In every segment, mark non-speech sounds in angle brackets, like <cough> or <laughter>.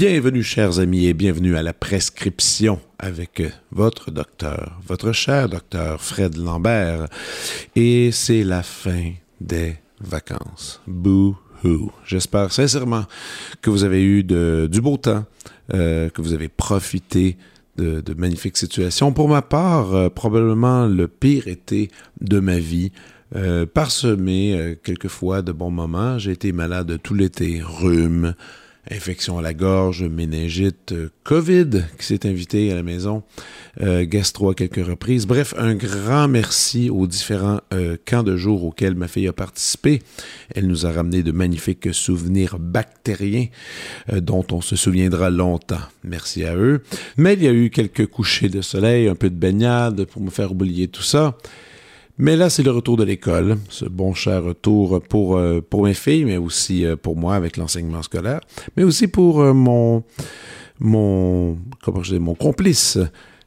Bienvenue, chers amis, et bienvenue à la prescription avec votre docteur, votre cher docteur Fred Lambert. Et c'est la fin des vacances. Boo-hoo. J'espère sincèrement que vous avez eu du beau temps, euh, que vous avez profité de, magnifiques situations. Pour ma part, euh, probablement le pire été de ma vie. Euh, parsemé quelquefois de bons moments. J'ai été malade tout l'été, rhume, infection à la gorge, méningite, euh, COVID qui s'est invité à la maison, euh, gastro à quelques reprises. Bref, un grand merci aux différents euh, camps de jour auxquels ma fille a participé. Elle nous a ramené de magnifiques souvenirs bactériens dont on se souviendra longtemps. Merci à eux. Mais il y a eu quelques couchers de soleil, un peu de baignade pour me faire oublier tout ça. Mais là, c'est le retour de l'école, ce bon cher retour pour, euh, pour mes filles, mais aussi euh, pour moi avec l'enseignement scolaire, mais aussi pour euh, mon, mon, comment je dis, mon complice,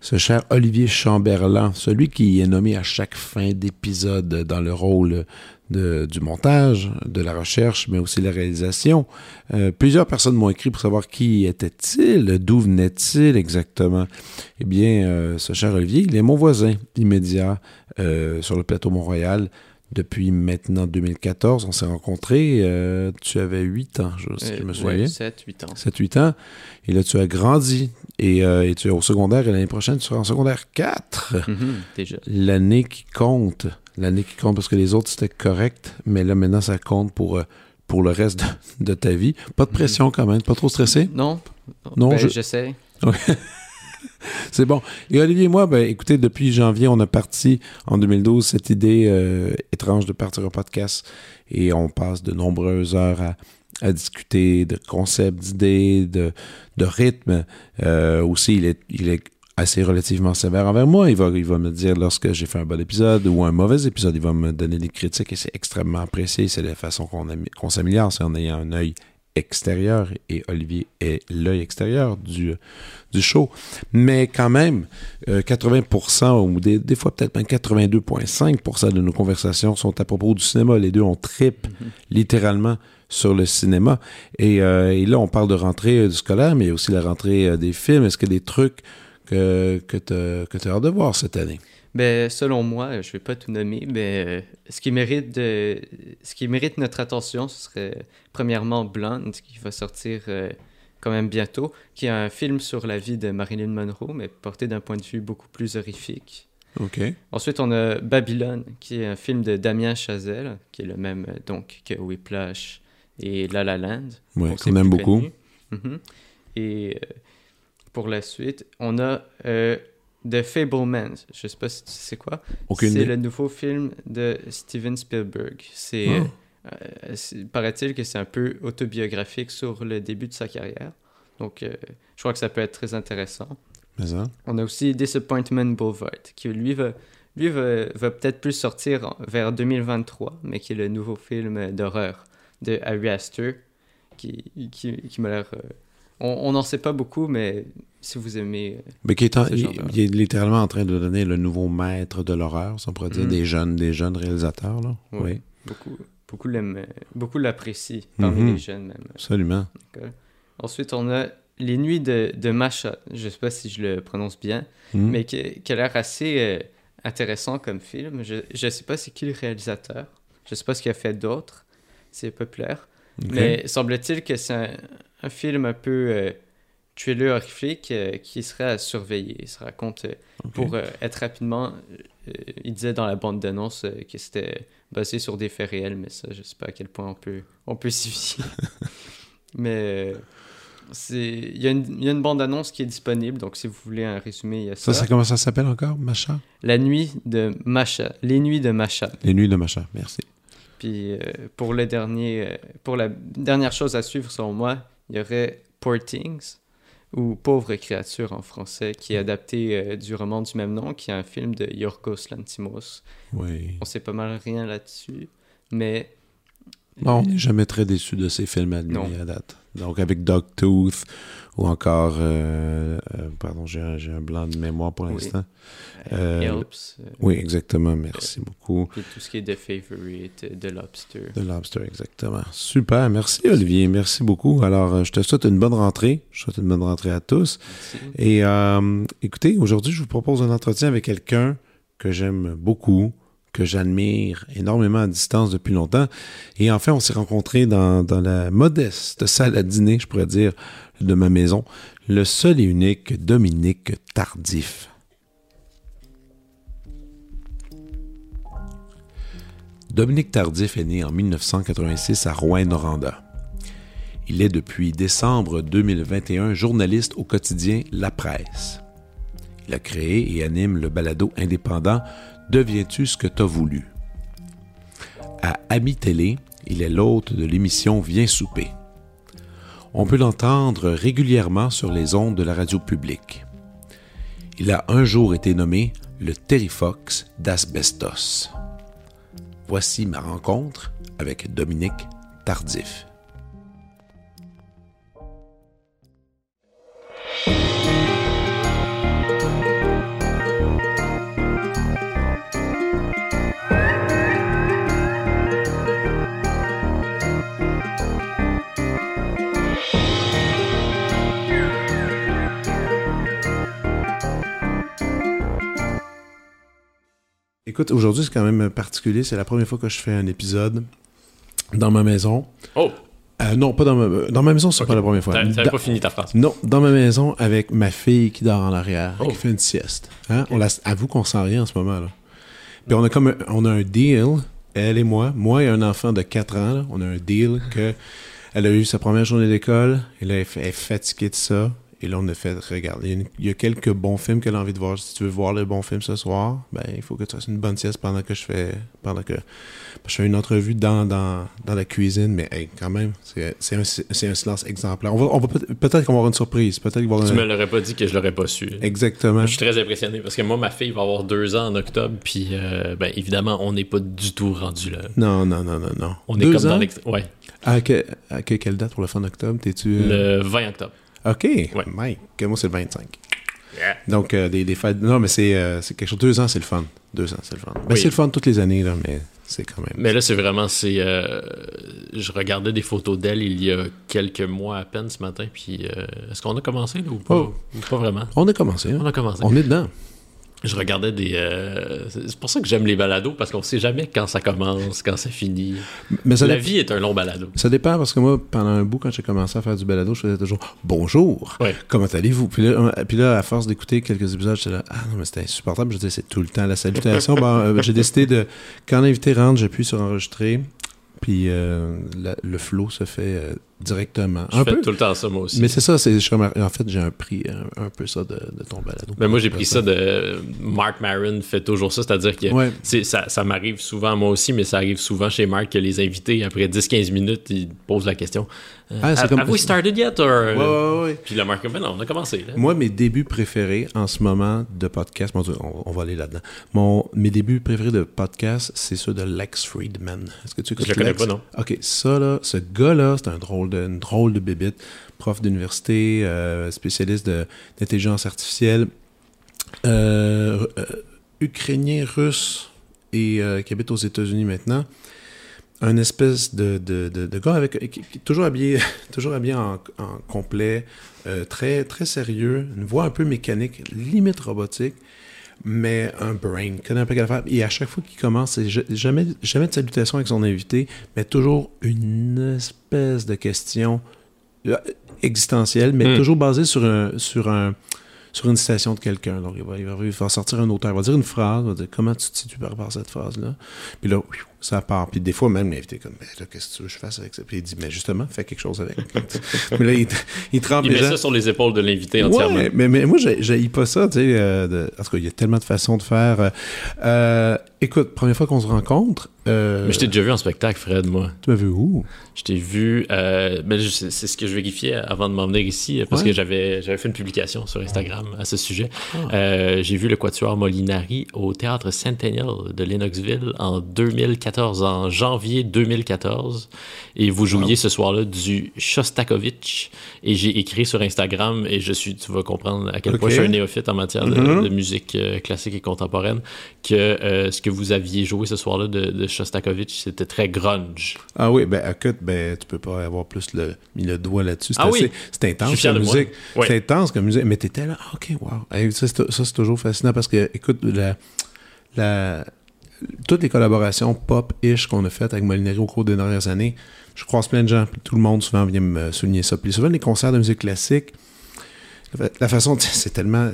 ce cher Olivier Chamberlain, celui qui est nommé à chaque fin d'épisode dans le rôle du montage, de la recherche, mais aussi de la réalisation. Euh, plusieurs personnes m'ont écrit pour savoir qui était-il, d'où venait-il exactement. Eh bien, euh, ce cher Olivier, il est mon voisin immédiat euh, sur le plateau Mont-Royal depuis maintenant 2014. On s'est rencontrés, tu avais 8 ans, je, si je me souviens. 7, 8 ans. 7, 8 ans. Et là, tu as grandi et, et tu es au secondaire et l'année prochaine, tu seras en secondaire 4. Mm-hmm, déjà. L'année qui compte l'année qui compte parce que les autres c'était correct, mais là maintenant ça compte pour, euh, pour le reste de, ta vie. Pas de mhm. pression quand même, pas trop stressé? Non. Non, ben, j'essaie. <laughs> C'est bon. Et Olivier et moi, ben, écoutez, depuis janvier, on a parti en 2012 cette idée euh, étrange de partir un podcast et on passe de nombreuses heures à, discuter de concepts, d'idées, de, de rythme. Euh, aussi, il est, il est assez relativement sévère envers moi. Il va, il va me dire lorsque j'ai fait un bon épisode ou un mauvais épisode, il va me donner des critiques et c'est extrêmement apprécié. C'est la façon qu'on s'améliore, c'est en ayant un œil extérieur et Olivier est l'œil extérieur du, du show. Mais quand même, 80% euh, ou des, des fois peut-être même 82,5% de nos conversations sont à propos du cinéma. Les deux, on tripe mm-hmm. littéralement sur le cinéma. Et, euh, et, là, on parle de rentrée euh, du scolaire, mais aussi la rentrée des films. Est-ce que des trucs que, que tu as hâte de voir cette année? Ben, selon moi, je ne vais pas tout nommer, mais euh, ce, qui mérite de, ce qui mérite notre attention, ce serait premièrement Blonde, qui va sortir euh, quand même bientôt, qui est un film sur la vie de Marilyn Monroe, mais porté d'un point de vue beaucoup plus horrifique. OK. Ensuite, on a Babylone, qui est un film de Damien Chazelle, qui est le même donc que Whiplash et La La Land. Oui, qu'on aime beaucoup. Mhm. Et euh, pour la suite. On a euh, The Fablemans. Je sais pas si tu sais quoi. C'est le nouveau film de Steven Spielberg. C'est, oh. euh, paraît-il que c'est un peu autobiographique sur le début de sa carrière. Donc, euh, je crois que ça peut être très intéressant. On a aussi Disappointment Boulevard, qui lui va, lui va, peut-être plus sortir vers 2023, mais qui est le nouveau film d'horreur de Harry Astor, qui, qui, qui m'a l'air on n'en sait pas beaucoup, mais si vous aimez. Euh, mais qui est il, est littéralement en train de donner le nouveau maître de l'horreur, ça on pourrait dire, mm. des, jeunes, des jeunes réalisateurs. Là. Oui. Beaucoup, beaucoup, beaucoup l'apprécient, parmi mm-hmm. les jeunes même. Absolument. Ensuite, on a Les Nuits de, de Masha. Je ne sais pas si je le prononce bien, mm. mais qui, qui, a l'air assez euh, intéressant comme film. Je ne sais pas c'est qui le réalisateur. Je ne sais pas ce qu'il a fait d'autre. C'est populaire. Mais semble-t-il que c'est un, un film un peu euh, thriller horrifique euh, qui serait à surveiller. Il se raconte, euh, pour être rapidement, il disait dans la bande d'annonce que c'était basé sur des faits réels, mais ça, je sais pas à quel point on peut, on peut <laughs> s'y fier. mais il y, a une, y a une bande-annonce qui est disponible, donc si vous voulez un résumé, il y a ça. Ça, comment ça s'appelle encore, Macha? La nuit de Macha. Les nuits de Macha. Les nuits de Macha, merci. Puis pour le dernier, pour la dernière chose à suivre selon moi, il y aurait Poor Things, ou Pauvre créature en français, qui est adapté euh, du roman du même nom, qui est un film de Yorgos Lantimos. Oui. On sait pas mal rien là-dessus, mais... Non, on n'est jamais très déçu de ces films à à date. Donc avec Dogtooth ou encore, euh, euh, pardon, j'ai un, un, blanc de mémoire pour l'instant. Euh, Helps. oui, exactement, merci beaucoup. Et tout ce qui est The Favorite, The Lobster. The Lobster, exactement. Super, merci Olivier, merci beaucoup. Alors, je te souhaite une bonne rentrée. Je souhaite une bonne rentrée à tous. Merci. Et écoutez, aujourd'hui, je vous propose un entretien avec quelqu'un que j'aime beaucoup que j'admire énormément à distance depuis longtemps. Et enfin, on s'est rencontrés dans, dans, la modeste salle à dîner, je pourrais dire, de ma maison, le seul et unique Dominique Tardif. Dominique Tardif est né en 1986 à Rouen-Noranda. Il est depuis décembre 2021 journaliste au quotidien La Presse. Il a créé et anime le balado indépendant Deviens-tu ce que t'as voulu? À Ami Télé, il est l'hôte de l'émission Viens souper. On peut l'entendre régulièrement sur les ondes de la radio publique. Il a un jour été nommé le Terry Fox d'Asbestos. Voici ma rencontre avec Dominique Tardif. Écoute, aujourd'hui, c'est quand même particulier. C'est la première fois que je fais un épisode dans ma maison. Oh! Euh, non, pas dans ma, dans ma maison, c'est pas la première fois. T'avais pas fini ta phrase. Non, dans ma maison avec ma fille qui dort en arrière, Oh. qui fait une sieste. Hein? On la, avoue qu'on sent rien en ce moment. là. Puis on a comme un, on a un deal, elle et moi, moi et un enfant de 4 ans, là, on a un deal que elle a eu sa première journée d'école, elle est fatiguée de ça. Et là, on a fait, regarde, il y a une- il y, a quelques bons films qu'elle a envie de voir. Si tu veux voir le bon film ce soir, ben, il faut que tu fasses une bonne sieste pendant que je fais, pendant que je fais une entrevue dans, dans, dans la cuisine. Mais, hey, quand même, c'est un, un silence exemplaire. On va, on va peut- peut-être qu'on va avoir une surprise. Peut-être Tu me l'aurais pas dit que je l'aurais pas su. Exactement. Je suis très impressionné parce que moi, ma fille va avoir deux ans en octobre, puis euh, ben, évidemment, on n'est pas du tout rendu là. Non, non, non, non, non. On est comme ans? dans l'ex... Ouais, À, que- à que- quelle date pour le fin d'octobre? T'es-tu... euh, le 20 octobre. OK. Mike, que moi, c'est le 25. Yeah. Donc, euh, des, des fêtes... Non, mais c'est euh, c'est quelque chose... Deux ans, c'est le fun. Deux ans, c'est le fun. Ben, Oui. c'est le fun toutes les années, là, mais c'est quand même... Mais là, c'est vraiment, c'est, euh, je regardais des photos d'elle il y a quelques mois à peine ce matin, puis euh, est-ce qu'on a commencé là, ou pas, Oh. ou pas vraiment? On a commencé, hein? On a commencé. On est dedans. Je regardais des. euh, c'est pour ça que j'aime les balados parce qu'on sait jamais quand ça commence, quand ça finit. Mais ça, La vie est un long balado. ça dépend parce que moi, pendant un bout, quand j'ai commencé à faire du balado, je faisais toujours « Bonjour! Ouais. Comment allez-vous? » Puis là, puis là, à force d'écouter quelques épisodes, j'étais là « Ah non, mais c'était insupportable. » Je disais « C'est tout le temps la salutation. » Bon, euh, j'ai décidé de... Quand l'invité rentre, j'appuie sur « Enregistrer ». Puis euh, la- le flow se fait directement. Je un fais peu. tout le temps ça, moi aussi. Mais Mais, c'est ça, c'est en fait j'ai un prix un, un peu ça de, de ton balado. moi, j'ai pris ça de. Mark Maron fait toujours ça, c'est-à-dire que Ouais. ça, ça m'arrive souvent, moi aussi, mais ça arrive souvent chez Mark que les invités, après 10-15 minutes, ils posent la question euh, Ah, c'est Have comme- have we started yet? Or... Ouais, ouais, ouais. Puis le Mark, ben non, on a commencé. Là. Moi, mes débuts préférés en ce moment de podcast, mon Dieu, on, on va aller là-dedans. Mon, mes débuts préférés de podcast, c'est ceux de Lex Friedman. Est-ce que tu Je le connais Lex? pas, non. OK, ça, là, ce gars-là, c'est un drôle drôle de bébite. Prof d'université, euh, spécialiste d'intelligence artificielle, euh, euh, ukrainien, russe et qui habite aux États-Unis maintenant. Un espèce de, de, gars avec, qui, <laughs> toujours habillé, en, complet, très, très sérieux, une voix un peu mécanique, limite robotique, mais un brain, connaît un peu qu'à faire? Et à chaque fois qu'il commence, c'est ja- jamais, jamais de salutation avec son invité, mais toujours une espèce de question euh, existentielle, mais Hmm. toujours basée sur un, sur un, sur une citation de quelqu'un. Donc, il va, il, va, il va sortir un auteur, il va dire une phrase, il va dire comment tu te situes par rapport à cette phrase-là? Puis là, ça part. Puis des fois, même l'invité comme, mais là, qu'est-ce que tu veux que je fasse avec ça? Puis il dit, mais justement, fais quelque chose avec. <laughs> mais là, il, il tremble Il met ça sur les épaules de l'invité entièrement. Ouais, mais, mais moi, j'ai pas ça, tu sais. euh, de- en tout cas, il y a tellement de façons de faire. euh, euh, écoute, première fois qu'on se rencontre, euh, Mais je t'ai déjà vu en spectacle, Fred, moi. tu m'as vu où? Je t'ai vu. ben, c'est ce que je vérifiais avant de m'en venir ici, parce Ouais. que j'avais j'avais fait une publication sur Instagram à ce sujet. Ah. J'ai vu le Quatuor Molinari au théâtre Centennial de Lennoxville en 2014, en janvier 2014. Et vous jouiez ce soir-là du Shostakovich. Et j'ai écrit sur Instagram, et je suis, tu vas comprendre à quel point je suis un néophyte en matière de, Mhm. de musique euh, classique et contemporaine, que euh, ce que vous aviez joué ce soir-là de, de Shostakovich, c'était très grunge. Ah oui, ben écoute, ben tu peux pas avoir plus le, mis le doigt là-dessus. C'est Ah oui. intense comme musique. Ouais. C'est intense comme musique. Mais t'étais là, ah, ok, wow. Hey, ça, c'est ça, c'est toujours fascinant parce que, écoute, la, la, toutes les collaborations pop-ish qu'on a faites avec Molinari au cours des dernières années, je croise plein de gens, tout le monde souvent vient me souligner ça. Puis souvent, les concerts de musique classique, la, façon, <laughs> c'est tellement.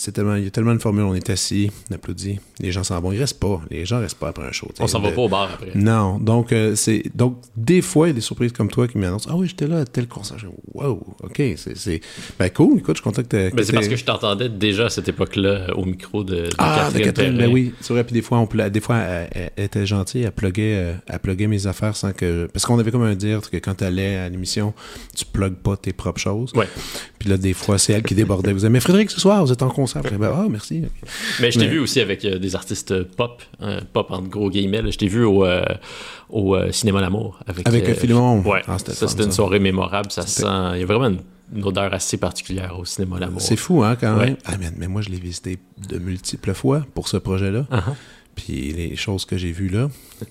C'est tellement, il y a tellement de formules, on est assis, on applaudit, les gens s'en vont, ils restent pas, les gens restent pas après un show. tu. On s'en va pas au bar après. non, donc euh, c'est donc des fois il y a des surprises comme toi qui m'annoncent ah oui j'étais là à tel concert, wow ok c'est c'est ben cool écoute je t'aies- Mais c'est que parce que je t'entendais déjà à cette époque-là au micro de, de ah Catherine, de Catherine ben oui c'est vrai puis des fois on pla- des fois elle, elle- elle était gentille elle pluguait euh, elle pluguait mes affaires sans que parce qu'on avait comme un dire que quand t'allais à l'émission tu plugues pas tes propres choses Ouais. Puis là des fois c'est elle qui débordait vous avez mais Frédéric ce soir? Vous êtes en concert Puis, ben, ah merci Mais je t'ai Mais- vu aussi avec euh, des artistes euh, pop, hein, pop en gros guillemets. là. Je t'ai vu au, euh, au euh, Cinéma L'Amour. Avec, Avec, Philemon. Ouais, Ah, c'était ça c'était une soirée mémorable. Ça sent, il y a vraiment une, une odeur assez particulière au Cinéma L'Amour. c'est fou hein quand Ouais. même ah mais, mais moi je l'ai visité de multiples fois pour ce projet là Uh-huh. Puis les choses que j'ai vues là,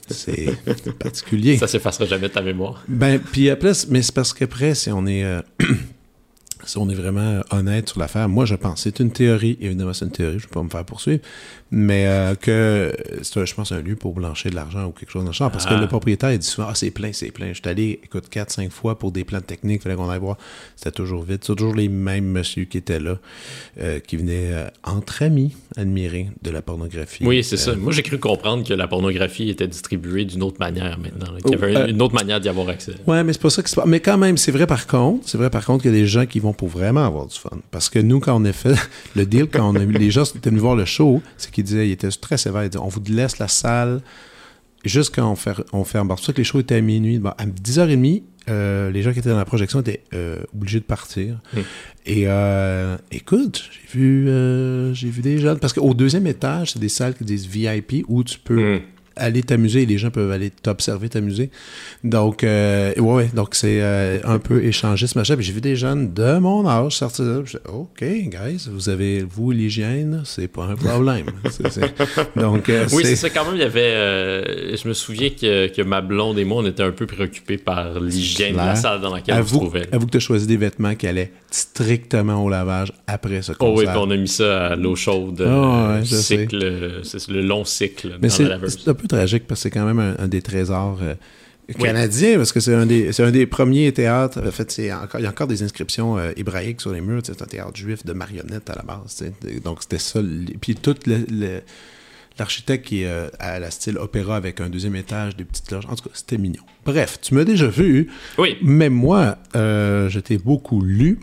c'est particulier. Ça s'effacera jamais de ta mémoire. Ben, puis après, mais c'est parce qu'après, si on est. euh, si on est vraiment honnête sur l'affaire, moi je pense, c'est une théorie, évidemment c'est une théorie, je ne vais pas me faire poursuivre, mais euh, que c'est, un- je pense, un lieu pour blanchir de l'argent ou quelque chose dans le genre, parce que Ah. le propriétaire il dit souvent, ah c'est plein, c'est plein. Je suis allé, écoute, 4-5 fois pour des plans techniques, il fallait qu'on aille voir, c'était toujours vite, c'est toujours les mêmes monsieur qui étaient là, euh, qui venaient euh, entre amis admirer de la pornographie. Oui, c'est ça. Moi, j'ai cru comprendre que la pornographie était distribuée d'une autre manière maintenant. là, Qu'il y Oh, avait une autre manière d'y avoir accès. Ouais, mais c'est pas ça qui se passe. Mais quand même, c'est vrai par contre, c'est vrai par contre qu'il y a des gens qui vont pour vraiment avoir du fun. Parce que nous, quand on a fait <laughs> le deal, quand on a eu les gens qui étaient venus voir le show, c'est qu'ils disaient, ils étaient très sévères, ils disaient, on vous laisse la salle juste quand on, fer- on ferme. C'est pour ça que les shows étaient à minuit. Bon, à 10h30, euh, les gens qui étaient dans la projection étaient euh, obligés de partir. Hmm. Et euh, écoute, j'ai vu, j'ai vu des gens. Parce qu'au deuxième étage, c'est des salles qui disent VIP où tu peux Hmm. Aller t'amuser et les gens peuvent aller t'observer t'amuser. Donc, euh, ouais, ouais, donc c'est euh, un peu échangé ce machin. Puis j'ai vu des jeunes de mon âge sortir de là. puis OK, guys, vous avez, vous, l'hygiène, c'est pas un problème. <laughs> Donc, euh, Oui, c'est- ça. Quand même, il y avait. euh, je me souviens que, que ma blonde et moi, on était un peu préoccupés par l'hygiène de la salle dans laquelle on se Avoue, trouvait. avoue que tu as choisi des vêtements qui allaient strictement au lavage après ce Oh oui, concert. puis on a mis ça à l'eau chaude. Ah ouais, cycle, c'est le long cycle Mais dans c'est la laveuse. Peu tragique parce que c'est quand même un, un des trésors euh, canadiens parce que c'est un, un des premiers théâtres. En fait, encore, il y a encore des inscriptions euh, hébraïques sur les murs. C'est un théâtre juif de marionnettes à la base. Donc c'était ça. Puis tout le- le- L'architecte qui est euh, à la style opéra avec un deuxième étage, des petites loges. En tout cas, c'était mignon. Bref, tu m'as déjà vu. Oui, Même moi, euh, je t'ai beaucoup lu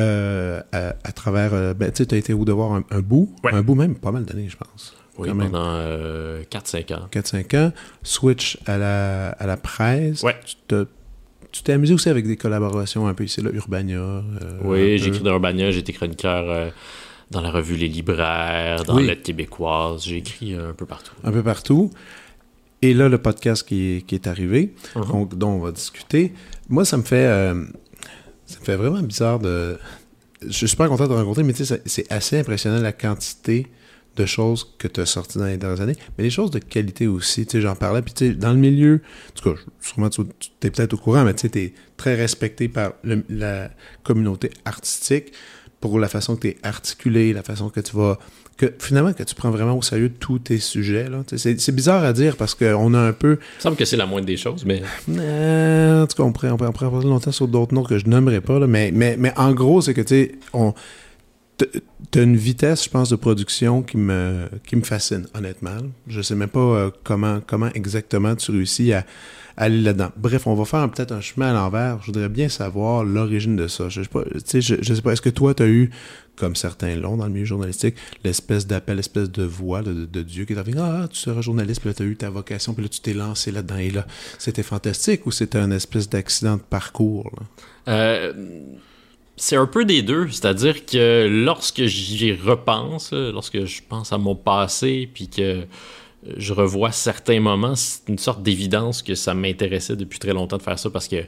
euh, à, à travers. ben, tu sais, tu as été où de voir un, un bout. Ouais. Un bout même, pas mal d'années, je pense. Oui Quand pendant euh, 4-5 ans. 4-5 ans, switch à la, à la presse. Ouais. Tu te- tu t'es amusé aussi avec des collaborations un peu ici, là, Urbania. euh, Oui, écrit dans Urbania, j'ai été chroniqueur euh, dans la revue Les Libraires, dans Oui. Lettre québécoise, j'ai écrit euh, un peu partout. Un peu partout. Et là, le podcast qui est, qui est arrivé, donc, dont on va discuter. Moi, ça me fait, euh, ça me fait vraiment bizarre de. Je suis super content de te rencontrer, mais tu sais, c'est assez impressionnant la quantité de choses que tu as sorties dans les dernières années, mais des choses de qualité aussi. Tu sais, j'en parlais, puis tu sais, dans le milieu, en tout cas, sûrement tu es peut-être au courant, mais tu sais, tu es très respecté par le- la communauté artistique pour la façon que tu es articulé, la façon que tu vas. Que, finalement, que tu prends vraiment au sérieux tous tes sujets. là. C'est c'est bizarre à dire parce qu'on a un peu. Il me semble que c'est la moindre des choses, mais <laughs> Euh, en tout cas, on pourrait, on pourrait, pourrait parler longtemps sur d'autres noms que je nommerai pas, là, mais, mais, mais en gros, c'est que, tu sais, on- T'as une vitesse, je pense, de production qui me, qui me fascine, honnêtement. Je sais même pas euh, comment, comment exactement tu réussis à, aller là-dedans. Bref, on va faire peut-être un chemin à l'envers. Je voudrais bien savoir l'origine de ça. Je sais pas, sais pas, est-ce que toi, tu as eu, comme certains l'ont dans le milieu journalistique, l'espèce d'appel, l'espèce de voix de, Dieu qui t'a dit Ah, tu seras journaliste, puis là, tu as eu ta vocation, puis là, tu t'es lancé là-dedans. Et là, c'était fantastique ou c'était un espèce d'accident de parcours? Euh c'est un peu des deux, c'est-à-dire que lorsque j'y repense, lorsque je pense à mon passé, puis que je revois certains moments, c'est une sorte d'évidence que ça m'intéressait depuis très longtemps de faire ça parce que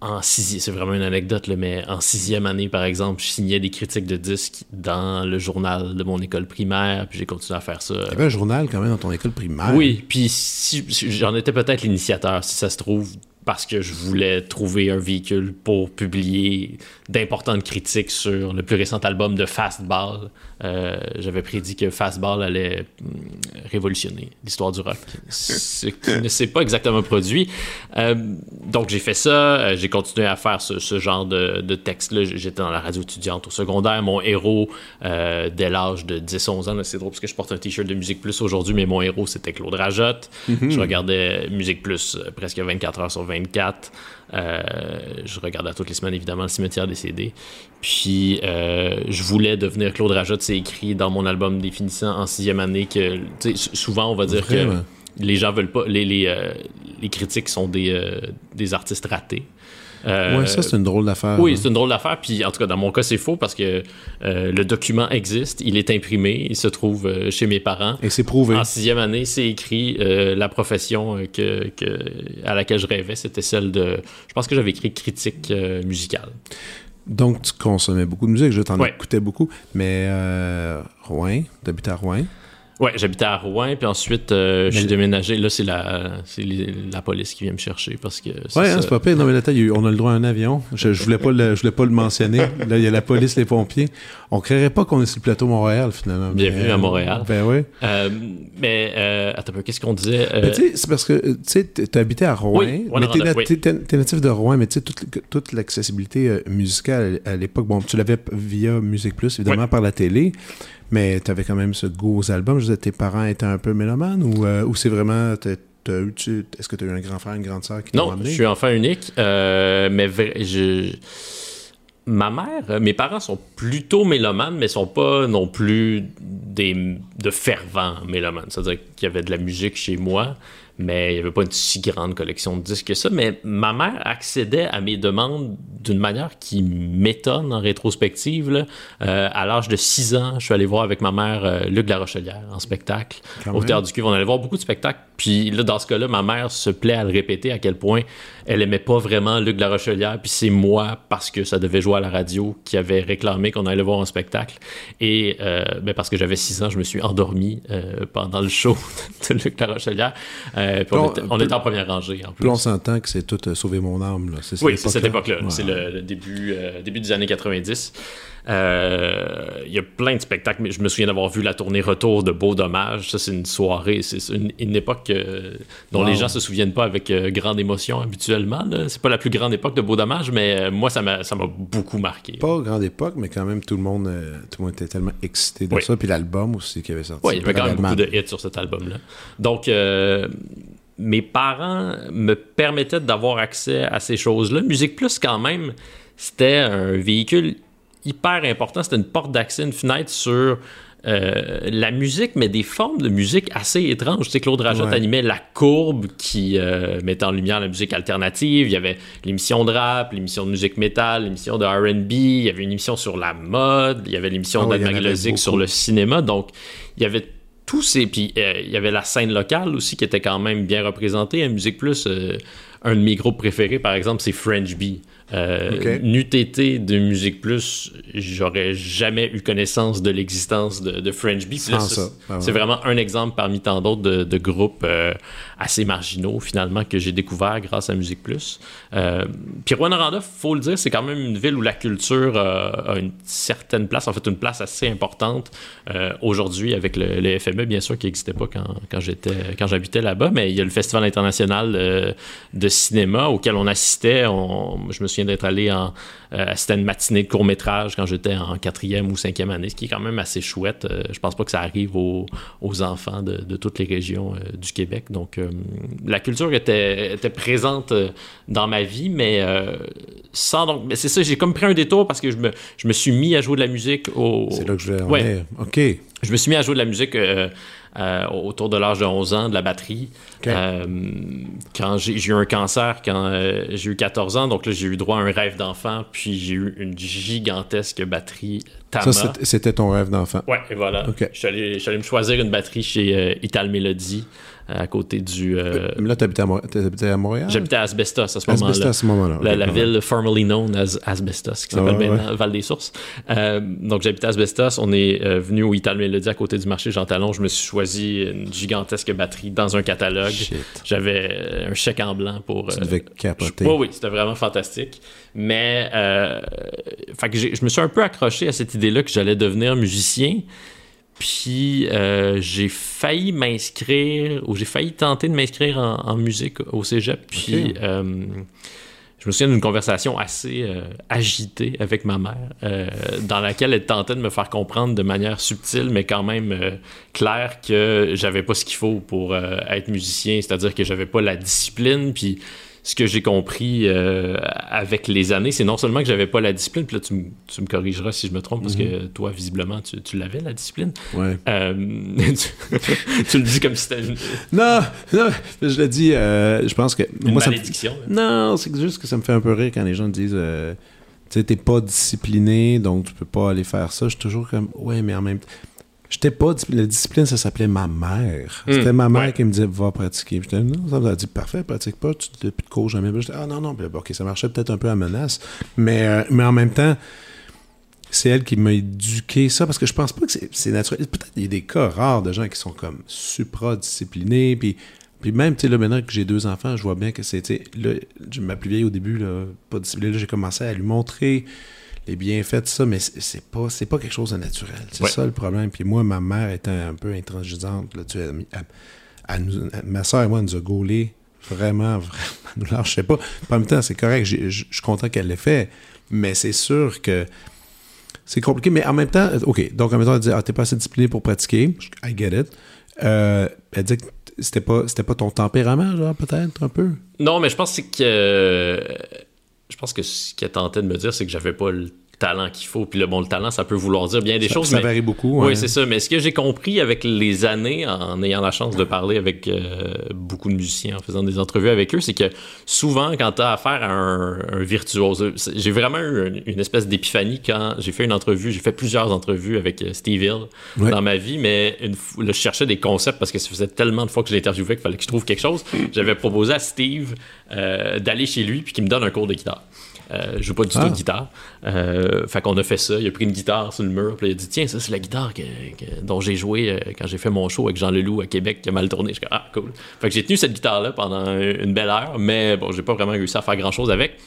en sixième, c'est vraiment une anecdote, mais en sixième année, par exemple, je signais des critiques de disques dans le journal de mon école primaire, puis j'ai continué à faire ça. Il y avait un journal quand même dans ton école primaire. Oui, puis si, j'en étais peut-être l'initiateur, si ça se trouve, parce que je voulais trouver un véhicule pour publier d'importantes critiques sur le plus récent album de Fastball. Euh, J'avais prédit que Fastball allait révolutionner l'histoire du rock, ce qui ne s'est pas exactement produit. Euh, donc j'ai fait ça, euh, j'ai continué à faire ce, ce genre de, de texte-là. J'étais dans la radio étudiante au secondaire. Mon héros, euh, dès l'âge de 10-11 ans, c'est drôle parce que je porte un t-shirt de Musique Plus aujourd'hui, mais mon héros c'était Claude Rajotte. Mm-hmm. Je regardais Musique Plus presque 24 heures sur 24. Euh, je regardais toutes les semaines, évidemment, le cimetière des CD. Puis, euh, je voulais devenir Claude Rajotte. C'est écrit dans mon album définissant en sixième année que, souvent, on va dire que les gens veulent pas. Les, les, euh, les critiques sont des, des artistes ratés. Euh, oui, ça, c'est une drôle d'affaire. Oui, c'est une drôle d'affaire. Puis, en tout cas, dans mon cas, c'est faux parce que euh, le document existe, il est imprimé, il se trouve euh, chez mes parents. Et c'est prouvé. En sixième année, c'est écrit la profession que, que, à laquelle je rêvais, c'était celle de. Je pense que j'avais écrit critique musicale. Donc, tu consommais beaucoup de musique, je t'en écoutais beaucoup. Mais Rouen, tu habites à Rouen? Ouais, j'habitais à Rouen, puis ensuite, euh, je suis déménagé. Là, c'est la, la police qui vient me chercher parce que. Ouais, hein, c'est pas pire. Non, mais là, on a le droit à un avion. Je, je voulais pas le, je voulais pas le mentionner. Là, il y a la police, les pompiers. On créerait pas qu'on est sur le plateau Montréal, finalement. Bienvenue à Montréal. Ben oui. Euh, mais, euh, attends qu'est-ce qu'on disait? Euh... c'est parce que, tu sais, tu habitais à Rouen. Oui, mais t'es, natif de Rouen, mais tu sais, toute, toute l'accessibilité euh, musicale à l'époque, bon, tu l'avais via Musique Plus, évidemment, par la télé. Mais tu avais quand même ce gros album. Je disais, tes parents étaient un peu mélomanes ou, euh, ou c'est vraiment. Est-ce que tu as eu un grand frère, une grande sœur qui t'ont amené? Non, je suis enfant unique, euh, mais je, ma mère, mes parents sont plutôt mélomanes, mais sont pas non plus des, de fervents mélomanes. C'est-à-dire qu'il y avait de la musique chez moi, mais il n'y avait pas une si grande collection de disques que ça. Mais ma mère accédait à mes demandes d'une manière qui m'étonne en rétrospective. Euh, à l'âge de 6 ans, je suis allé voir avec ma mère euh, Luc La Rochelière en spectacle au Théâtre du. On allait voir beaucoup de spectacles. Puis là, dans ce cas-là, ma mère se plaît à le répéter à quel point elle aimait pas vraiment Luc La Rochelière. Puis c'est moi, parce que ça devait jouer à la radio, qui avait réclamé qu'on allait voir un spectacle. Et euh, ben parce que j'avais 6 ans, je me suis endormi pendant le show <laughs> de Luc La Rochelière. Euh, on, était, en première rangée. En plus. on s'entend que c'est tout euh, sauver mon âme. Oui, c'est cette époque-là. C'est le, début, euh, début des années 90. Il y a plein de spectacles, mais je me souviens d'avoir vu la tournée Retour de Beau Dommage. Ça, c'est une soirée. C'est une, époque dont les gens se souviennent pas avec grande émotion habituellement. C'est pas la plus grande époque de Beau Dommage, mais moi, ça m'a beaucoup marqué. Pas grande époque, mais quand même, tout le monde, tout le monde était tellement excité de ça. Puis l'album aussi qui avait sorti. Oui, il y avait quand même beaucoup de hits sur cet album-là. Donc, mes parents me permettaient d'avoir accès à ces choses-là. Musique Plus, quand même, c'était un véhicule hyper important. C'était une porte d'accès, une fenêtre sur euh, la musique, mais des formes de musique assez étranges. Tu sais, Claude Rajotte animait La Courbe qui euh, mettait en lumière la musique alternative. Il y avait l'émission de rap, l'émission de musique métal, l'émission de RB. Il y avait une émission sur la mode. Il y avait l'émission oh, sur le cinéma. Donc, il y avait tous ces. Puis euh, il y avait la scène locale aussi qui était quand même bien représentée à Musique Plus. Un de mes groupes préférés, par exemple, c'est French Bee. Euh, N'eût été de Musique Plus, j'aurais jamais eu connaissance de l'existence de, French Bee. Ah, c'est vraiment un exemple parmi tant d'autres de, groupes euh, assez marginaux, finalement, que j'ai découvert grâce à Musique Plus. Euh, puis Rwanda, faut le dire, c'est quand même une ville où la culture a une certaine place, en fait, une place assez importante euh, aujourd'hui avec le, FME, bien sûr, qui n'existait pas quand, quand j'étais quand j'habitais là-bas, mais il y a le Festival international de cinéma auquel on assistait. je me souviens d'être allé en. C'était une matinée de court-métrage quand j'étais en quatrième ou cinquième année, ce qui est quand même assez chouette. je pense pas que ça arrive aux, enfants de, de, toutes les régions du Québec. Donc, la culture était, était présente dans ma vie, mais sans donc. C'est ça, j'ai comme pris un détour parce que je me, je me suis mis à jouer de la musique au. C'est là que je vais. OK. Je me suis mis à jouer de la musique euh, euh, autour de l'âge de 11 ans, de la batterie. Euh, quand j'ai eu un cancer, quand j'ai eu 14 ans, donc là, j'ai eu droit à un rêve d'enfant, puis j'ai eu une gigantesque batterie Tama. Ça, c'était ton rêve d'enfant? Ouais, et voilà. Je, suis allé, me choisir une batterie chez Ital Melody à côté du. Euh... Là, tu habitais, à Montréal? J'habitais à Asbestos à ce moment-là. Asbestos à ce moment-là. la, ville formerly known as Asbestos, qui s'appelle ah, maintenant Val des Sources. Euh, donc, j'habitais à Asbestos. On est euh, venu au Ital Melody à côté du marché Jean Talon. Je me suis choisi une gigantesque batterie dans un catalogue. J'avais euh, un chèque en blanc pour. Tu devais capoter. oui, c'était vraiment fantastique. Mais fait que je me suis un peu accroché à cette idée-là que j'allais devenir musicien. Puis euh, j'ai failli m'inscrire, ou j'ai failli tenter de m'inscrire en, musique au cégep. Puis euh, je me souviens d'une conversation assez euh, agitée avec ma mère, dans laquelle elle tentait de me faire comprendre de manière subtile, mais quand même claire, que j'avais pas ce qu'il faut pour être musicien, c'est-à-dire que j'avais pas la discipline. Puis ce que j'ai compris euh, avec les années, c'est non seulement que j'avais pas la discipline, puis là tu, me corrigeras si je me trompe, parce que mhm. toi, visiblement, tu, l'avais, la discipline. Ouais. Euh, <laughs> <laughs> tu, le dis comme si c'était une... Non, non, je le dis, euh, je pense que... Une moi, malédiction. Ça Non, c'est juste que ça me fait un peu rire quand les gens disent... tu sais, t'es pas discipliné, donc tu peux pas aller faire ça. Je suis toujours comme, ouais, mais en même temps J'étais pas La discipline, ça s'appelait ma mère. Hmm. C'était ma mère qui me disait va pratiquer. J'étais non, ça m'a dit parfait, pratique pas, tu de cours jamais. J'étais ah non, non, ok, ça marchait peut-être un peu à menace. Mais, euh, mais en même temps, c'est elle qui m'a éduqué ça parce que je pense pas que c'est naturel. Peut-être qu'il y a des cas rares de gens qui sont comme supra-disciplinés. Puis, puis même, tu sais, là, maintenant que j'ai deux enfants, je vois bien que c'est. Ma plus vieille au début, là, pas disciplinée, j'ai commencé à lui montrer les bienfaits de ça, mais c'est pas, c'est pas quelque chose de naturel. C'est ça le problème. Puis moi, ma mère était un peu intransigeante. Là, tu ma soeur et moi, nous a gaulé vraiment, <laughs> vraiment. je sais pas. En même temps, c'est correct. Je suis content qu'elle l'ait fait. Mais c'est sûr que c'est compliqué. Mais en même temps, OK. Donc, en même temps, elle dit Ah, t'es pas assez discipliné pour pratiquer. I get it. Euh, elle dit que c'était pas, c'était pas ton tempérament, genre, peut-être, un peu? Non, mais je pense que je pense que ce qu'elle tentait de me dire, c'est que j'avais pas le talent qu'il faut. Puis le bon, le talent, ça peut vouloir dire bien des choses. Ça varie beaucoup. Oui, c'est ça. Mais ce que j'ai compris avec les années, en ayant la chance de parler avec euh, beaucoup de musiciens, en faisant des entrevues avec eux, c'est que souvent, quand tu as affaire à un, virtuose, j'ai vraiment eu une, espèce d'épiphanie quand j'ai fait une entrevue, j'ai fait plusieurs entrevues avec euh, Steve Hill dans ma vie, mais une, je cherchais des concepts parce que ça faisait tellement de fois que je l'interviewais qu'il fallait que je trouve quelque chose. J'avais proposé à Steve euh, d'aller chez lui puis qu'il me donne un cours de guitare. Euh, je joue pas du tout de ah. guitare. Euh, fait qu'on a fait ça. Il a pris une guitare sur le mur, puis il a dit Tiens, ça, c'est la guitare dont j'ai joué euh, quand j'ai fait mon show avec Jean Leloup à Québec qui a mal tourné. Je suis Ah, cool. Fait que j'ai tenu cette guitare-là pendant une belle heure, mais bon, j'ai pas vraiment réussi à faire grand-chose avec.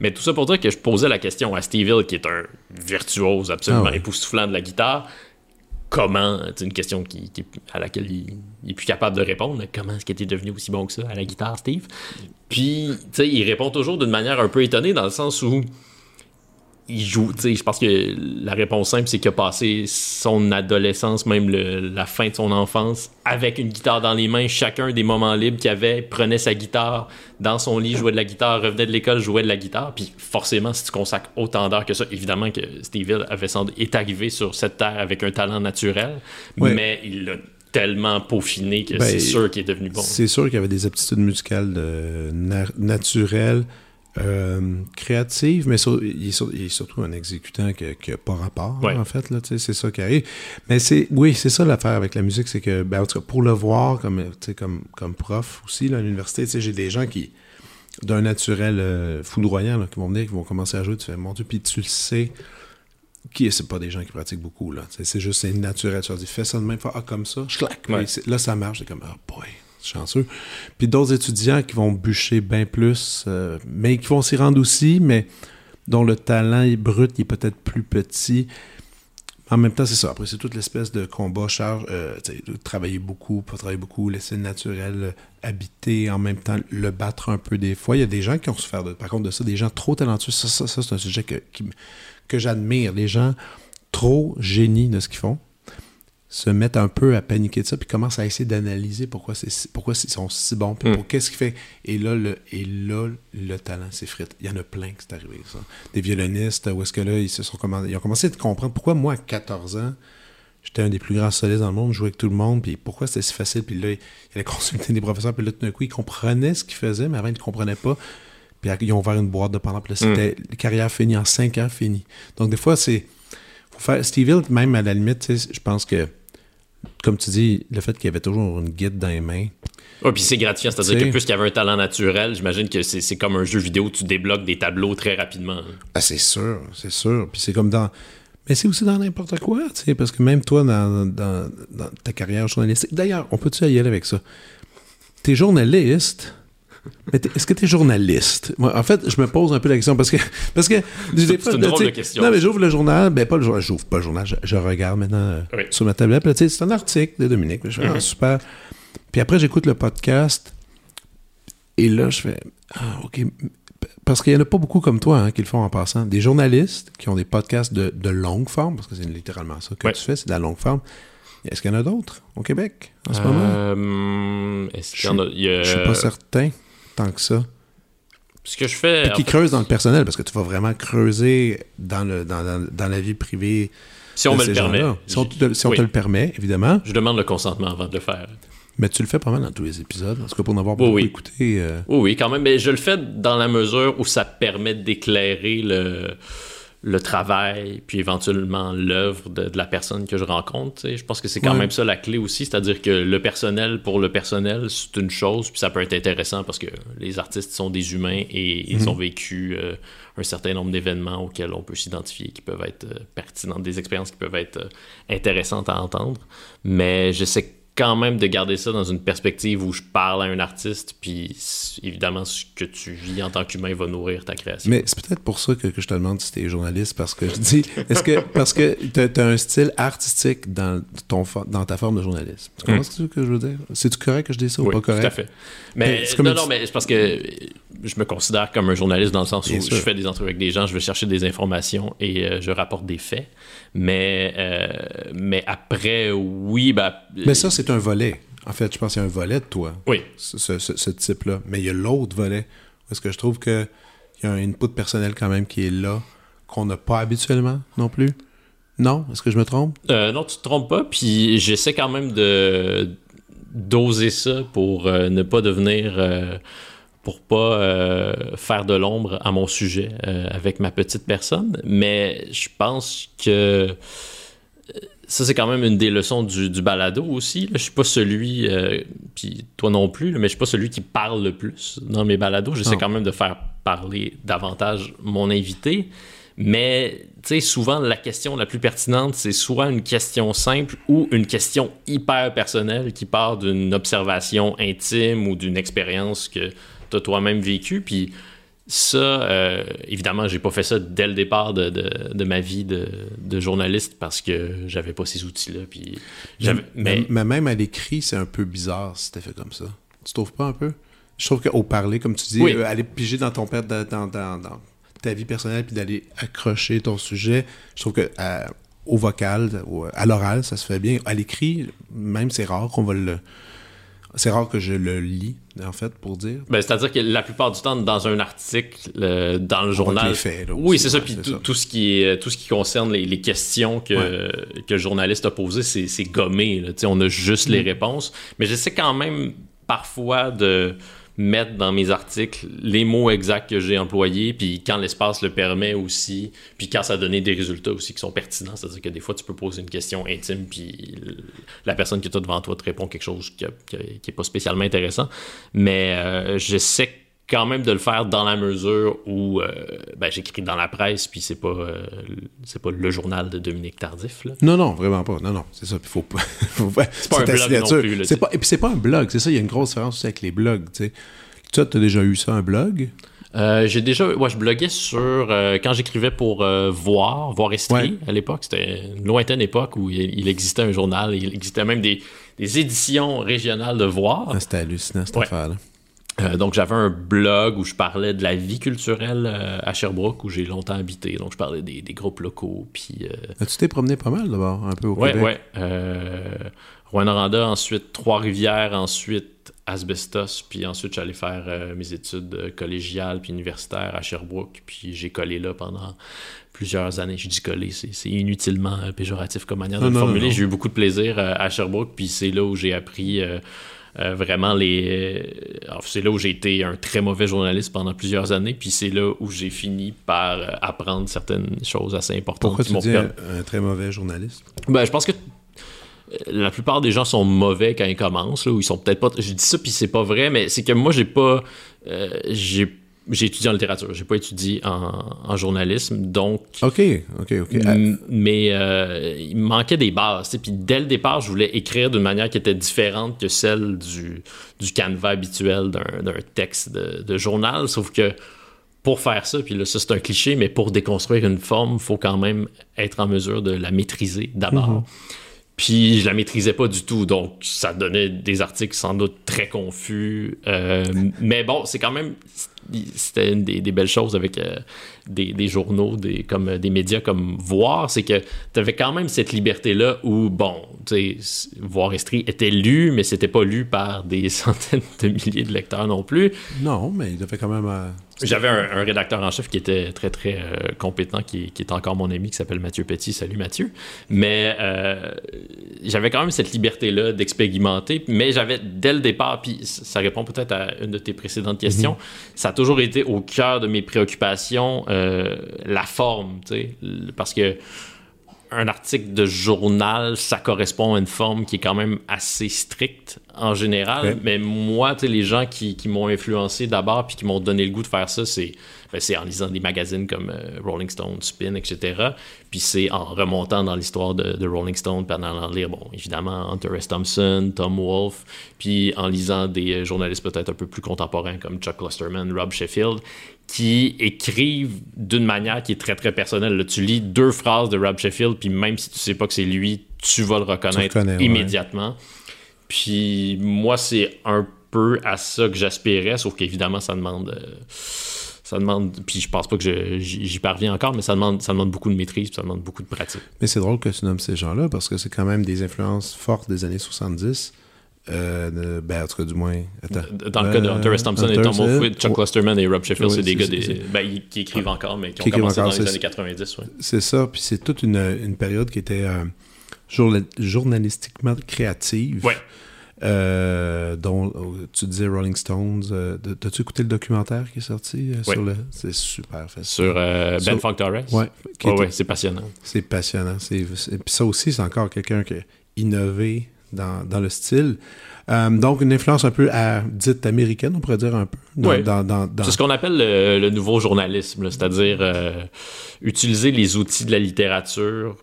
Mais tout ça pour dire que je posais la question à Steve Hill, qui est un virtuose absolument ah époustouflant de la guitare comment, c'est une question à laquelle il, est plus capable de répondre, comment est-ce qu'il était devenu aussi bon que ça à la guitare, Steve? Puis, tu sais, il répond toujours d'une manière un peu étonnée dans le sens où il joue, tu sais, je pense que la réponse simple, c'est qu'il a passé son adolescence, même la fin de son enfance, avec une guitare dans les mains. Chacun des moments libres qu'il avait, prenait sa guitare dans son lit, jouait de la guitare, revenait de l'école, jouait de la guitare. Puis forcément, si tu consacres autant d'heures que ça, évidemment que Steve Hill avait est arrivé sur cette terre avec un talent naturel, mais il l'a tellement peaufiné que ben, c'est sûr qu'il est devenu bon. C'est sûr qu'il avait des aptitudes musicales euh, naturelles euh, créative, mais il, est surtout un exécutant qui n'a pas rapport, en fait. C'est ça qui arrive. Mais c'est oui, c'est ça l'affaire avec la musique, c'est que, ben, pour le voir comme, comme, comme prof aussi à l'université, j'ai des gens qui, d'un naturel euh, foudroyant, qui vont venir, qui vont commencer à jouer, tu fais, mon Dieu, puis tu le sais, qui c'est pas des gens qui pratiquent beaucoup, là. C'est juste, c'est naturel. Tu leur dis, fais ça de même, ah, comme ça, je claque. Là, ça marche, c'est comme, ah, boy chanceux. Puis d'autres étudiants qui vont bûcher bien plus, euh, mais qui vont s'y rendre aussi, mais dont le talent est brut, il est peut-être plus petit. En même temps, c'est ça. Après, c'est toute l'espèce de combat, charge, euh, travailler beaucoup, pas travailler beaucoup, laisser le naturel euh, habiter, en même temps le battre un peu des fois. Il y a des gens qui ont souffert, de, par contre, de ça, des gens trop talentueux. Ça, ça, ça c'est un sujet que, que j'admire. Les gens trop génies de ce qu'ils font se mettent un peu à paniquer de ça, puis commencent à essayer d'analyser pourquoi, c'est, pourquoi ils sont si bons, puis hmm. qu'est-ce qui fait. Et là, le, et là, le talent s'effrite. Il y en a plein qui c'est arrivé, ça. Des violonistes, où est-ce que là, ils, se sont ils ont commencé à comprendre pourquoi moi, à 14 ans, j'étais un des plus grands solistes dans le monde, je jouais avec tout le monde, puis pourquoi c'était si facile, puis là, il allait consulter des professeurs, puis là, tout d'un coup, ils comprenaient ce qu'ils faisaient, mais avant, ils ne comprenaient pas. Puis ils ont ouvert une boîte de pendant, puis là, c'était mm. carrière finie, en 5 ans, fini. Donc, des fois, c'est. Faut faire. Steve Hill, même à la limite, je pense que comme tu dis, le fait qu'il y avait toujours une guide dans les mains. Oui, puis c'est gratifiant, c'est-à-dire que plus qu'il y avait un talent naturel, j'imagine que c'est comme un jeu vidéo, tu débloques des tableaux très rapidement. Ah, c'est sûr, c'est sûr. Puis c'est comme dans. Mais c'est aussi dans n'importe quoi, tu sais, parce que même toi, dans, dans, ta carrière journalistique. D'ailleurs, on peut-tu y aller avec ça? T'es journaliste est-ce que tu es journaliste? Moi, en fait, je me pose un peu la question parce que. Parce que <laughs> c'est une drôle de question. Non, mais j'ouvre le journal. Ben, pas le journal. J'ouvre pas le journal. Je, regarde maintenant euh, sur ma tablette. c'est un article de Dominique. Je fais, ah, mm-hmm. super. Puis après, j'écoute le podcast. Et là, je fais. Ah, OK. Parce qu'il n'y en a pas beaucoup comme toi hein, qui le font en passant. Des journalistes qui ont des podcasts de, de longue forme, parce que c'est littéralement ça que tu fais, c'est de la longue forme. Est-ce qu'il y en a d'autres au Québec en ce moment? Euh, est-ce qu'il y en a... Je, je suis pas certain tant que ça. Ce que je fais. qui creuse dans le personnel, parce que tu vas vraiment creuser dans, le, dans, dans, la vie privée. Si on me le permet. Si on, te, si on te le permet, évidemment. Je demande le consentement avant de le faire. Mais tu le fais pas mal dans tous les épisodes, en tout cas pour en avoir beaucoup oui. écouté. Euh. Oui, oui, quand même. Mais je le fais dans la mesure où ça permet d'éclairer le le travail, puis éventuellement l'œuvre de, la personne que je rencontre. Je pense que c'est quand même ça la clé aussi, c'est-à-dire que le personnel pour le personnel, c'est une chose, puis ça peut être intéressant parce que les artistes sont des humains et ils mhm. ont vécu euh, un certain nombre d'événements auxquels on peut s'identifier, qui peuvent être euh, pertinents, des expériences qui peuvent être euh, intéressantes à entendre. Mais je sais que quand même de garder ça dans une perspective où je parle à un artiste, puis évidemment, ce que tu vis en tant qu'humain va nourrir ta création. Mais c'est peut-être pour ça que, je te demande si tu es journaliste, parce que je dis, est-ce que, parce que tu as, un style artistique dans, ton, dans ta forme de journaliste. Tu comprends ce que je veux dire? C'est-tu correct que je dis ça ou pas correct? tout à fait. Mais, non, non, mais c'est parce que je me considère comme un journaliste dans le sens où je fais des entrevues avec des gens, je vais chercher des informations et euh, je rapporte des faits. Mais, euh, mais après, oui, bah. Mais ça, c'est un volet. En fait, je pense qu'il y a un volet de toi. Oui. Ce, type-là. Mais il y a l'autre volet. Parce que je trouve qu'il y a un input personnel quand même qui est là, qu'on n'a pas habituellement non plus. Non? Est-ce que je me trompe? Euh, non, tu te trompes pas. Puis j'essaie quand même de d'oser ça pour euh, ne pas devenir pour pas euh, faire de l'ombre à mon sujet euh, avec ma petite personne. Mais je pense que euh, ça, c'est quand même une des leçons du, balado aussi. Je suis pas celui, puis toi non plus, mais je suis pas celui qui parle le plus dans mes balados. J'essaie quand même de faire parler davantage mon invité. Mais, tu sais, souvent, la question la plus pertinente, c'est soit une question simple ou une question hyper personnelle qui part d'une observation intime ou d'une expérience que toi-même vécu. Puis ça, euh, évidemment, j'ai pas fait ça dès le départ de, ma vie de, journaliste parce que j'avais pas ces outils-là. Puis mais, mais, même à l'écrit, c'est un peu bizarre si c'était fait comme ça. Tu trouves pas un peu? Je trouve qu'au parler, comme tu dis, euh, aller piger dans ton père, dans, ta vie personnelle, puis d'aller accrocher ton sujet, je trouve que au vocal, à l'oral, ça se fait bien. À l'écrit, même c'est rare qu'on va le c'est rare que je le lis, en fait, pour dire. Ben, C'est-à-dire que la plupart du temps, dans un article, dans le journal. oui, c'est ça. Puis tout, ce qui est, tout ce qui concerne les, questions que, que le journaliste a posées, c'est gommé. Là. On a juste les mm. réponses. Mais j'essaie quand même parfois de mettre dans mes articles les mots exacts que j'ai employés, puis quand l'espace le permet aussi, puis quand ça a donné des résultats aussi qui sont pertinents. C'est-à-dire que des fois, tu peux poser une question intime, puis la personne qui est devant toi te répond quelque chose qui n'est pas spécialement intéressant. Mais euh, j'essaie quand même de le faire dans la mesure où euh, ben, j'écris dans la presse, puis c'est pas euh, c'est pas le journal de Dominique Tardif. Là. Non, non, vraiment pas. Non, non, c'est ça. <laughs> Faut pas. c'est pas un blog non plus. pas, et puis c'est pas un blog, c'est ça. Il y a une grosse différence aussi avec les blogs. Tu sais, tu as déjà eu ça, un blog? Euh, j'ai déjà, ouais, je bloguais sur euh, quand j'écrivais pour euh, Voir, Voir Estrie à l'époque. C'était une lointaine époque où il, existait un journal, il existait même des, éditions régionales de Voir. Ah, c'était hallucinant cette affaire-là. Donc j'avais un blog où je parlais de la vie culturelle à Sherbrooke où j'ai longtemps habité. Donc je parlais des, groupes locaux. Puis. tu t'es promené pas mal d'abord, un peu au ouais, Québec? Ouais, ouais. ensuite Trois-Rivières, ensuite Asbestos, puis ensuite j'allais faire euh, mes études euh, collégiales puis universitaires à Sherbrooke, puis j'ai collé là pendant plusieurs années. Je dis collé, c'est inutilement euh, péjoratif comme manière de le formuler. J'ai eu beaucoup de plaisir à Sherbrooke, puis c'est là où j'ai appris vraiment les. c'est là où j'ai été un très mauvais journaliste pendant plusieurs années, puis c'est là où j'ai fini par apprendre certaines choses assez importantes. Pourquoi tu dis un, un, très mauvais journaliste? Ben, je pense que la plupart des gens sont mauvais quand ils commencent, là, ou ils sont peut-être pas. Je dis ça, puis c'est pas vrai, mais c'est que moi, j'ai pas. Euh, j'ai j'ai étudié en littérature, j'ai pas étudié en, journalisme, donc. Ok, ok, ok. Mais euh, il me manquait des bases. Puis dès le départ, je voulais écrire d'une manière qui était différente que celle du, du canevas habituel d'un texte de, journal. Sauf que pour faire ça, puis là, ça c'est un cliché, mais pour déconstruire une forme, il faut quand même être en mesure de la maîtriser d'abord. Mm-hmm. Puis je la maîtrisais pas du tout, donc ça donnait des articles sans doute très confus. Euh, mais bon, c'est quand même c'était une des, belles choses avec euh, des, journaux, des, comme des médias comme Voir, c'est que tu avais quand même cette liberté-là où, bon, Voir Estrie était lu, mais c'était pas lu par des <laughs> centaines de milliers de lecteurs non plus. Non, mais il devait quand même. Euh, j'avais un, rédacteur en chef qui était très, très euh, compétent, qui, est encore mon ami, qui s'appelle Mathieu Petit. Salut Mathieu. Mais euh, j'avais quand même cette liberté-là d'expérimenter. Mais j'avais, dès le départ, puis ça répond peut-être à une de tes précédentes questions, mhm. ça toujours été au cœur de mes préoccupations, euh, la forme, tu sais. Parce que un article de journal, ça correspond à une forme qui est quand même assez stricte en général. Mais moi, les gens qui, qui m'ont influencé d'abord puis qui m'ont donné le goût de faire ça, c'est ben, en lisant des magazines comme euh, Rolling Stone, Spin, etc. Puis c'est en remontant dans l'histoire de, Rolling Stone, puis en allant lire, bon, évidemment, Hunter S. Thompson, Tom Wolfe, puis en lisant des euh, journalistes peut-être un peu plus contemporains comme Chuck Klosterman, Rob Sheffield, qui écrivent d'une manière qui est très, très personnelle. tu lis deux phrases de Rob Sheffield, puis même si tu sais pas que c'est lui, tu vas le reconnaître immédiatement. Puis moi, c'est un peu à ça que j'aspirais, sauf qu'évidemment, ça demande... Euh, ça demande, puis je pense pas que j'y parviens encore, mais ça demande, ça demande beaucoup de maîtrise, ça demande beaucoup de pratique. Mais c'est drôle que tu nommes ces gens-là, parce que c'est quand même des influences fortes des années 70. Euh, ben, en tout cas, du moins. Dans le cas de Hunter S. Thompson et Tom Wolfe, Chuck Clusterman et Rob Sheffield, c'est des gars ben, qui écrivent encore, mais qui, ont commencé dans les années 90. C'est ça, puis c'est toute une, une, période qui était euh, journalistiquement créative. Ouais. Euh, dont euh, tu disais Rolling Stones. Euh, T'as-tu écouté le documentaire qui est sorti euh, sur le. C'est super facile. Sur Ben Funk Torres? Ouais. ouais c'est passionnant. C'est passionnant. Puis ça aussi, c'est encore quelqu'un qui a innové dans, dans le style. donc, une influence un peu dite américaine, on pourrait dire un peu. C'est ce qu'on appelle le, le, nouveau journalisme, c'est-à-dire utiliser les outils de la littérature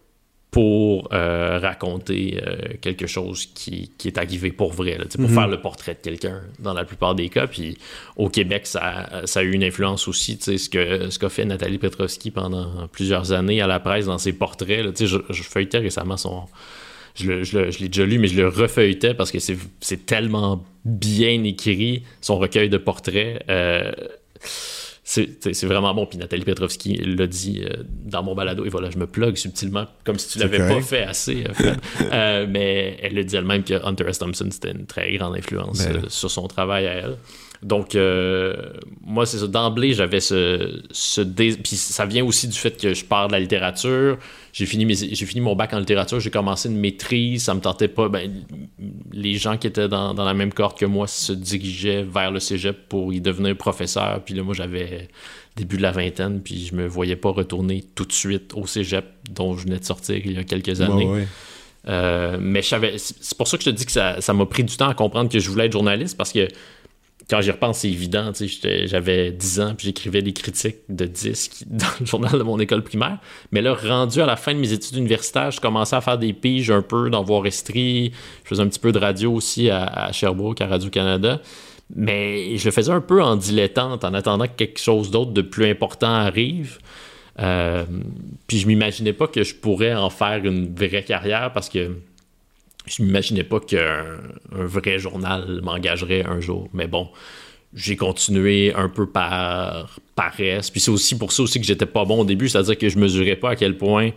pour euh, raconter euh, quelque chose qui, qui, est arrivé pour vrai, là, pour mhm. faire le portrait de quelqu'un dans la plupart des cas. Puis au Québec, ça, ça a eu une influence aussi, ce qu'a ce qu'a fait Nathalie Petrovski pendant plusieurs années à la presse dans ses portraits. Là, je, je feuilletais récemment son... Je, je, je l'ai déjà lu, mais je le refeuilletais parce que c'est tellement bien écrit, son recueil de portraits. Euh, c'est vraiment bon. Puis Nathalie Petrovski l'a dit euh, dans mon balado. Et voilà, je me plug subtilement, comme si tu l'avais pas fait assez, euh, <laughs> euh, mais elle le dit elle-même que Hunter S. Thompson, c'était une très grande influence ben sur son travail à elle. Donc, moi, c'est ça. D'emblée, j'avais ce, ce Puis ça vient aussi du fait que je parle de la littérature j'ai fini, j'ai fini mon bac en littérature, j'ai commencé une maîtrise, ça me tentait pas. Ben, les gens qui étaient dans, la même cohorte que moi se dirigeaient vers le cégep pour y devenir professeur. Puis là, moi, j'avais début de la vingtaine, puis je me voyais pas retourner tout de suite au cégep dont je venais de sortir il y a quelques années. Euh, mais c'est pour ça que je te dis que ça m'a pris du temps à comprendre que je voulais être journaliste parce que quand j'y repense, c'est évident. J'avais 10 ans, puis j'écrivais des critiques de disques <laughs> dans le journal de mon école primaire. Mais là, rendu à la fin de mes études universitaires, je commençais à faire des piges un peu dans Voir Estrie. Je faisais un petit peu de radio aussi à, Sherbrooke, à Radio-Canada. Mais je le faisais un peu en dilettante, en attendant que quelque chose d'autre de plus important arrive. Euh, puis je m'imaginais pas que je pourrais en faire une vraie carrière parce que je m'imaginais pas qu'un vrai journal m'engagerait un jour. Mais bon, j'ai continué un peu par paresse. Puis c'est aussi pour ça aussi que j'étais pas bon au début, c'est-à-dire que je mesurais pas à quel point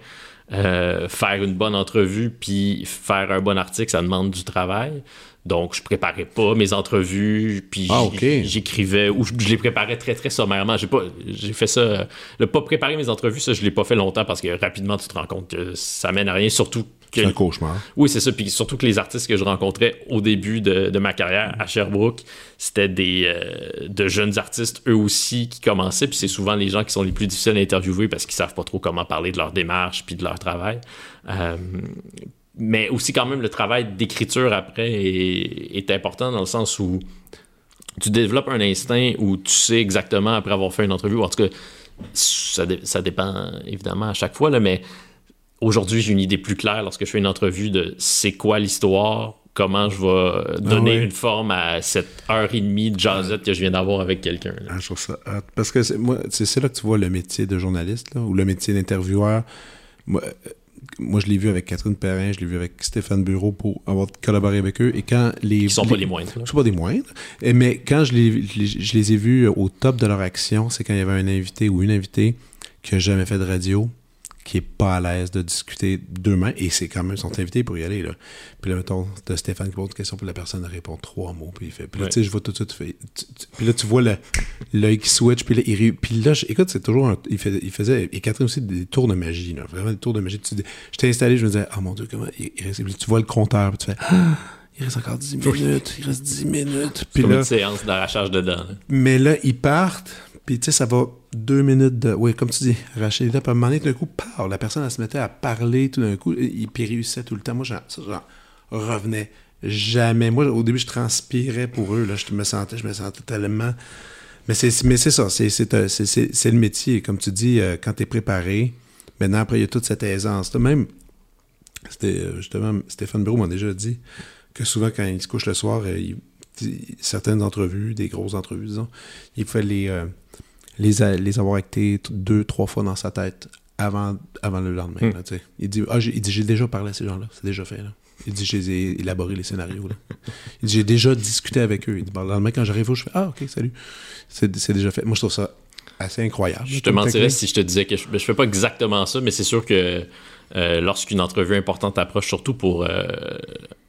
euh, faire une bonne entrevue puis faire un bon article, ça demande du travail. Donc, je préparais pas mes entrevues, puis ah, j'écrivais, ou je, les préparais très, très sommairement. J'ai pas, j'ai fait ça, le pas préparer mes entrevues, ça, je l'ai pas fait longtemps parce que rapidement, tu te rends compte que ça mène à rien, surtout que... C'est un cauchemar. Oui, c'est ça, puis surtout que les artistes que je rencontrais au début de, ma carrière à Sherbrooke, c'était des euh, de jeunes artistes, eux aussi, qui commençaient, puis c'est souvent les gens qui sont les plus difficiles à interviewer parce qu'ils savent pas trop comment parler de leur démarche puis de leur travail. Euh, mais aussi quand même le travail d'écriture après est, important dans le sens où tu développes un instinct où tu sais exactement après avoir fait une entrevue, en tout cas, ça, ça dépend évidemment à chaque fois, là, mais aujourd'hui j'ai une idée plus claire lorsque je fais une entrevue de c'est quoi l'histoire, comment je vais donner ah une forme à cette heure et demie de jazzette que je viens d'avoir avec quelqu'un. Ah, je trouve ça Parce que moi, c'est là que tu vois le métier de journaliste ou le métier d'intervieweur. Moi, moi, je l'ai vu avec Catherine Perrin, je l'ai vu avec Stéphane Bureau pour avoir collaboré avec eux. Et quand les. Ils sont pas les moindres. Ils sont pas des moindres. Mais quand je les, je les ai vus au top de leur action, c'est quand il y avait un invité ou une invitée qui n'a jamais fait de radio, qui est pas à l'aise de discuter d'eux-mêmes, et c'est quand même, son invité pour y aller, là. Puis là, mettons, t'as Stéphane qui pose une question, puis la personne répond trois mots, puis il fait, puis là, tu sais, je vois tout de suite, puis là, tu vois l'œil qui switch, puis là, il, puis là, écoute, c'est toujours, un, il, il, faisait, et Catherine aussi, des tours de magie, là, vraiment des tours de magie. Tu, j'étais installé, je me disais, oh mon Dieu, comment, il, tu vois le compteur, puis tu fais, ah, <gasps> il reste encore 10 minutes, il reste 10 minutes. Puis là, une séance d'arrachage dedans. Mais là, ils partent, puis tu sais, ça va deux minutes de. Oui, comme tu dis, Rachel, là, puis à un moment donné, tout d'un coup, parle. La personne, elle se mettait à parler tout d'un coup, il, puis réussissait tout le temps. Moi, j'en, revenais jamais. Moi, au début, je transpirais pour eux. Là, je me sentais, je me sentais tellement. Mais c'est, ça, c'est, c'est, le métier. Comme tu dis, euh, quand tu es préparé, maintenant, après, il y a toute cette aisance. Même, c'était euh, justement, Stéphane Brou m'a déjà dit que souvent, quand il se couche le soir, euh, certaines entrevues, des grosses entrevues, disons, il fait les les, les avoir actés deux, trois fois dans sa tête avant, avant le lendemain. Hmm. il dit ah, j'ai, j'ai déjà parlé à ces gens-là, c'est déjà fait. Là. Il dit j'ai élaboré les scénarios. Là. <laughs> Il dit j'ai déjà discuté avec eux. Il dit le lendemain, quand j'arrive, je fais Ah, ok, salut. C'est, c'est déjà fait. Moi, je trouve ça assez incroyable. Je te mentirais si je te disais que je, je fais pas exactement ça, mais c'est sûr que euh, lorsqu'une entrevue importante approche, surtout pour euh,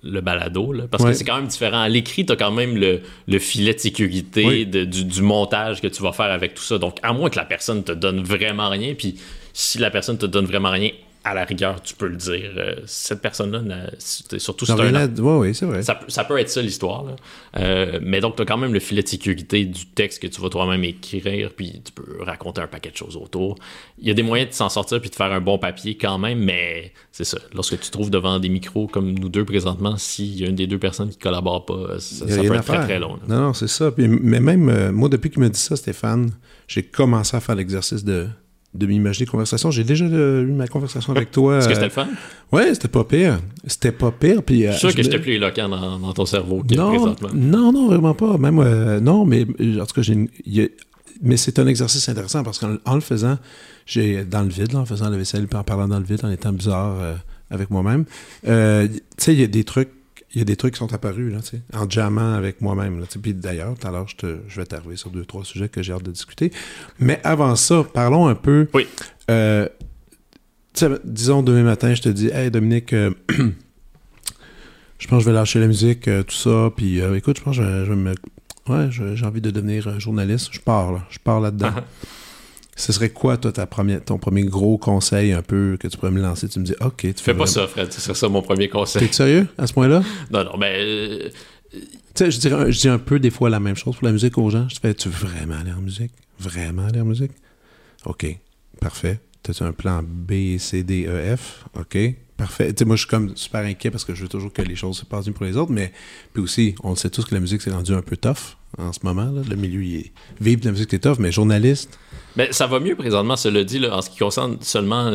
le balado, parce que c'est quand même différent. À l'écrit, tu as quand même le, filet de sécurité du, montage que tu vas faire avec tout ça. Donc, à moins que la personne te donne vraiment rien, puis si la personne te donne vraiment rien, à la rigueur, tu peux le dire. Euh, cette personne-là, surtout c'est un... oui, c'est vrai. Ça, peut être ça l'histoire. Euh, mais donc, tu as quand même le filet de sécurité du texte que tu vas toi-même écrire, puis tu peux raconter un paquet de choses autour. Il y a des moyens de s'en sortir puis de faire un bon papier quand même, mais c'est ça. Lorsque tu te trouves devant des micros comme nous deux présentement, s'il y a une des deux personnes qui collabore pas, ça, peut être très très long. Non, non, c'est ça. mais même, euh, moi, depuis qu'il m'a dit ça, Stéphane, j'ai commencé à faire l'exercice de de m'imaginer conversation. J'ai déjà eu ma conversation avec toi. Est-ce que c'était le fun? Ouais, c'était pas pire. C'était pas pire. Puis, euh, je suis sûr que j'étais plus éloquent dans, ton cerveau que non, présentement. Non, non, vraiment pas. Même, euh, non, mais en tout cas, j'ai mais c'est un exercice intéressant parce qu'en le faisant, j'ai dans le vide, en faisant la vaisselle, puis en parlant dans le vide, en étant bizarre euh, avec moi-même, tu sais, il y a des trucs il y a des trucs qui sont apparus, là, en jammant avec moi-même. Puis d'ailleurs, tout à l'heure, je, je vais t'arriver sur deux, trois sujets que j'ai hâte de discuter. Mais avant ça, parlons un peu. Oui. Euh, disons, demain matin, je te dis, hey Dominique, euh, <clears throat> je pense que je vais lâcher la musique, euh, tout ça. Puis écoute, je pense que je, vais me. Ouais, j'ai envie de devenir journaliste. Je pars, là. Je pars là-dedans. Ce serait quoi, toi, ta première, ton premier gros conseil un peu que tu pourrais me lancer? Tu me dis, OK, tu fais pas ça, Fred. Ce serait ça mon premier conseil. T'es sérieux à ce point-là? non, non, mais. Euh, tu sais, je, dirais, je dis un peu des fois la même chose pour la musique aux gens. Je te fais, tu veux vraiment aller en musique? Vraiment aller en musique? OK, parfait. T'as-tu un plan B, C, D, E, F? OK, parfait. Moi, je suis comme super inquiet parce que je veux toujours que les choses se passent pour les autres, mais puis aussi, on sait tous que la musique s'est rendue un peu tough en ce moment. Là. Le milieu, il est... vive de la musique, c'est tough, mais journaliste, mais ça va mieux présentement, cela dit, là, en ce qui concerne seulement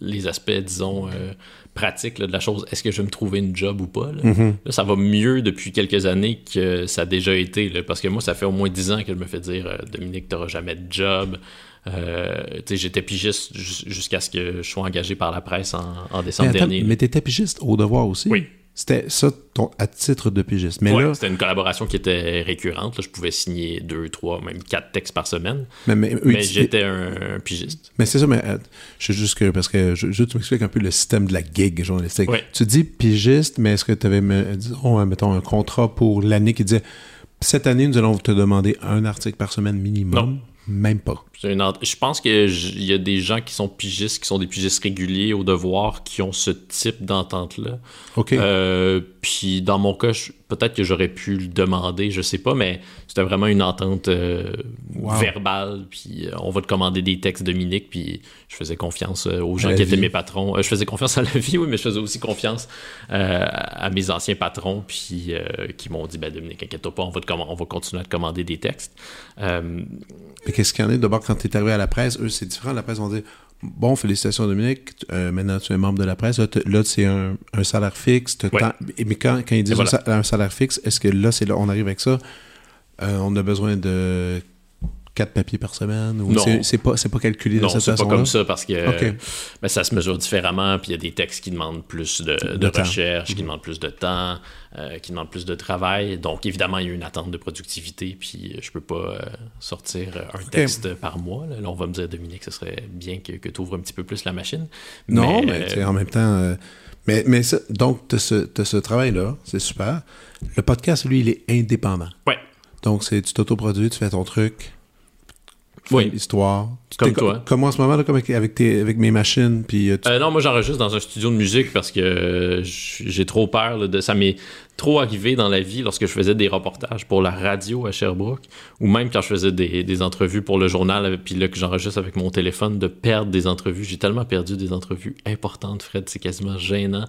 les aspects, disons, euh, pratiques de la chose. Est-ce que je vais me trouver une job ou pas? Là? ça va mieux depuis quelques années que ça a déjà été. parce que moi, ça fait au moins dix ans que je me fais dire euh, Dominique, tu n'auras jamais de job. Euh, j'étais pigiste jusqu'à ce que je sois engagé par la presse en, décembre dernier. Mais tu étais pigiste au devoir aussi? Oui. C'était ça ton, à titre de pigiste. Mais là, c'était une collaboration qui était récurrente. Là, je pouvais signer deux, trois, même quatre textes par semaine. Mais, mais, j'étais un, pigiste. Mais c'est ça, mais euh, je suis juste que, parce que je, je tu m'expliques un peu le système de la gig journalistique. Tu dis pigiste, mais est-ce que tu avais, disons, euh, mettons, un contrat pour l'année qui disait cette année, nous allons te demander un article par semaine minimum? Non. Même pas. Je pense qu'il y a des gens qui sont pigistes, qui sont des pigistes réguliers au devoir, qui ont ce type d'entente-là. OK. Euh, puis dans mon cas, peut-être que j'aurais pu le demander, je sais pas, mais c'était vraiment une entente euh, verbale. Puis euh, on va te commander des textes, Dominique. Puis je faisais confiance aux gens qui étaient mes patrons. je faisais confiance à la <laughs> vie, oui, mais je faisais aussi confiance à mes anciens patrons. Puis qui m'ont dit, ben Dominique, inquiète-toi pas, on va, on va continuer à te commander des textes. mais qu'est-ce qu'il y en a d'abord quand tu es arrivé à la presse, eux, c'est différent. La presse vont dire Bon, félicitations Dominique, euh, maintenant tu es membre de la presse. Là, c'est un, salaire fixe. Mais quand, quand ils disent un, salaire fixe, est-ce que là, c'est là, on arrive avec ça? Euh, On a besoin de quatre papiers par semaine ou c'est pas c'est pas calculé de cette façon c'est pas comme ça parce que ben, ça se mesure différemment puis il y a des textes qui demandent plus de, recherche qui mhm. demandent plus de temps euh, qui demandent plus de travail. Donc évidemment il y a une attente de productivité puis je peux pas euh, sortir un texte par mois là. on va me dire Dominique ce serait bien que, que tu ouvres un petit peu plus la machine. Non mais, en même temps euh, mais, mais donc tu as ce, ce travail là c'est super. Le podcast lui il est indépendant. Ouais. Donc c'est tu t'autoproduis tu fais ton truc oui. histoire. Comme toi. Comme en ce moment, là, comme avec, avec, tes, avec mes machines. Puis, euh, euh, non, moi j'enregistre dans un studio de musique parce que j'ai trop peur de ça. Trop arrivé dans la vie lorsque je faisais des reportages pour la radio à Sherbrooke ou même quand je faisais des, des entrevues pour le journal puis là que j'enregistre avec mon téléphone de perdre des entrevues. J'ai tellement perdu des entrevues importantes, Fred, c'est quasiment gênant.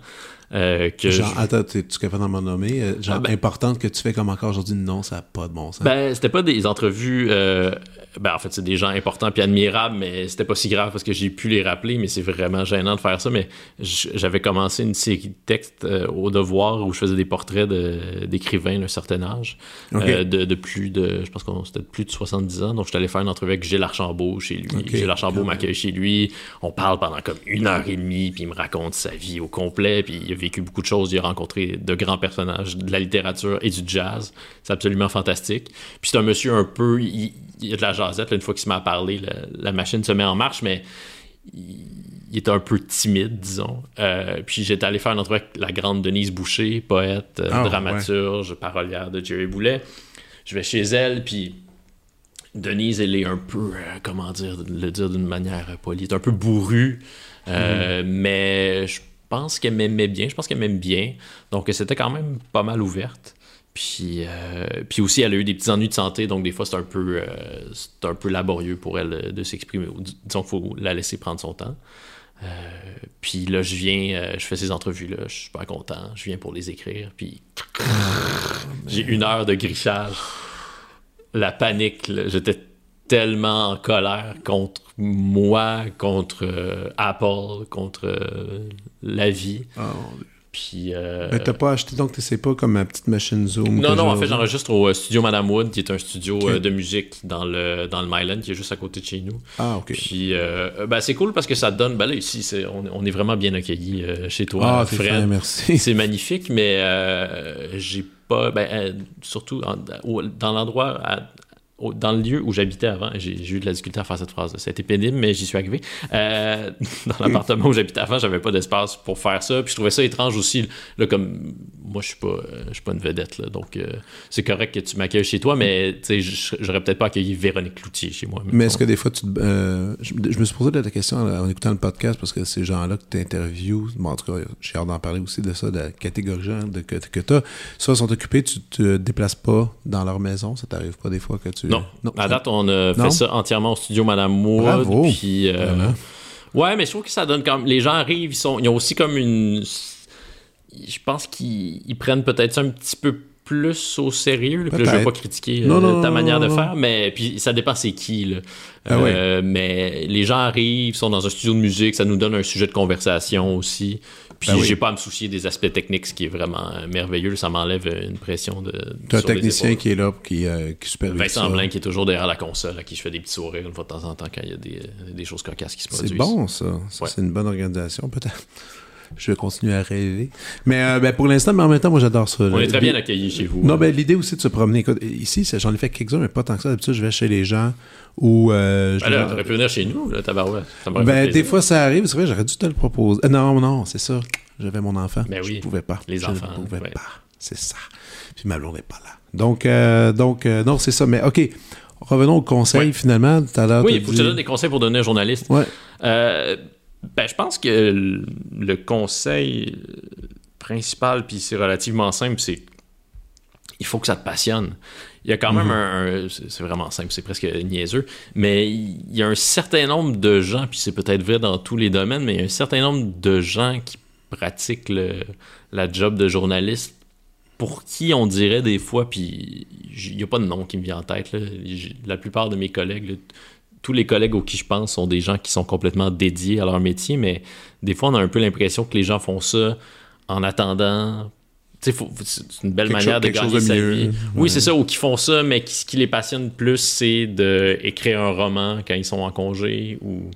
Euh, que genre, attends, tu capable d'en nommer? Euh, genre, ah, ben importante que tu fais comme encore aujourd'hui? Non, ça n'a pas de bon sens. Ben, c'était pas des entrevues. Euh, ben, en fait, c'est des gens importants puis admirables, mais c'était pas si grave parce que j'ai pu les rappeler, mais c'est vraiment gênant de faire ça. Mais j'avais commencé une série de textes au devoir où je faisais des portraits d'écrivains d'un certain âge, de, plus de. Je pense que c'était plus de 70 ans. Donc, je suis allé faire une entrevue avec Gilles Archambault chez lui. Gilles Archambault m'accueille chez lui. On parle pendant comme une heure et demie, puis il me raconte sa vie au complet, puis vécu beaucoup de choses, il a rencontré de grands personnages de la littérature et du jazz. C'est absolument fantastique. Puis c'est un monsieur un peu, il, y a de la jazzette, une fois qu'il se met à parler, la, machine se met en marche, mais il, est un peu timide, disons. Euh, puis j'étais allé faire une entrevue avec la grande Denise Boucher, poète, euh, ah, dramaturge, parolière de Jerry Boulet. Je vais chez elle, puis Denise, elle est un peu, euh, comment dire, le dire d'une manière polie, est un peu bourrue, mm-hmm. mais je pense qu'elle m'aimait bien. Je pense qu'elle m'aime bien. Donc, c'était quand même pas mal ouverte. Puis, puis aussi, elle a eu des petits ennuis de santé, donc des fois, c'est un, peu, euh, un peu laborieux pour elle de s'exprimer. Disons qu'il faut la laisser prendre son temps. Euh, puis là, je viens, je fais ces entrevues-là, je suis pas content, je viens pour les écrire, puis j'ai une heure de grichage. La panique, j'étais tellement en colère contre moi, contre euh, Apple, contre euh, la vie. Oh, puis. Euh, Mais t'as pas acheté, donc t'essaies pas comme ma petite machine Zoom Non, non, en fait, j'enregistre au studio Madame Wood, qui est un studio de musique dans le, dans le Myland, qui est juste à côté de chez nous. Ah, ok. Puis, ben, c'est cool parce que ça donne. Ben là, ici, on, on, est vraiment bien accueillis chez toi, ah, Fred. merci. C'est magnifique, mais j'ai pas. Ben, surtout dans l'endroit dans le lieu où j'habitais avant, j'ai eu de la difficulté à faire cette phrase. Ça a été pénible, mais j'y suis arrivé. Euh, <laughs> dans l'appartement où j'habitais avant, j'avais pas d'espace pour faire ça. Puis je trouvais ça étrange aussi. Là, comme moi, je suis pas, je suis pas une vedette, là, donc euh, c'est correct que tu m'accueilles chez toi, mais j'aurais peut-être pas accueilli Véronique Cloutier chez moi. Mais, est-ce que des fois, tu, euh, je, me suis posé la question en écoutant le podcast parce que ces gens-là que tu interviews, bon, en tout cas, j'ai hâte d'en parler aussi de ça, de la catégorie de, que, que tu as. Soit sont occupés, tu te déplaces pas dans leur maison, ça t'arrive pas des fois que tu non. À date, on a fait ça entièrement au studio Madame Wood. Puis, euh, Ouais, mais je trouve que ça donne quand même. Les gens arrivent, ils, sont... ils ont aussi comme une. Je pense qu'ils prennent peut-être ça un petit peu plus au sérieux. Puis là, je veux pas critiquer euh, ta manière de faire, mais puis ça dépend c'est qui. Là. Ah euh, mais les gens arrivent, sont dans un studio de musique, ça nous donne un sujet de conversation aussi. Puis ben j'ai pas à me soucier des aspects techniques, ce qui est vraiment euh, merveilleux. Ça m'enlève une pression de. T'as un technicien qui est là, qui, qui supervise. Vincent Blain qui est toujours derrière la console, à qui je fais des petits sourires une fois de temps en temps quand il y a des, des choses cocasses qui se produisent. C'est bon ça. C'est une bonne organisation peut-être je vais continuer à rêver. Mais euh, ben, pour l'instant, mais en même temps, moi, j'adore ça. On est très bien accueillis chez vous. Non, ben, l'idée aussi de se promener. ici, j'en ai fait quelques-uns, mais pas tant que ça. D'habitude, je vais chez les gens ou. Euh, ben là, pu venir chez nous, là, tabarouette. Ben, des fois, ça arrive. C'est vrai, j'aurais dû te le proposer. Euh, non, non, c'est ça. J'avais mon enfant. Ben oui. Je pouvais pas. Les je enfants. Je pouvais pas. C'est ça. Puis ma blonde n'est pas là. Donc, donc non, c'est ça. Mais OK. Revenons au conseil, finalement. Tout à oui, il faut que je te donne des conseils pour devenir journaliste. Ouais. Euh, ben, je pense que le conseil principal, puis c'est relativement simple, c'est il faut que ça te passionne. Il y a quand même mhm. un, c'est vraiment simple, c'est presque niaiseux, mais il y a un certain nombre de gens, puis c'est peut-être vrai dans tous les domaines, mais il y a un certain nombre de gens qui pratiquent le, la job de journaliste pour qui on dirait des fois, puis il n'y a pas de nom qui me vient en tête, la plupart de mes collègues, tous les collègues aux qui je pense sont des gens qui sont complètement dédiés à leur métier, mais des fois, on a un peu l'impression que les gens font ça en attendant. C'est une belle manière de gagner sa vie. Oui, c'est ça, ou qui font ça, mais ce qui les passionne plus, c'est d'écrire un roman quand ils sont en congé, ou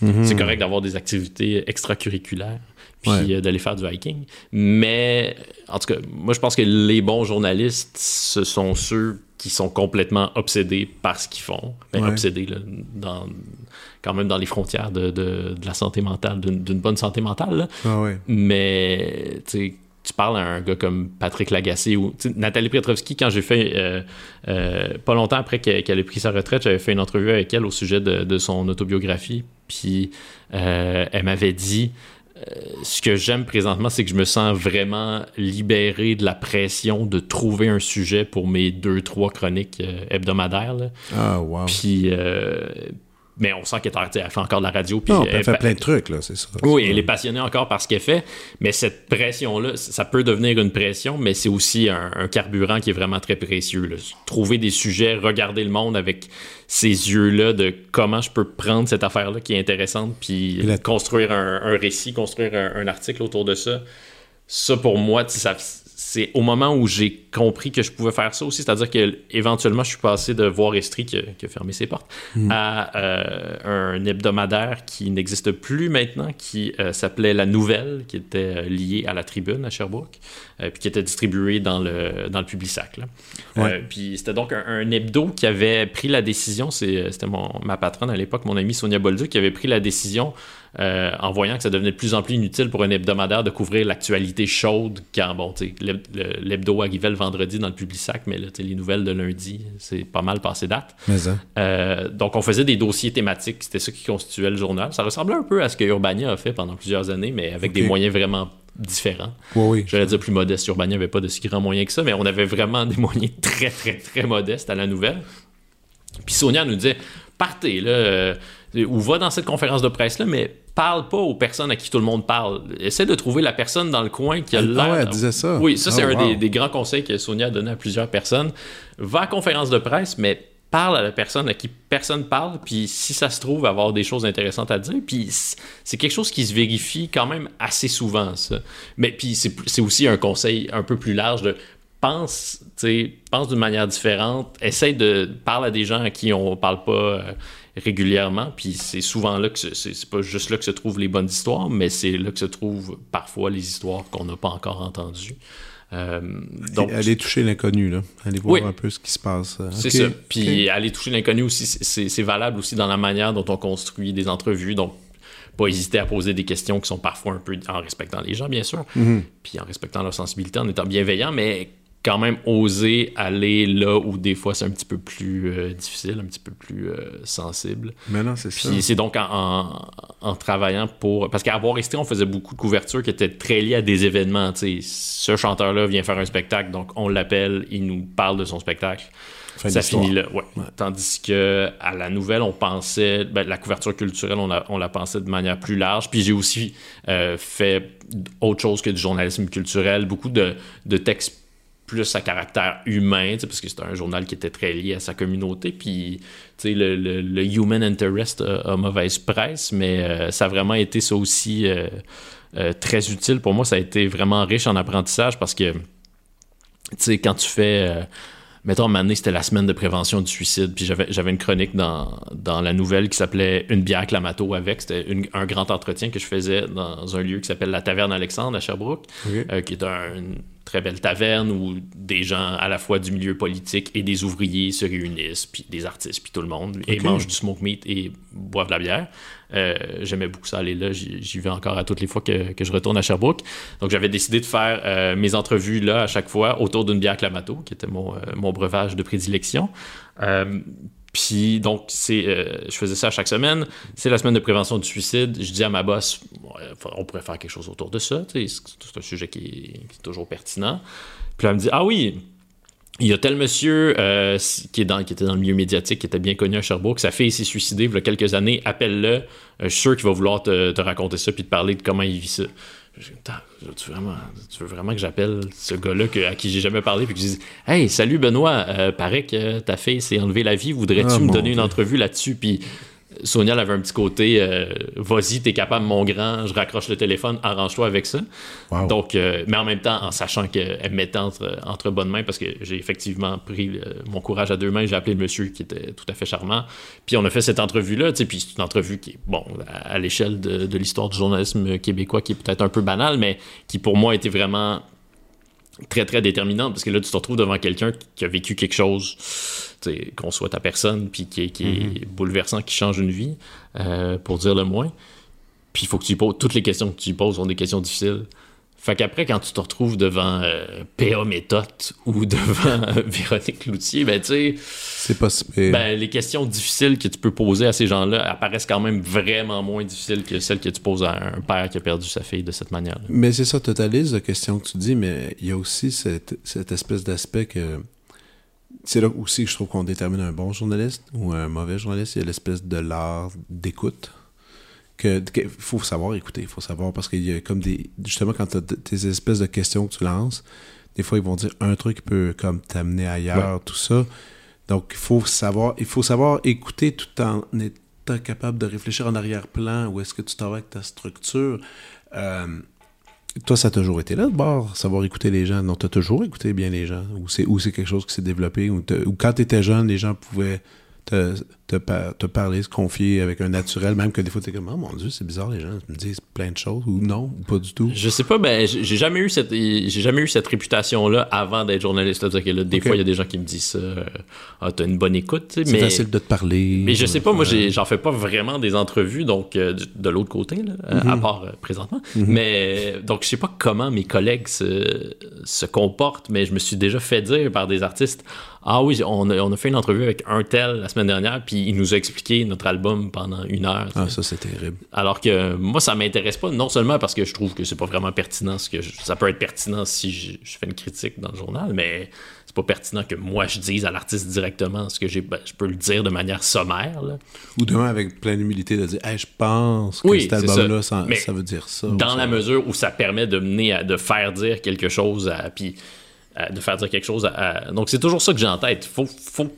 mhm. c'est correct d'avoir des activités extracurriculaires, puis euh, d'aller faire du hiking. Mais, en tout cas, moi, je pense que les bons journalistes, ce sont ceux qui sont complètement obsédés par ce qu'ils font. Ben, obsédés, dans, quand même dans les frontières de, de, la santé mentale, d'une bonne santé mentale. Ah Mais, tu parles à un gars comme Patrick Lagacé ou Nathalie Petrovski, quand j'ai fait, euh, euh, pas longtemps après qu'elle ait pris sa retraite, j'avais fait une entrevue avec elle au sujet de, de son autobiographie. Puis euh, elle m'avait dit ce que j'aime présentement, c'est que je me sens vraiment libéré de la pression de trouver un sujet pour mes deux, trois chroniques euh, hebdomadaires. Ah, wow. Puis, euh, mais on sent qu'elle fait encore de la radio. Puis elle, fait plein de trucs, là, c'est ça. Oui, elle est passionnée encore par ce qu'elle fait, mais cette pression-là, ça peut devenir une pression, mais c'est aussi un, carburant qui est vraiment très précieux. Trouver des sujets, regarder le monde avec ces yeux-là de comment je peux prendre cette affaire-là qui est intéressante, puis construire un, récit, construire un, un, article autour de ça. Ça, pour moi, ça, c'est au moment où j'ai compris que je pouvais faire ça aussi, c'est-à-dire que éventuellement je suis passé de Voir Estrie qui, a fermé ses portes hmm. à euh, un hebdomadaire qui n'existe plus maintenant, qui euh, s'appelait La Nouvelle, qui était euh, lié à la Tribune à Sherbrooke, puis qui était distribué dans le dans le Publisac. puis c'était donc un, hebdo qui avait pris la décision, c'était ma patronne à l'époque, mon amie Sonia Bolduc, qui avait pris la décision euh, en voyant que ça devenait de plus en plus inutile pour un hebdomadaire de couvrir l'actualité chaude quand, bon, tu sais, l'hebdo arrivait le vendredi dans le Publisac, mais là, les nouvelles de lundi, c'est pas mal passé date. Euh, donc, on faisait des dossiers thématiques, c'était ça qui constituait le journal. Ça ressemblait un peu à ce que Urbania a fait pendant plusieurs années, mais avec des moyens vraiment différents. Oui, oui. J'allais dire plus modestes. Urbania n'avait pas de si grands moyens que ça, mais on avait vraiment des moyens <laughs> très, très, très modestes à la nouvelle. Puis Sonia nous disait, partez, là, euh, ou va dans cette conférence de presse-là, mais parle pas aux personnes à qui tout le monde parle. Essaie de trouver la personne dans le coin qui a l'air. Ah ouais, elle disait ça. Oui, ça, c'est oh, un des, grands conseils que Sonia a donné à plusieurs personnes. Va à conférence de presse, mais parle à la personne à qui personne parle, puis si ça se trouve, avoir des choses intéressantes à dire. Puis c'est quelque chose qui se vérifie quand même assez souvent, ça. Mais puis c'est aussi un conseil un peu plus large de pense, pense d'une manière différente, essaye de parler à des gens à qui on parle pas. Euh, régulièrement. Puis c'est souvent là que c'est pas juste là que se trouvent les bonnes histoires, mais c'est là que se trouvent parfois les histoires qu'on n'a pas encore entendues. Euh, donc, aller toucher l'inconnu, là. Aller voir un peu ce qui se passe. Euh, c'est ça. Puis aller toucher l'inconnu aussi, c'est valable aussi dans la manière dont on construit des entrevues. Donc, pas hésiter à poser des questions qui sont parfois un peu en respectant les gens, bien sûr, mm-hmm. puis en respectant leur sensibilité, en étant bienveillant, mais quand même oser aller là où des fois c'est un petit peu plus euh, difficile, un petit peu plus euh, sensible. Mais non, c'est ça. Puis c'est donc en, en, travaillant pour... Parce qu'à resté, on faisait beaucoup de couvertures qui étaient très liées à des événements. sais, Ce chanteur-là vient faire un spectacle, donc on l'appelle, il nous parle de son spectacle. ça finit là, ouais. Tandis que à la nouvelle, on pensait, ben, la couverture culturelle, on la, on la pensait de manière plus large. Puis j'ai aussi euh, fait autre chose que du journalisme culturel, beaucoup de, de textes plus à caractère humain, parce que c'était un journal qui était très lié à sa communauté. Puis, le, le, le, human interest a, mauvaise presse, mais euh, ça a vraiment été ça aussi euh, euh, très utile pour moi. Ça a été vraiment riche en apprentissage parce que, tu sais, quand tu fais mettons, à un moment donné, c'était la semaine de prévention du suicide, puis j'avais une chronique dans, dans la nouvelle qui s'appelait Une bière Clamato avec. C'était un grand entretien que je faisais dans un lieu qui s'appelle la Taverne Alexandre à Sherbrooke, qui est un, très belle taverne où des gens à la fois du milieu politique et des ouvriers se réunissent, puis des artistes, puis tout le monde, et mangent du smoke meat et boivent de la bière. Euh, j'aimais beaucoup ça aller là. J'y vais encore à toutes les fois que, que je retourne à Sherbrooke. Donc, j'avais décidé de faire euh, mes entrevues là à chaque fois autour d'une bière Clamato, qui était mon, euh, mon breuvage de prédilection. Puis donc, c'est, je faisais ça chaque semaine. C'est la semaine de prévention du suicide. Je dis à ma boss, on pourrait faire quelque chose autour de ça. C'est un sujet qui est, toujours pertinent. Puis elle me dit, ah oui, il y a tel monsieur euh, qui, était dans le milieu médiatique, qui était bien connu à Sherbrooke, sa fille s'est suicidée il y a quelques années, appelle-le, euh, je suis sûr qu'il va vouloir te, raconter ça puis te parler de comment il vit ça. Je tu, veux vraiment, tu veux vraiment que j'appelle ce gars-là à qui j'ai jamais parlé puis que je dise Hey, salut Benoît, euh, paraît que ta fille s'est enlevée la vie, voudrais-tu ah, me donner une entrevue là-dessus Puis Sonia avait un petit côté euh, vas-y, t'es capable, mon grand, je raccroche le téléphone, arrange-toi avec ça. Donc, euh, mais en même temps, en sachant qu'elle me mettait entre, entre bonnes mains, parce que j'ai effectivement pris mon courage à deux mains, j'ai appelé le monsieur qui était tout à fait charmant. Puis on a fait cette entrevue-là, tu sais, puis c'est une entrevue qui est, bon, à, l'échelle de, de l'histoire du journalisme québécois, qui est peut-être un peu banale, mais qui pour moi était vraiment très très déterminante parce que là tu te retrouves devant quelqu'un qui a vécu quelque chose qu'on soit ta personne puis qui, est, qui est mm-hmm. bouleversant qui change une vie euh, pour dire le moins puis il faut que tu poses toutes les questions que tu poses sont des questions difficiles fait qu'après, quand tu te retrouves devant euh, P.A. Méthode ou <laughs> devant euh, Véronique Loutier, ben tu sais. C'est pas ben, les questions difficiles que tu peux poser à ces gens-là apparaissent quand même vraiment moins difficiles que celles que tu poses à un père qui a perdu sa fille de cette manière. -là. Mais c'est ça, totalise de questions que tu dis, mais il y a aussi cette, cette espèce d'aspect que. C'est là aussi que je trouve qu'on détermine un bon journaliste ou un mauvais journaliste. Il y a l'espèce de l'art d'écoute que, faut savoir écouter, il faut savoir parce qu'il y a comme des justement quand tu as tes espèces de questions que tu lances, des fois ils vont dire un truc qui peut comme t'amener ailleurs, tout ça. Donc il faut savoir il faut savoir écouter tout en étant capable de réfléchir en arrière-plan où est-ce que tu t'en vas avec ta structure. Euh, toi, ça a toujours été là de bord, savoir écouter les gens. Non, tu as toujours écouté bien les gens. Ou c'est, ou c'est quelque chose qui s'est développé. Ou, ou quand tu étais jeune, les gens pouvaient te, te, te, parler, se confier avec un naturel, même que des fois, tu es comme, oh mon Dieu, c'est bizarre, les gens me disent plein de choses, ou non, ou pas du tout. Je sais pas, ben, j'ai jamais eu cette, j'ai jamais eu cette réputation-là avant d'être journaliste. C'est-à-dire que là, des fois, il y a des gens qui me disent ça, euh, ah, t'as une bonne écoute, C'est facile de te parler. Mais je sais pas, moi, j'en fais pas vraiment des entrevues, donc, euh, de l'autre côté, là, à mhm. part euh, présentement. Mhm. Mais, donc, je sais pas comment mes collègues se, se comportent, mais je me suis déjà fait dire par des artistes, ah oui, on a, on a, fait une entrevue avec un tel la semaine dernière, puis il nous a expliqué notre album pendant une heure. Ah, ça, c'est terrible. Alors que moi, ça m'intéresse pas, non seulement parce que je trouve que c'est pas vraiment pertinent, ce que ça peut être pertinent si je, fais une critique dans le journal, mais c'est pas pertinent que moi je dise à l'artiste directement ce que j'ai. Ben, je peux le dire de manière sommaire. Là. Ou demain avec plein d'humilité de dire hey, je pense que cet album-là, ça, ça, veut dire ça. Dans la mesure où ça permet de mener à, de faire dire quelque chose à. Puis, de faire dire quelque chose à, donc c'est toujours ça que j'ai en tête faut, faut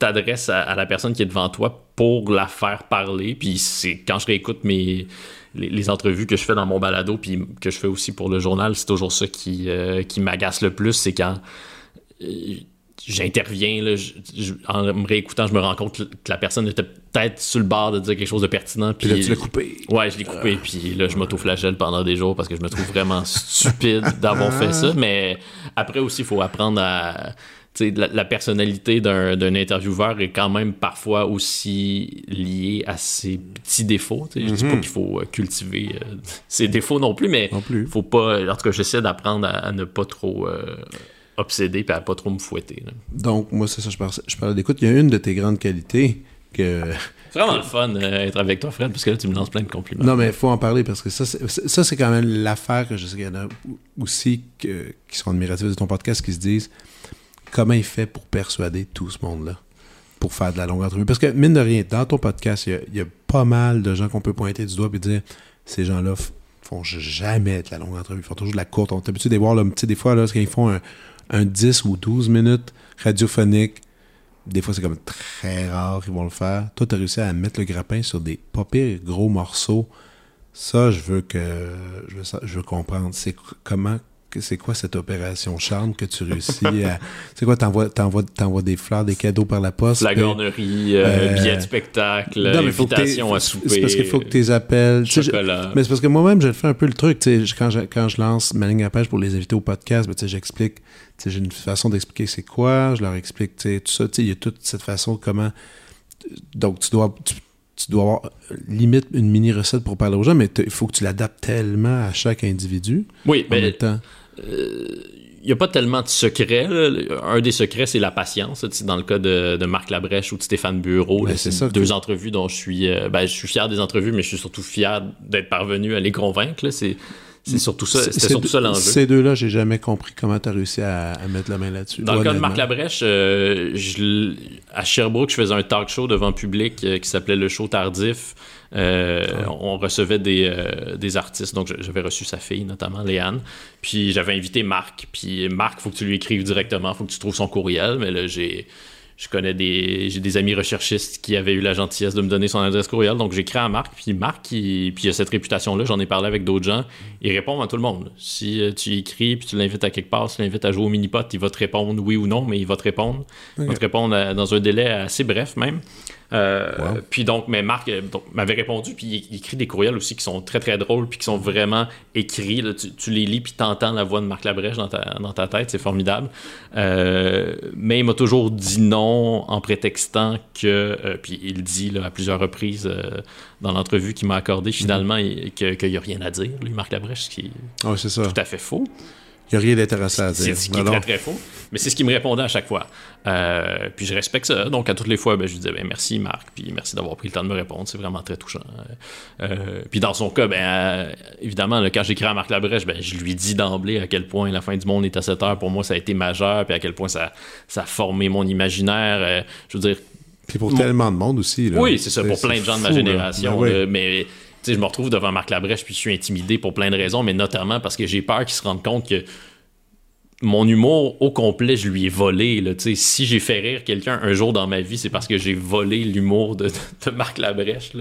t'adresses à, la personne qui est devant toi pour la faire parler puis c'est quand je réécoute mes les, entrevues que je fais dans mon balado puis que je fais aussi pour le journal c'est toujours ça qui, euh, qui m'agace le plus c'est quand euh, j'interviens en me réécoutant je me rends compte que la personne était peut-être sur le bord de dire quelque chose de pertinent puis, là tu l'as coupé. Ouais je l'ai coupé puis là je m'auto-flagelle pendant des jours parce que je me trouve vraiment <laughs> stupide d'avoir fait ça mais après aussi il faut apprendre à la, la, personnalité d'un intervieweur est quand même parfois aussi liée à ses petits défauts. Je dis pas mhm. qu'il faut euh, cultiver euh, <laughs> ses défauts non plus, mais il faut pas. En tout cas, j'essaie d'apprendre à, ne pas trop euh, obséder et à pas trop me fouetter. Donc, moi, c'est ça, je parle, je parle d'écoute. Il y a une de tes grandes qualités que. C'est vraiment le fun d'être avec toi, Fred, parce que là, tu me lances plein de compliments. Non, mais il faut en parler parce que ça, c'est quand même l'affaire que je sais qu'il y en a aussi qui sont admiratifs de ton podcast qui se disent comment il fait pour persuader tout ce monde-là pour faire de la longue entrevue? Parce que, mine de rien, dans ton podcast, il y a, pas mal de gens qu'on peut pointer du doigt et dire ces gens-là font jamais de la longue entrevue, ils font toujours de la courte. On est habitué de voir, des fois, là, font un 10 ou 12 minutes radiophonique. Des fois, c'est comme très rare qu'ils vont le faire. Toi, tu as réussi à mettre le grappin sur des pas pires gros morceaux. Ça, je veux que veux, je veux comprendre. C'est comment c'est quoi cette opération charme que tu réussis à. <laughs> C'est quoi, t'envoies, t'envoies, des fleurs, des cadeaux par la poste? La garnerie, euh, euh, billets de spectacle, invitation à souper. C'est parce qu'il faut que tu les appelles. Chocolat. mais c'est parce que moi-même, je fais un peu le truc. Quand je, quand je lance ma ligne à page pour les inviter au podcast, ben, j'explique. J'ai une façon d'expliquer c'est quoi, je leur explique tout ça. Il y a toute cette façon comment. Donc, tu dois. Tu, dois avoir limite une mini recette pour parler aux gens, mais il faut que tu l'adaptes tellement à chaque individu. Oui, mais. En même temps il euh, n'y a pas tellement de secrets. Un des secrets, c'est la patience. Dans le cas de, Marc Labrèche ou de Stéphane Bureau, ben, c'est deux entrevues dont je suis, euh, ben, je suis fier des entrevues, mais je suis surtout fier d'être parvenu à les convaincre. C'est surtout ça, c'était surtout ça l'enjeu. Ces deux-là, j'ai jamais compris comment tu as réussi à, mettre la main là-dessus. Dans le cas de Marc Labrèche, euh, à Sherbrooke, je faisais un talk show devant public qui s'appelait Le Show Tardif. Euh, on recevait des, euh, des, artistes, donc j'avais reçu sa fille, notamment Léane. Puis j'avais invité Marc. Puis Marc, faut que tu lui écrives directement, faut que tu trouves son courriel. Mais là, j'ai je connais des j'ai des amis recherchistes qui avaient eu la gentillesse de me donner son adresse courriel. Donc j'ai écrit à Marc. Puis Marc puis il a cette réputation là j'en ai parlé avec d'autres gens. Il répond à tout le monde. Si euh, tu écris puis tu l'invites à quelque part tu l'invites à jouer au mini pot il va te répondre oui ou non mais il va te répondre. Il va te répondre dans un délai assez bref même euh, puis donc, mais Marc euh, m'avait répondu, puis il, écrit des courriels aussi qui sont très très drôles, puis qui sont vraiment écrits. tu, les lis, puis t'entends la voix de Marc Labrèche dans ta, dans ta tête, c'est formidable. Euh, mais il m'a toujours dit non en prétextant que, puis il dit là, à plusieurs reprises dans l'entrevue qu'il m'a accordé finalement, mhm. qu'il n'y a rien à dire, lui, Marc Labrèche, ce qui est, tout à fait faux. Il n'y a rien d'intéressant à dire. C'est ce qui est très, très faux. Mais c'est ce qui me répondait à chaque fois. Euh, puis je respecte ça. Donc, à toutes les fois, ben, je lui disais ben, merci, Marc, puis merci d'avoir pris le temps de me répondre. C'est vraiment très touchant. Euh, puis dans son cas, ben, euh, évidemment, quand j'écris à Marc Labrèche, ben, je lui dis d'emblée à quel point la fin du monde est à cette heure. Pour moi, ça a été majeur, puis à quel point ça, ça a formé mon imaginaire. je veux dire. Puis pour tellement de monde aussi. Oui, c'est ça, pour plein de gens de ma génération. Ben mais je me retrouve devant Marc Labrèche puis je suis intimidé pour plein de raisons, mais notamment parce que j'ai peur qu'il se rende compte que mon humour au complet, je lui ai volé. Si j'ai fait rire quelqu'un un jour dans ma vie, c'est parce que j'ai volé l'humour de, <laughs> Marc Labrèche,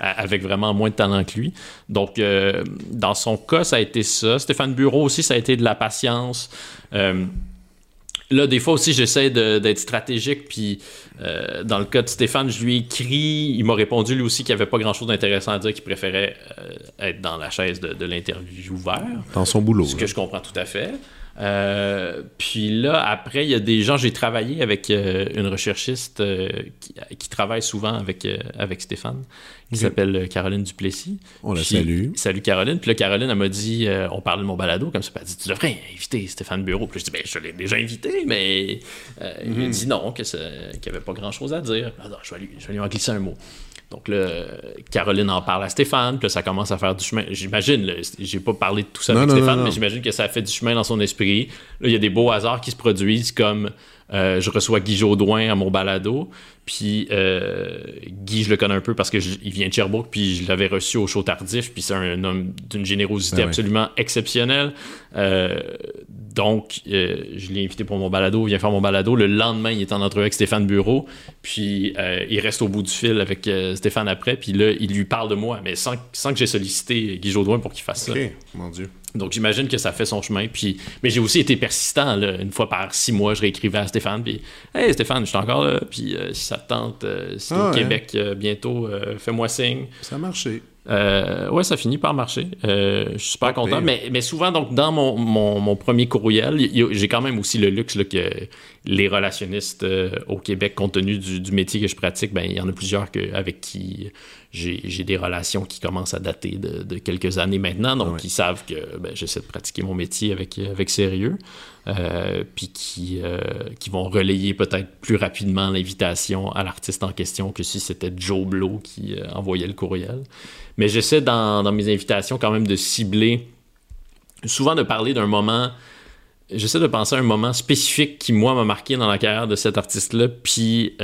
avec vraiment moins de talent que lui. Donc, euh, dans son cas, ça a été ça. Stéphane Bureau aussi, ça a été de la patience. Euh, Là, des fois aussi, j'essaie d'être stratégique. Puis, euh, dans le cas de Stéphane, je lui ai écrit. Il m'a répondu lui aussi qu'il n'y avait pas grand-chose d'intéressant à dire, qu'il préférait euh, être dans la chaise de, de l'interview ouvert. Dans son boulot. Ce que je comprends tout à fait. Euh, puis là, après, il y a des gens, j'ai travaillé avec euh, une recherchiste euh, qui, travaille souvent avec, avec Stéphane, qui s'appelle Caroline Duplessis. On la salue. Salut Caroline. Puis là, Caroline, elle m'a dit, on parlait de mon balado, comme ça, elle m'a dit, tu devrais inviter Stéphane Bureau. Puis je dis, ben, je l'ai déjà invité, mais il m'a mhm. dit non, qu'il n'y avait pas grand-chose à dire. je, vais lui, je vais lui en glisser un mot. Donc là, Caroline en parle à Stéphane, puis là, ça commence à faire du chemin. J'imagine, j'ai pas parlé de tout ça avec Stéphane, mais j'imagine que ça a fait du chemin dans son esprit. Là, il y a des beaux hasards qui se produisent, comme euh, je reçois Guy Jodoin à mon balado, puis euh, Guy, je le connais un peu parce qu'il vient de Sherbrooke, puis je l'avais reçu au show tardif, puis c'est un homme d'une générosité ben absolument exceptionnelle. Euh, donc, je l'ai invité pour mon balado, il vient faire mon balado. Le lendemain, il est en entrevue avec Stéphane Bureau, puis il reste au bout du fil avec Stéphane après, puis là, il lui parle de moi, mais sans, sans que j'ai sollicité Guy Jodoin pour qu'il fasse ça. Mon Dieu. Donc j'imagine que ça fait son chemin. Puis, mais j'ai aussi été persistant. Une fois par six mois, je réécrivais à Stéphane. Puis, hey Stéphane, je suis encore là. Puis euh, si ça te tente, euh, si ah, au Québec euh, bientôt, fais-moi signe. Ça a marché. Ouais, ça finit par marcher. Je suis super content. Mais, mais, souvent, donc, dans mon, mon, premier courriel, j'ai quand même aussi le luxe là, que les relationnistes au Québec, compte tenu du, du, métier que je pratique, ben, il y en a plusieurs que, avec qui j'ai des relations qui commencent à dater de, de quelques années maintenant. Donc, ils savent que ben, j'essaie de pratiquer mon métier avec, avec sérieux. Euh, puis qui, euh, qui vont relayer peut-être plus rapidement l'invitation à l'artiste en question que si c'était Joe Blow qui euh, envoyait le courriel. Mais j'essaie dans, dans, mes invitations quand même de cibler, souvent de parler d'un moment, j'essaie de penser à un moment spécifique qui, moi, m'a marqué dans la carrière de cet artiste-là, puis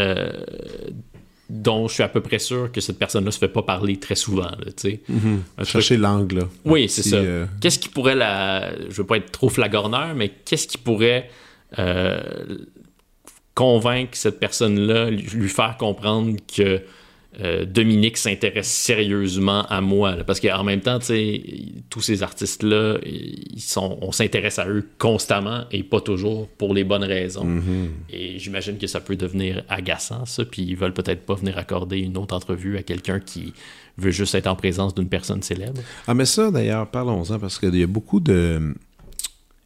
dont je suis à peu près sûr que cette personne-là se fait pas parler très souvent. Là, mm-hmm. Chercher l'angle. Oui, c'est ça. Euh, qu'est-ce qui pourrait la. Je veux pas être trop flagorneur, mais qu'est-ce qui pourrait convaincre cette personne-là, lui faire comprendre que euh, Dominique s'intéresse sérieusement à moi. parce qu'en même temps, tous ces artistes-là, ils sont, on s'intéresse à eux constamment et pas toujours pour les bonnes raisons. Mm-hmm. Et j'imagine que ça peut devenir agaçant, ça. Puis ils veulent peut-être pas venir accorder une autre entrevue à quelqu'un qui veut juste être en présence d'une personne célèbre. Ah, mais ça, d'ailleurs, parlons-en, parce qu'il y a beaucoup de.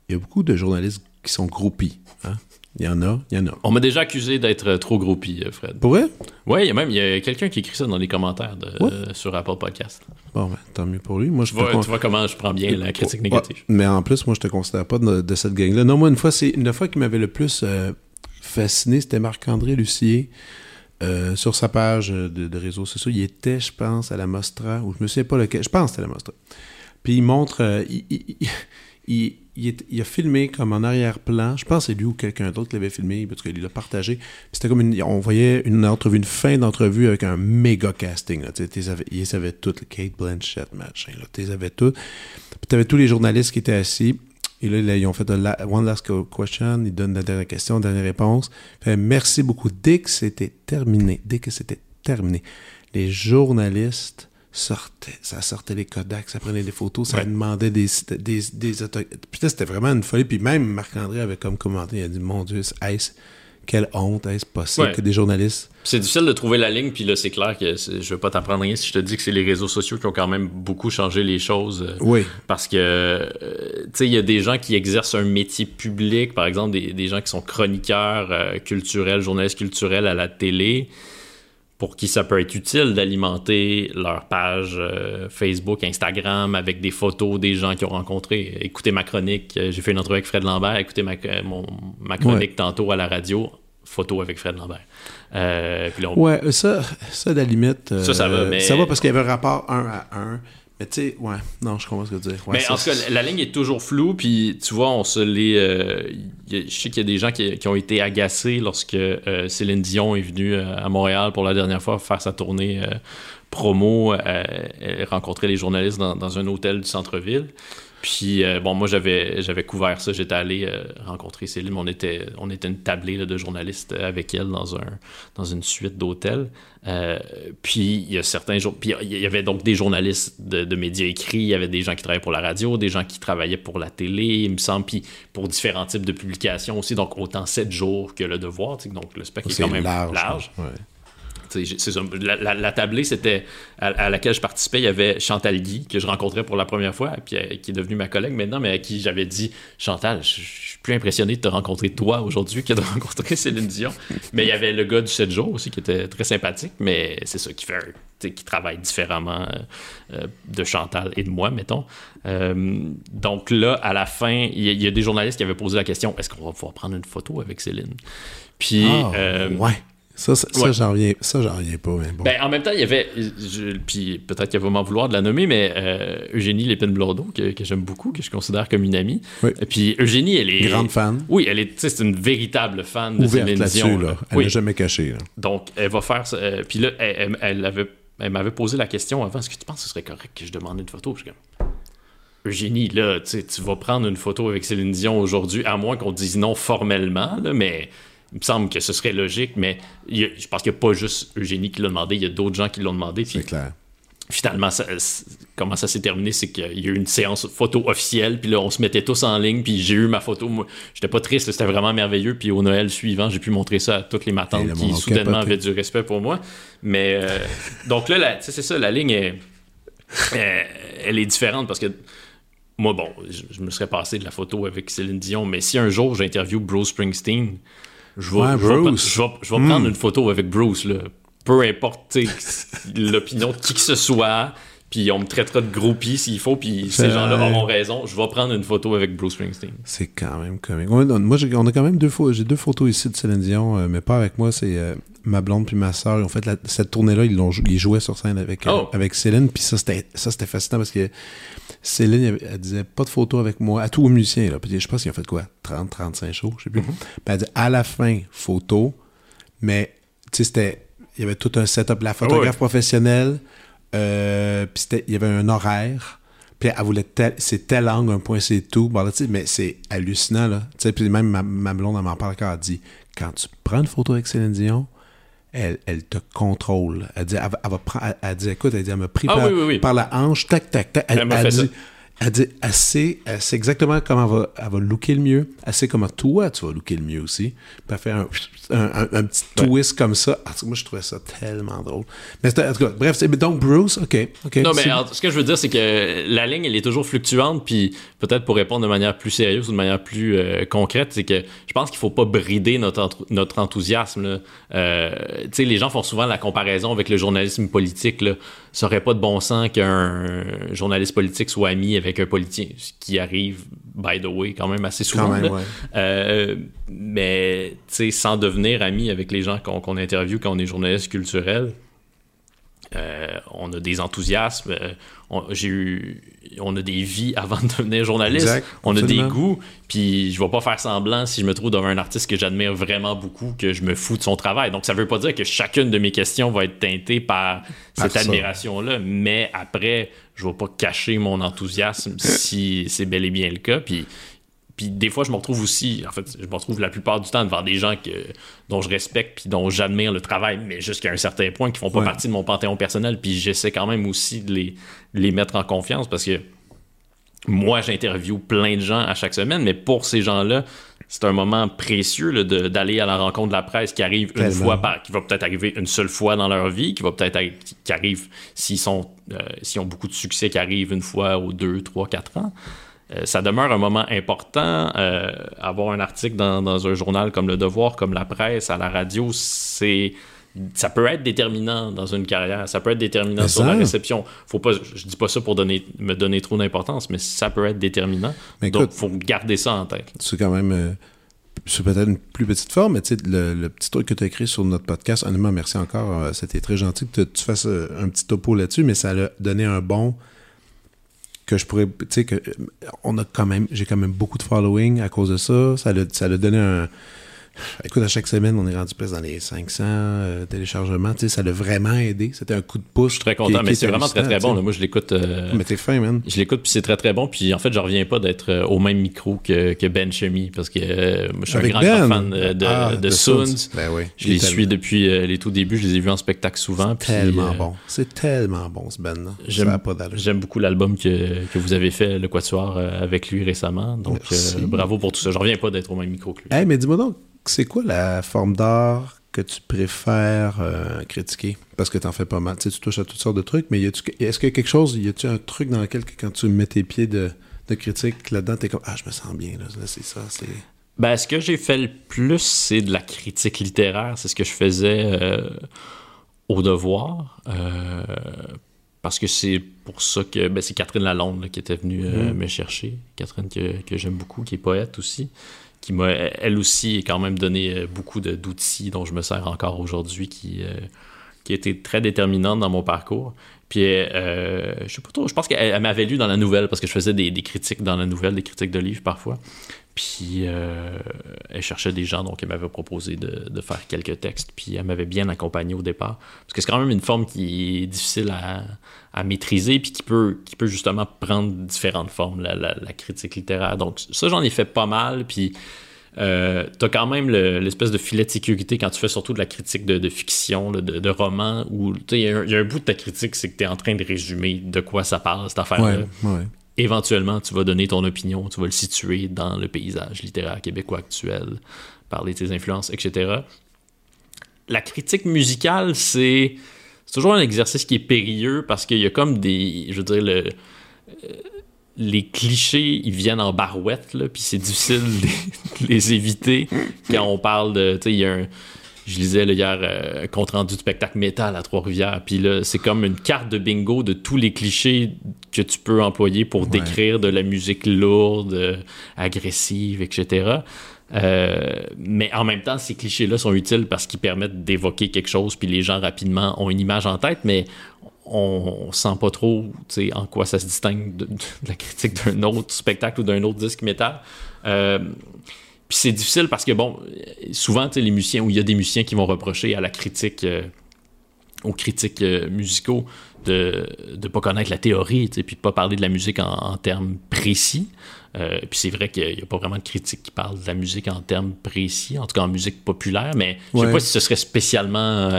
Il y a beaucoup de journalistes qui sont groupies. Hein? Il y en a, il y en a. On m'a déjà accusé d'être euh, trop groupie, euh, Fred. Pour vrai? Oui, il y a même il y a quelqu'un qui écrit ça dans les commentaires de, euh, sur Apple Podcast. Bon, ben, tant mieux pour lui. Moi, je tu, vois, tu vois comment je prends bien la critique négative. mais en plus, moi, je te considère pas de, cette gang-là. Non, moi, une fois, c'est une fois qui m'avait le plus fasciné, c'était Marc-André Lucier. sur sa page de, réseaux sociaux, il était, je pense, à la Mostra, ou je me souviens pas lequel, je pense que c'était la Mostra. Puis il montre, il, il, a filmé comme en arrière-plan. Je pense que c'est lui ou quelqu'un d'autre qui l'avait filmé parce qu'il l'a partagé. C'était comme une, on voyait une entrevue, une fin d'entrevue avec un méga casting. Ils avaient toutes, Kate Blanchett, machin. Ils avaient tout. Puis tu avais tous les journalistes qui étaient assis. Et là, ils ont fait one last question. Ils donnent la dernière question, dernière réponse. Merci beaucoup. Dès que c'était terminé, dès que c'était terminé, les journalistes sortait, ça sortait les Kodak, ça prenait des photos, ça demandait des, des, des Puis c'était vraiment une folie. Puis même Marc-André avait comme commenté, il a dit Mon Dieu, est quelle honte, est-ce possible que des journalistes. C'est difficile de trouver la ligne, puis là, c'est clair que je vais pas t'apprendre rien si je te dis que c'est les réseaux sociaux qui ont quand même beaucoup changé les choses. Euh, oui. Parce que, euh, tu sais, il y a des gens qui exercent un métier public, par exemple, des, des gens qui sont chroniqueurs euh, culturels, journalistes culturels à la télé pour qui ça peut être utile d'alimenter leur page euh, Facebook, Instagram avec des photos des gens qu'ils ont rencontrés. Écoutez ma chronique, euh, j'ai fait une entrevue avec Fred Lambert, écoutez ma, euh, ma chronique tantôt à la radio, photo avec Fred Lambert. Ouais, ça, ça, à la limite. ça, ça va, mais... Ça va parce qu'il y avait un rapport un à un. Mais tu sais, ouais, non, je comprends ce que tu veux dire. mais en tout cas, la ligne est toujours floue, puis tu vois, on se l'est. Euh, je sais qu'il y a des gens qui, ont été agacés lorsque euh, Céline Dion est venue euh, à Montréal pour la dernière fois faire sa tournée promo, rencontrer les journalistes dans, dans un hôtel du centre-ville. Puis, euh, bon, moi, j'avais, j'avais couvert ça. J'étais allé euh, rencontrer Céline. On était, on était une tablée de journalistes avec elle dans, un, dans une suite d'hôtels. Euh, puis, il y a certains jours. Puis, il y avait donc des journalistes de, médias écrits. Il y avait des gens qui travaillaient pour la radio, des gens qui travaillaient pour la télé, il me semble. Puis, pour différents types de publications aussi. Donc, autant 7 jours que le devoir. Donc, le spectre est quand même large. large. La, tablée, c'était à, laquelle je participais, il y avait Chantal Guy, que je rencontrais pour la première fois, puis euh, qui est devenue ma collègue maintenant, mais à qui j'avais dit Chantal, je, suis plus impressionné de te rencontrer toi aujourd'hui que de <laughs> rencontrer Céline Dion. mais il y avait le gars du 7 jours aussi qui était très sympathique, mais c'est ça qui fait qui travaille différemment euh, euh, de Chantal et de moi, mettons. donc là, à la fin, il y, a des journalistes qui avaient posé la question est-ce qu'on va pouvoir prendre une photo avec Céline? Puis, ah, ouais. Ça, ça, j'en reviens, ça, j'en reviens pas. Mais bon. ben, en même temps, il y avait, puis peut-être qu'il va m'en vouloir de la nommer, mais euh, Eugénie Lépine-Blondeau, que, que j'aime beaucoup, que je considère comme une amie. Et puis Eugénie, elle est... Grande fan. Oui, elle est, c'est une véritable fan de Ouverte Céline Dion. Là. Elle n'a jamais caché. Là. Donc, elle va faire. Euh, puis là, elle, elle, avait, elle m'avait posé la question avant, est-ce que tu penses que ce serait correct que je demande une photo? Je suis comme... Eugénie, là, tu vas prendre une photo avec Céline Dion aujourd'hui, à moins qu'on dise non formellement, là, mais il me semble que ce serait logique, mais je pense qu'il n'y a pas juste Eugénie qui l'a demandé, il y a d'autres gens qui l'ont demandé. C'est clair. Finalement, comment ça s'est terminé, c'est qu'il y a eu une séance photo officielle, puis là, on se mettait tous en ligne, puis j'ai eu ma photo. Moi, j'étais pas triste, c'était vraiment merveilleux. Puis au Noël suivant, j'ai pu montrer ça à toutes les matantes qui soudainement avaient du respect pour moi. Mais euh, donc là, c'est ça, la ligne est, elle est différente parce que moi, bon, je, me serais passé de la photo avec Céline Dion, mais si un jour j'interviewe Bruce Springsteen, je vais, je hmm. prendre une photo avec Bruce, là. peu importe <laughs> l'opinion de qui que ce soit. Puis on me traitera de groupie s'il faut, puis ces gens-là auront raison. Je vais prendre une photo avec Bruce Springsteen. C'est quand même comique. Moi, on a quand même deux, j'ai deux photos ici de Céline Dion, euh, mais pas avec moi. C'est euh, ma blonde puis ma soeur. Ils ont fait cette tournée-là, ils, l'ont, ils jouaient sur scène avec, euh, oh. avec Céline. Puis ça, c'était, ça, c'était fascinant parce que Céline, elle, disait pas de photos avec moi, à tous les musiciens. Là. Puis je pense qu'ils ont fait quoi? 30, 35 shows, je sais plus. Mm-hmm. Puis elle dit à la fin, photo, mais tu sais, c'était. Il y avait tout un setup, la photographe professionnelle, euh, puis il y avait un horaire. Puis elle voulait tel, c'est telle langue, un point, c'est tout. Bon, là, mais c'est hallucinant, là. Tu sais, puis même ma, ma blonde, elle m'en parle quand elle dit quand tu prends une photo avec Céline Dion, elle, elle te contrôle. Elle dit, elle, va prendre, elle, dit, écoute, elle dit, elle m'a pris ah par, par, la hanche, tac, tac, tac. Elle, elle dit, elle dit, sait, elle sait exactement comment elle va, elle va looker le mieux. Elle sait comment toi, tu vas looker le mieux aussi. Puis elle fait un, un, un, petit twist comme ça. Moi, je trouvais ça tellement drôle. Mais en tout cas, bref, donc Bruce, OK. ok. non, mais alors, ce que je veux dire, c'est que la ligne, elle est toujours fluctuante. Puis peut-être pour répondre de manière plus sérieuse ou de manière plus euh, concrète, c'est que je pense qu'il faut pas brider notre, notre enthousiasme. Euh, tu sais, les gens font souvent la comparaison avec le journalisme politique. Là. Ça aurait pas de bon sens qu'un journaliste politique soit ami avec un politicien, ce qui arrive, by the way, quand même assez souvent. Même, ouais. euh, mais, tu sais, sans devenir ami avec les gens qu'on qu interviewe quand on est journaliste culturel, euh, on a des enthousiasmes, euh, j'ai eu, on a des vies <laughs> avant de devenir journaliste, exact, on a des goûts, puis je vais pas faire semblant si je me trouve devant un artiste que j'admire vraiment beaucoup que je me fous de son travail. Donc ça veut pas dire que chacune de mes questions va être teintée par, par cette admiration-là, mais après, je vais pas cacher mon enthousiasme si c'est bel et bien le cas, puis puis des fois, je me retrouve aussi, en fait, je me retrouve la plupart du temps devant des gens que, dont je respecte puis dont j'admire le travail, mais jusqu'à un certain point, qui font pas ouais. partie de mon panthéon personnel. Puis j'essaie quand même aussi de les, les mettre en confiance parce que moi, j'interviewe plein de gens à chaque semaine, mais pour ces gens-là, c'est un moment précieux d'aller à la rencontre de la presse qui arrive une fois par, qui va peut-être arriver une seule fois dans leur vie, qui va peut-être qui arrive s'ils sont, euh, s'ils ont beaucoup de succès, qui arrive une fois aux deux, trois, quatre ans. Euh, ça demeure un moment important. Euh, avoir un article dans, dans, un journal comme Le Devoir, comme la presse, à la radio, c'est ça peut être déterminant dans une carrière, ça peut être déterminant mais sur ça. la réception. Faut pas, je dis pas ça pour donner, me donner trop d'importance, mais ça peut être déterminant. Mais Donc, il faut garder ça en tête. C'est quand même, euh, c'est peut-être une plus petite forme, mais le, le, petit truc que tu as écrit sur notre podcast, honnêtement, merci encore. C'était très gentil que tu fasses un petit topo là-dessus, mais ça a donné un bon que je pourrais, tu sais, que on a quand même, j'ai quand même beaucoup de following à cause de ça. Ça a, ça donné un Écoute, à chaque semaine, on est rendu presque dans les 500 euh, téléchargements. Ça l'a vraiment aidé. C'était un coup de pouce. Je suis très content, qui, mais c'est vraiment très très bon. Là. Moi, je l'écoute. Euh, mais t'es fin, man. Je l'écoute, puis c'est très très bon. Puis en fait, je reviens pas d'être euh, au même micro que, que Ben Chemi, parce que moi, je suis Avec un grand, ben? fan de, de, ah, de Soons. Ben oui. Je les suis depuis les tout débuts. Je les ai vus en spectacle souvent. C'est tellement bon. C'est tellement bon, ce Ben. J'aime beaucoup l'album que, que vous avez fait, Le Quatuor, avec lui récemment. Donc, bravo pour tout ça. Je reviens pas d'être au même micro que lui. Hey, mais dis-moi donc, c'est quoi la forme d'art que tu préfères euh, critiquer? Parce que tu en fais pas mal. Tu, sais, tu touches à toutes sortes de trucs, mais est-ce qu'il y a quelque chose, y a-tu un truc dans lequel, quand tu mets tes pieds de, de critique là-dedans, t'es comme Ah, je me sens bien, là, là c'est ça, c'est. Ben, ce que j'ai fait le plus, c'est de la critique littéraire. C'est ce que je faisais euh, au devoir. Euh, parce que c'est pour ça que ben, c'est Catherine Lalonde là, qui était venue mmh. me chercher. Catherine que, que j'aime beaucoup, qui est poète aussi qui m'a elle aussi quand même donné beaucoup d'outils dont je me sers encore aujourd'hui qui, euh, très déterminante dans mon parcours. Puis euh, je pense qu'elle m'avait lu dans la nouvelle parce que je faisais des, critiques dans la nouvelle, des critiques de livres parfois. Puis euh, elle cherchait des gens, donc elle m'avait proposé de, de, faire quelques textes. Puis elle m'avait bien accompagné au départ. Parce que c'est quand même une forme qui est difficile à, à, maîtriser, puis qui peut, qui peut justement prendre différentes formes, la, la, critique littéraire. Donc ça, j'en ai fait pas mal. Puis euh, t'as quand même l'espèce de filet de sécurité quand tu fais surtout de la critique de, fiction, de, romans, où il y, y, a un bout de ta critique, c'est que tu es en train de résumer de quoi ça parle, cette affaire-là. Ouais, ouais. Éventuellement, tu vas donner ton opinion, tu vas le situer dans le paysage littéraire québécois actuel, parler de tes influences, etc. La critique musicale, c'est toujours un exercice qui est périlleux parce qu'il y a comme des. Je veux dire, le. Euh, les clichés, ils viennent en barouette, là, puis c'est difficile <laughs> de les, éviter quand on parle de. Tu sais, il y a un. Je lisais là, hier euh, compte rendu du spectacle métal à Trois-Rivières, puis là, c'est comme une carte de bingo de tous les clichés que tu peux employer pour ouais. décrire de la musique lourde, euh, agressive, etc. Euh, mais en même temps, ces clichés-là sont utiles parce qu'ils permettent d'évoquer quelque chose, puis les gens rapidement ont une image en tête, mais on, on sent pas trop en quoi ça se distingue de, de la critique d'un autre spectacle ou d'un autre disque métal. Euh, puis c'est difficile parce que, bon, souvent, les musiciens, où il y a des musiciens qui vont reprocher à la critique euh, aux critiques musicaux de ne pas connaître la théorie, puis de pas parler de la musique en, termes précis. puis c'est vrai qu'il n'y a pas vraiment de critique qui parle de la musique en termes précis, en tout cas en musique populaire, mais je ne sais pas si ce serait spécialement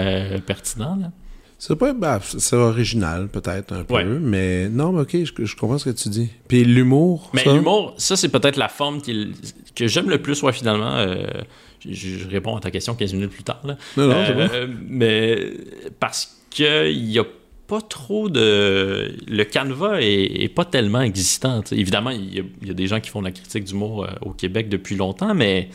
pertinent. Là. C'est pas, bah, c'est original peut-être un peu, mais non, ok, je, comprends ce que tu dis. Puis l'humour. Mais l'humour, ça c'est peut-être la forme que j'aime le plus, ouais, finalement. Euh, je, réponds à ta question 15 minutes plus tard. Là. Non, non, euh, Mais parce qu'il y a pas trop de. Le canevas est, pas tellement existant. Évidemment, il y, a, des gens qui font de la critique d'humour euh, au Québec depuis longtemps, mais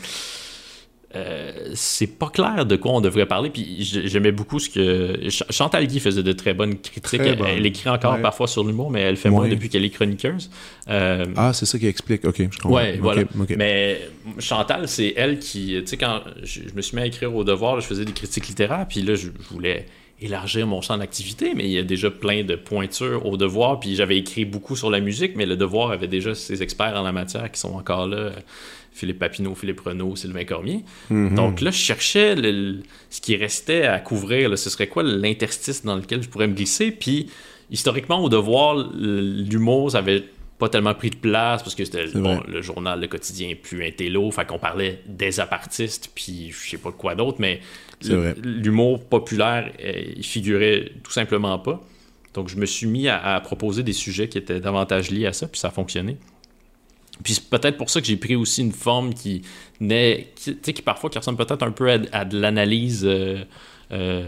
euh, c'est pas clair de quoi on devrait parler. Puis j'aimais beaucoup ce que. Chantal Guy faisait de très bonnes critiques. elle, écrit encore parfois sur l'humour, mais elle fait moins depuis qu'elle est chroniqueuse. Euh, ah, c'est ça qui explique. Ok, je comprends. Ouais, voilà. Mais Chantal, c'est elle qui. Tu sais, quand je, me suis mis à écrire au devoir, je faisais des critiques littéraires, puis là, je, voulais élargir mon champ d'activité, mais il y a déjà plein de pointures au devoir. Puis j'avais écrit beaucoup sur la musique, mais le devoir avait déjà ses experts en la matière qui sont encore là. Philippe Papineau, Philippe Renault, Sylvain Cormier. Mhm. Donc là, je cherchais ce qui restait à couvrir. ce serait quoi l'interstice dans lequel je pourrais me glisser? Puis, historiquement, au devoir, l'humour, ça avait pas tellement pris de place parce que c'était le journal, le quotidien plus intello. Fait qu'on parlait des apartistes, puis je sais pas quoi d'autre, mais l'humour populaire, euh, il figurait tout simplement pas. Donc, je me suis mis à, proposer des sujets qui étaient davantage liés à ça, puis ça a fonctionné. Puis c'est peut-être pour ça que j'ai pris aussi une forme qui naît, qui, qui parfois qui ressemble peut-être un peu à, de l'analyse euh, euh,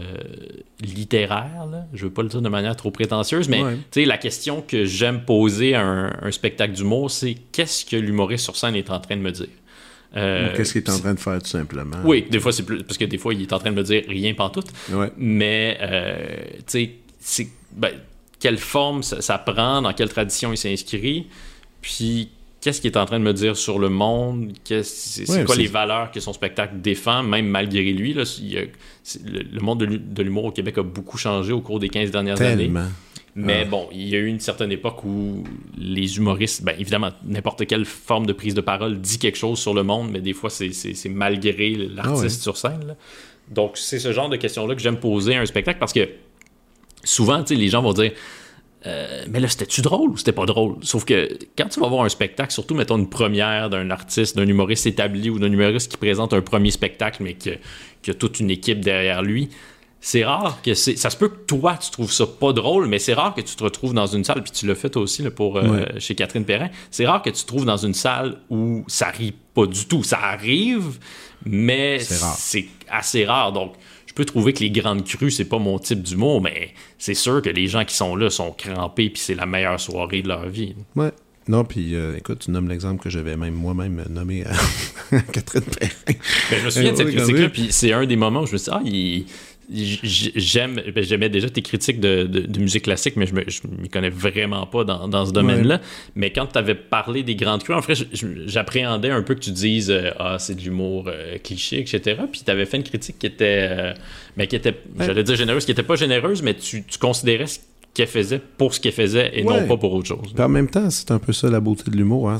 littéraire. Là. Je veux pas le dire de manière trop prétentieuse, mais la question que j'aime poser à un, spectacle d'humour, c'est qu'est-ce que l'humoriste sur scène est en train de me dire? Euh, qu'est-ce qu'il est en train de faire tout simplement? Oui, des fois c'est plus parce que des fois il est en train de me dire rien pantoute. Ouais. Mais tu sais, c'est ben, quelle forme ça, ça, prend, dans quelle tradition il s'inscrit, puis qu'est-ce qu'il est en train de me dire sur le monde, c'est quoi les valeurs que son spectacle défend, même malgré lui. Là, le, monde de l'humour au Québec a beaucoup changé au cours des 15 dernières années. Mais ah. bon, il y a eu une certaine époque où les humoristes, ben évidemment, n'importe quelle forme de prise de parole dit quelque chose sur le monde, mais des fois, c'est malgré l'artiste ah sur scène. Donc, c'est ce genre de questions-là que j'aime poser à un spectacle parce que souvent, les gens vont dire euh, mais là, c'était-tu drôle ou c'était pas drôle? Sauf que quand tu vas voir un spectacle, surtout, mettons, une première d'un artiste, d'un humoriste établi ou d'un humoriste qui présente un premier spectacle, mais qui a toute une équipe derrière lui, c'est rare que c'est. Ça se peut que toi, tu trouves ça pas drôle, mais c'est rare que tu te retrouves dans une salle, puis tu l'as fait aussi pour, euh, chez Catherine Perrin. C'est rare que tu te trouves dans une salle où ça rit pas du tout. Ça arrive, mais c'est assez rare. Donc, je peux trouver que les grandes crues, c'est pas mon type d'humour, mais c'est sûr que les gens qui sont là sont crampés, puis c'est la meilleure soirée de leur vie. Ouais. Non, puis euh, écoute, tu nommes l'exemple que j'avais même moi-même nommé à <laughs> Catherine Perrin. Ben, je me souviens de cette critique-là, puis c'est un des moments où je me suis dit, ah, il j'aime ben, j'aimais déjà tes critiques de, musique classique mais je ne m'y connais vraiment pas dans, ce domaine-là. Mais quand tu avais parlé des grandes crues en fait j'appréhendais un peu que tu dises euh, ah c'est de l'humour euh, cliché etc puis tu avais fait une critique qui était euh, mais qui était j'allais dire généreuse qui était pas généreuse mais tu, tu considérais qu'elle faisait pour ce qu'elle faisait et non pas pour autre chose. en même temps, c'est un peu ça la beauté de l'humour. Hein.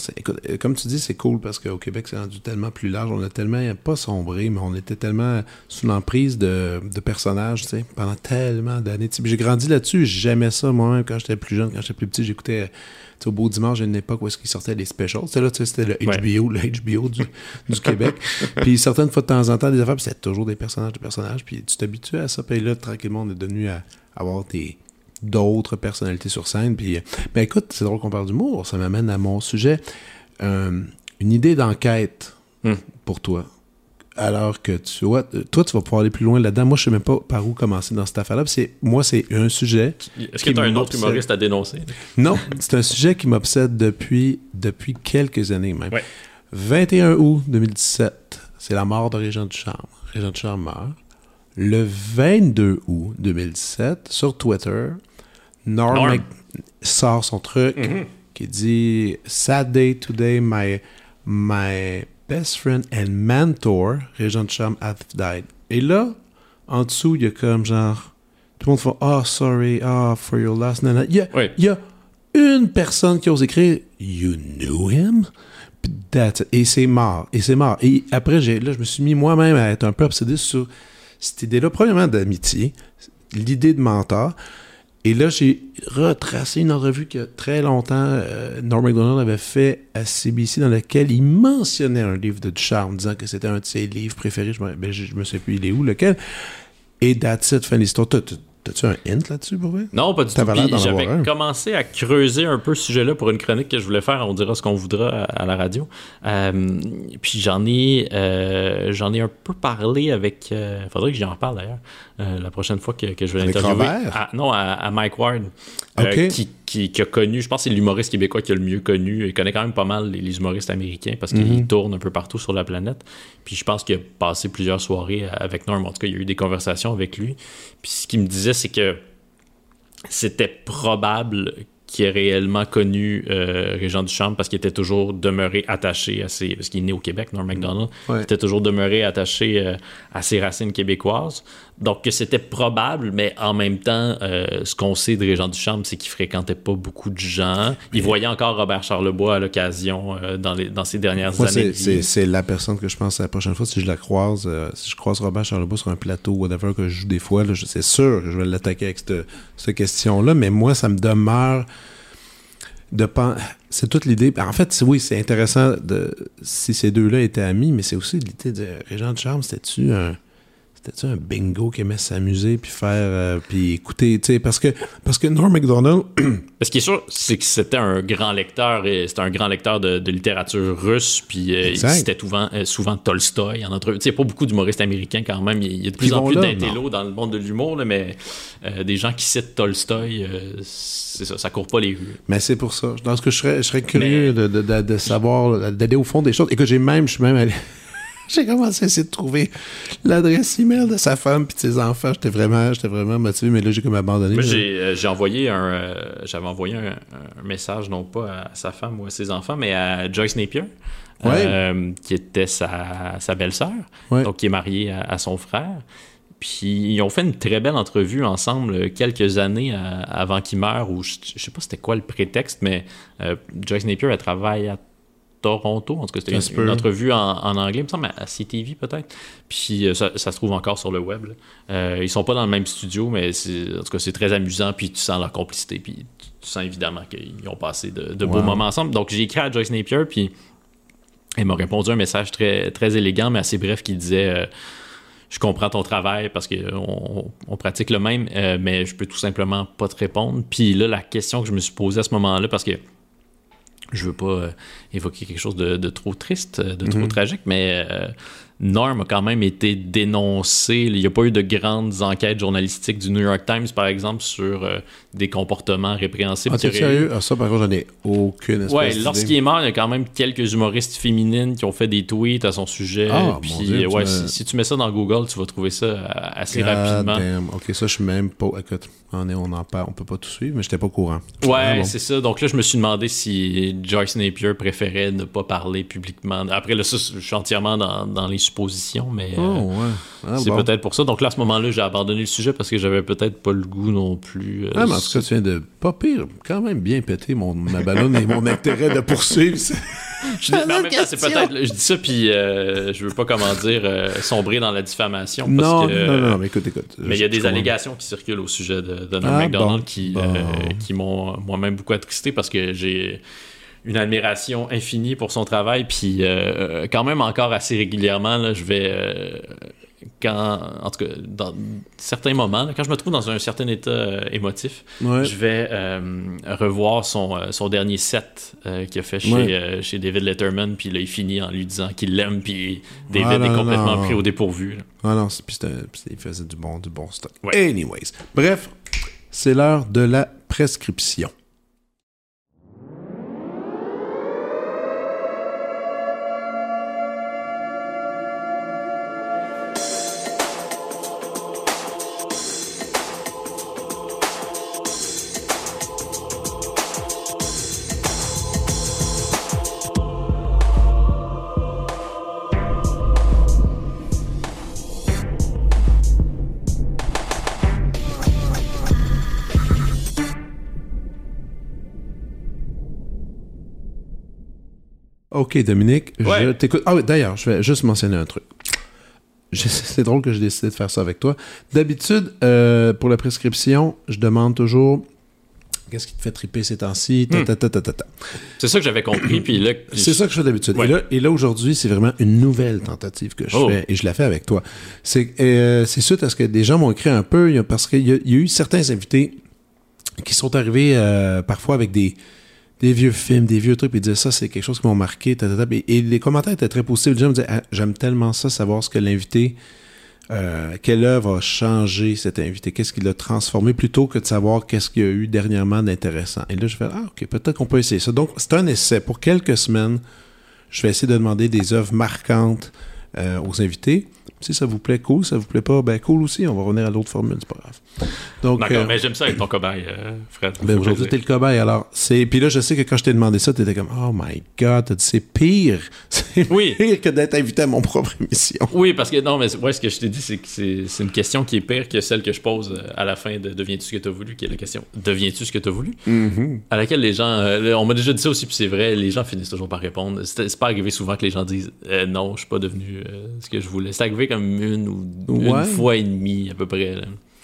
Euh, comme tu dis, c'est cool parce qu'au Québec, c'est rendu tellement plus large. On a tellement, pas sombré, mais on était tellement sous l'emprise de, personnages pendant tellement d'années. J'ai grandi là-dessus, j'aimais ça moi-même quand j'étais plus jeune, quand j'étais plus petit. J'écoutais au beau dimanche, à une époque où est-ce qu'ils sortaient les specials. C'était là, c'était le HBO, le HBO du, du Québec. <laughs> puis certaines fois de temps en temps, des affaires, puis c'était toujours des personnages, des personnages. Puis tu t'habitues à ça. Puis là, tranquillement, on est devenu à avoir des d'autres personnalités sur scène. Puis, ben écoute, c'est drôle qu'on parle d'humour. Ça m'amène à mon sujet. Euh, une idée d'enquête hmm. pour toi. Alors que tu vois, toi, tu vas pouvoir aller plus loin là-dedans. Moi, je sais même pas par où commencer dans cette affaire-là. moi, c'est un sujet. Est-ce que tu as un autre humoriste à dénoncer? Non, c'est un sujet qui m'obsède depuis, depuis quelques années même. 21 août 2017, c'est la mort de Régent Ducharme. Régent Ducharme meurt. Le 22 août 2017, sur Twitter, Norm, sort son truc mm-hmm. qui dit Sad day today, my, my best friend and mentor, Régent Cham, hath died. Et là, en dessous, il y a comme genre tout le monde fait Oh, sorry, oh, for your last night. Il y a, une personne qui ose écrire You knew him? Et c'est mort. Et c'est mort. Et après, là, je me suis mis moi-même à être un peu obsédé sur cette idée-là, premièrement, d'amitié, l'idée de mentor. Et là, j'ai retracé une entrevue que très longtemps, euh, Norm MacDonald avait fait à CBC dans laquelle il mentionnait un livre de Ducharme, disant que c'était un de ses livres préférés. Je me, ben, je, me sais plus il est où, lequel. Et that's it, fin l'histoire. T'as-tu un hint là-dessus pour vrai? Non, pas du tout. J'avais commencé à creuser un peu ce sujet-là pour une chronique que je voulais faire. On dira ce qu'on voudra à, la radio. Euh, puis j'en ai, euh, j'en ai un peu parlé avec. Il euh, faudrait que j'en parle d'ailleurs. Euh, la prochaine fois que, que je vais l'interviewer. Non, à, Mike Ward, euh, qui, qui, a connu, je pense que c'est l'humoriste québécois qui a le mieux connu. Il connaît quand même pas mal les, humoristes américains parce qu'il mhm. tourne un peu partout sur la planète. Puis je pense qu'il a passé plusieurs soirées avec Norm. En tout cas, il y a eu des conversations avec lui. Puis ce qu'il me disait, c'est que c'était probable qui est réellement connu euh, Régent Duchamp parce qu'il était toujours demeuré attaché à ses... Parce qu'il est né au Québec, Norm MacDonald. Il était toujours demeuré attaché euh, à ses racines québécoises. Donc, que c'était probable, mais en même temps, euh, ce qu'on sait de Régent Duchamp, c'est qu'il fréquentait pas beaucoup de gens. Il voyait encore Robert Charlebois à l'occasion euh, dans, les, dans ses dernières années. C'est la personne que je pense la prochaine fois, si je la croise, si je croise Robert Charlebois sur un plateau, whatever, que je joue des fois, c'est sûr que je vais l'attaquer avec cette, cette question-là, mais moi, ça me demeure de c'est toute l'idée. En fait, oui, c'est intéressant de si ces deux-là étaient amis, mais c'est aussi l'idée de Régent de Charme, c'était-tu un c'était un bingo qui aimait s'amuser puis faire euh, puis écouter tu sais parce que parce que Norm Macdonald <clears throat> ce qui est sûr c'est que c'était un grand lecteur et c'était un grand lecteur de, littérature russe puis euh, c'était souvent euh, souvent Tolstoy en entre tu sais pas beaucoup d'humoristes américains quand même. Il y a de plus en plus d'intello dans le monde de l'humour mais des gens qui citent Tolstoy c'est ça ça court pas les rues. Mais c'est pour ça. Dans ce que je serais je serais curieux de, de, de, savoir d'aller au fond des choses. Et que j'ai même je suis même allé <laughs> j'ai commencé à essayer de trouver l'adresse email de sa femme puis de ses enfants. J'étais vraiment, j'étais vraiment motivé, mais là, j'ai comme abandonné. Moi, euh, j'ai, envoyé un, euh, j'avais envoyé un, message, non pas à sa femme ou à ses enfants, mais à Joyce Napier, euh, qui était sa, sa belle-sœur, donc qui est mariée à, son frère. Puis ils ont fait une très belle entrevue ensemble quelques années avant qu'il meure, ou je, je sais pas c'était quoi le prétexte, mais Joyce Napier, elle travaille à Toronto. En tout cas, c'était une, entrevue en, anglais, il me semble, à CTV peut-être. Puis euh, ça, se trouve encore sur le web. Euh, ils sont pas dans le même studio, mais en tout cas, c'est très amusant. Puis tu sens leur complicité. Puis tu sens évidemment qu'ils ont passé de, beaux moments ensemble. Donc j'ai écrit à Joyce Napier, puis elle m'a répondu un message très, très élégant, mais assez bref, qui disait. Euh, je comprends ton travail parce qu'on on pratique le même, euh, mais je peux tout simplement pas te répondre. Puis là, la question que je me suis posée à ce moment-là, parce que je veux pas euh, évoquer quelque chose de, trop triste, de trop mhm. tragique, mais euh, Norm a quand même été dénoncé. Il n'y a pas eu de grandes enquêtes journalistiques du New York Times, par exemple, sur euh, des comportements répréhensibles. Ah, t'es sérieux? Ah, ça, par contre, j'en ai aucune espèce Ouais, lorsqu'il est mort, il y a quand même quelques humoristes féminines qui ont fait des tweets à son sujet. Ah, puis, ouais, si, tu mets ça dans Google, tu vas trouver ça euh, assez rapidement. Ok, ça, je suis même pas. Écoute, on, est, on en parle, on peut pas tout suivre, mais j'étais pas au courant. Ouais, c'est ça. Donc là, je me suis demandé si Joyce Napier préférait ne pas parler publiquement. Après, là, ça, je suis entièrement dans, dans les supposition, mais euh, oh, ah, c'est peut-être pour ça. Donc là, à ce moment-là, j'ai abandonné le sujet parce que j'avais peut-être pas le goût non plus. Euh, ah, mais en tout cas, tu viens de pas pire, quand même bien péter mon, ma ballonne et mon intérêt de poursuivre. <laughs> je, mais en même temps, c'est peut-être. Je dis ça, puis euh, je veux pas, comment dire, sombrer dans la diffamation. non, non, non, mais écoute, écoute. Mais il y a des allégations qui circulent au sujet de, de ah, McDonald qui, qui m'ont moi-même beaucoup attristé parce que j'ai une admiration infinie pour son travail. Puis euh, quand même encore assez régulièrement, là, je vais euh, quand, en tout cas, dans certains moments, quand je me trouve dans un certain état euh, émotif, je vais revoir son, son dernier set qu'il a fait chez, chez David Letterman, puis là, il finit en lui disant qu'il l'aime, puis David est complètement pris au dépourvu. Ah non, puis il faisait du bon, du bon stock. Anyways, bref, c'est l'heure de la prescription. OK, Dominique, je t'écoute. Ah oui, d'ailleurs, je vais juste mentionner un truc. <laughs> c'est drôle que j'ai décidé de faire ça avec toi. D'habitude, euh, pour la prescription, je demande toujours qu'est-ce qui te fait triper ces temps-ci? Hmm. C'est ça que j'avais compris. puis là, <clears throat> c'est ça que je fais d'habitude. Et là, aujourd'hui, c'est vraiment une nouvelle tentative que je oh. fais et je la fais avec toi. C'est euh, suite à ce que des gens m'ont écrit un peu parce qu'il y, a eu certains invités qui sont arrivés euh, parfois avec des des vieux films, des vieux trucs, puis ils disaient ça, c'est quelque chose qui m'a marqué. et, les commentaires étaient très positifs. Les gens me disaient, ah, j'aime tellement ça, savoir ce que l'invité, euh, quelle œuvre a changé cet invité, qu'est-ce qui l'a transformé, plutôt que de savoir qu'est-ce qu'il y a eu dernièrement d'intéressant. Et là, je fais, ah, ok, peut-être qu'on peut essayer ça. Donc, c'est un essai. Pour quelques semaines, je vais essayer de demander des œuvres marquantes euh, aux invités. Si ça vous plaît, cool. Ça vous plaît pas, ben cool aussi. On va revenir à l'autre formule, c'est pas grave. Donc, D'accord, euh, mais j'aime ça avec ton cobaye, euh, Fred. Ben aujourd'hui, t'es le cobaye. Alors, c'est. Puis là, je sais que quand je t'ai demandé ça, t'étais comme, oh my god, c'est pire. <laughs> C'est oui. pire que d'être invité à mon propre émission. Oui, parce que non, mais ouais, ce que je t'ai dit, c'est que c'est une question qui est pire que celle que je pose euh, à la fin de Deviens-tu ce que t'as voulu, qui est la question Deviens-tu ce que t'as voulu? Mm-hmm. À laquelle les gens. on m'a déjà dit ça aussi, puis c'est vrai, les gens finissent toujours par répondre. C'est pas arrivé souvent que les gens disent, non, je suis pas devenu ce que je voulais. C'est arrivé comme une ou une fois et demie à peu près.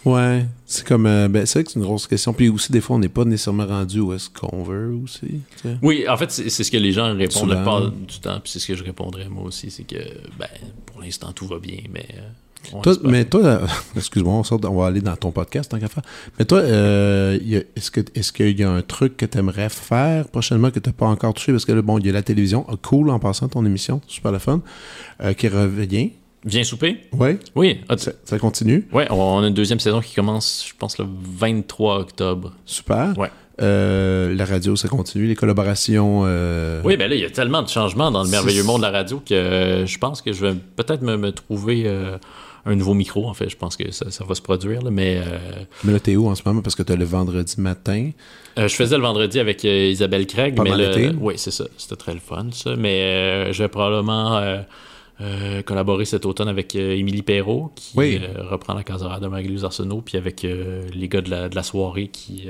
Ouais, c'est comme. Euh, ben, c'est vrai que c'est une grosse question. Puis aussi, des fois, on n'est pas nécessairement rendu où est-ce qu'on veut aussi. Oui, en fait, c'est ce que les gens répondent la part du temps. Puis c'est ce que je répondrais moi aussi. C'est que, ben, pour l'instant, tout va bien, mais. Euh, mais toi, euh, <laughs> excuse-moi, on, on, va aller dans ton podcast tant qu'à faire. Mais toi, est-ce qu'il est qu'il y a un truc que tu aimerais faire prochainement que tu n'as pas encore touché? Parce que là, bon, il y a la télévision, ah, cool en passant ton émission, super le fun, qui revient. Viens souper? Oui. Oui. Ça, continue? Oui, on a une deuxième saison qui commence, je pense, le 23 octobre. Super. Ouais. Euh, la radio, ça continue, les collaborations. Euh, oui, ben là, il y a tellement de changements dans le merveilleux monde de la radio que euh, je pense que je vais peut-être me, trouver un nouveau micro, en fait. Je pense que ça, va se produire, mais... Mais là, t'es où en ce moment? Parce que tu as le vendredi matin. je faisais le vendredi avec Isabelle Craig. Pendant mais Oui, c'est ça. C'était très le fun, ça. Mais je vais probablement euh, collaboré cet automne avec euh, Émilie Perrault, qui euh, reprend la casera de Marie-Louise Arsenault, puis avec les gars de la, soirée qui,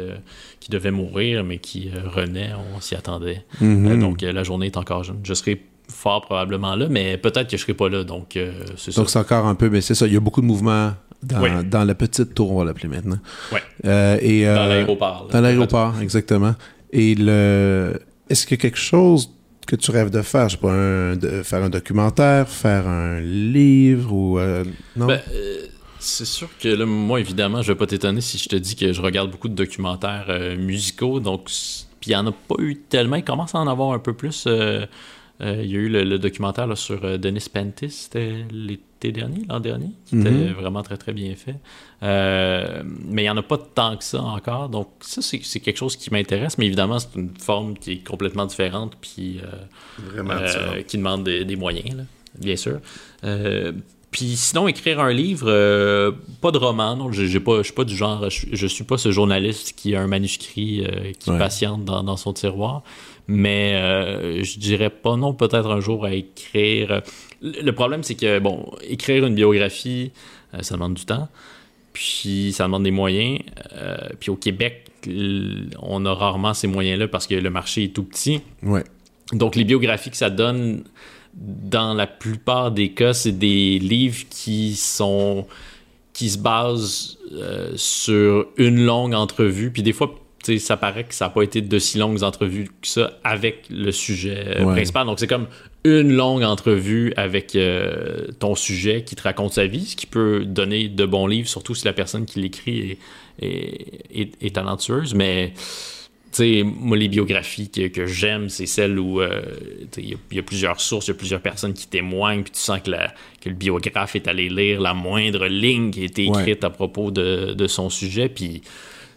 qui devaient mourir, mais qui renaient, on s'y attendait. Mhm. donc la journée est encore jeune. Je serai fort probablement là, mais peut-être que je serai pas là, donc c'est Donc c'est encore un peu, mais c'est ça, il y a beaucoup de mouvements dans, dans la petite tour, on va l'appeler maintenant. Oui. et, dans l'aéroport. Dans l'aéroport, exactement. Et le... Est-ce a quelque chose que tu rêves de faire? Je sais pas, de, faire un documentaire, faire un livre ou... Euh, non? Ben, euh, c'est sûr que là, moi, évidemment, je vais pas t'étonner si je te dis que je regarde beaucoup de documentaires euh, musicaux, donc... Puis il n'y en a pas eu tellement, il commence à en avoir un peu plus. Il y a eu le, documentaire sur Denis Pentis, c'était l'été dernier, l'an dernier, qui était mhm. vraiment très très bien fait. Euh, mais il n'y en a pas tant que ça encore. Donc, ça, c'est quelque chose qui m'intéresse. Mais évidemment, c'est une forme qui est complètement différente. Puis, euh, euh, qui demande des, moyens, bien sûr. puis sinon, écrire un livre, pas de roman. Non, je ne suis pas du genre. Je, ne suis pas ce journaliste qui a un manuscrit qui patiente dans, dans, son tiroir. Mais je dirais pas non, peut-être un jour à écrire. Le problème, c'est que, bon, écrire une biographie, ça demande du temps. Puis ça demande des moyens. Euh, puis au Québec, on a rarement ces moyens-là parce que le marché est tout petit. Ouais. Donc les biographies que ça donne, dans la plupart des cas, c'est des livres qui sont qui se basent euh, sur une longue entrevue. Puis des fois, ça paraît que ça n'a pas été de si longues entrevues que ça avec le sujet euh, principal. Donc c'est comme une longue entrevue avec euh, ton sujet qui te raconte sa vie, ce qui peut donner de bons livres, surtout si la personne qui l'écrit est, est, talentueuse. Mais, tu sais, moi, les biographies que, que j'aime, c'est celles où euh, il y, a plusieurs sources, il y a plusieurs personnes qui témoignent, puis tu sens que, la, que, le biographe est allé lire la moindre ligne qui a été écrite à propos de, de son sujet, puis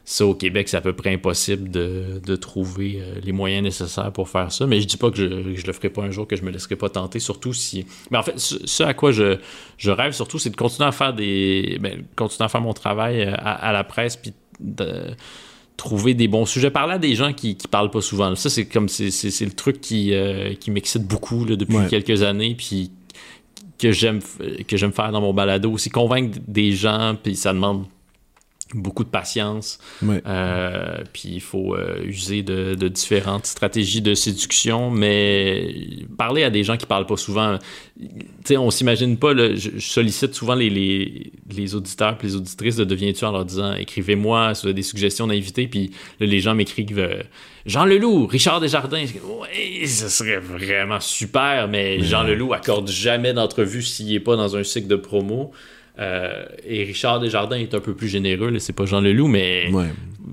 ça, au Québec, c'est à peu près impossible de, trouver euh, les moyens nécessaires pour faire ça. Mais je dis pas que je, je le ferai pas un jour, que je me laisserai pas tenter, surtout si. Mais en fait, ce, à quoi je, je rêve surtout, c'est de continuer à faire des. Ben, continuer à faire mon travail euh, à, la presse, puis de trouver des bons sujets. Parler à des gens qui, qui parlent pas souvent. Ça, c'est comme c'est, le truc qui, euh, qui m'excite beaucoup depuis quelques années, puis que j'aime que j'aime faire dans mon balado aussi convaincre des gens puis ça demande beaucoup de patience. Euh, puis il faut euh, user de, différentes stratégies de séduction, mais parler à des gens qui parlent pas souvent. Tu sais, on s'imagine pas. je, sollicite souvent les, les, auditeurs et les auditrices de Deviens-tu en leur disant écrivez-moi si vous avez des suggestions d'invités. Puis les gens m'écrivent euh, Jean Leloup, Richard Desjardins. Oui, ce serait vraiment super, mais Jean Leloup accorde jamais d'entrevue s'il n'est pas dans un cycle de promo. Euh, et Richard Desjardins est un peu plus généreux, c'est pas Jean Leloup, mais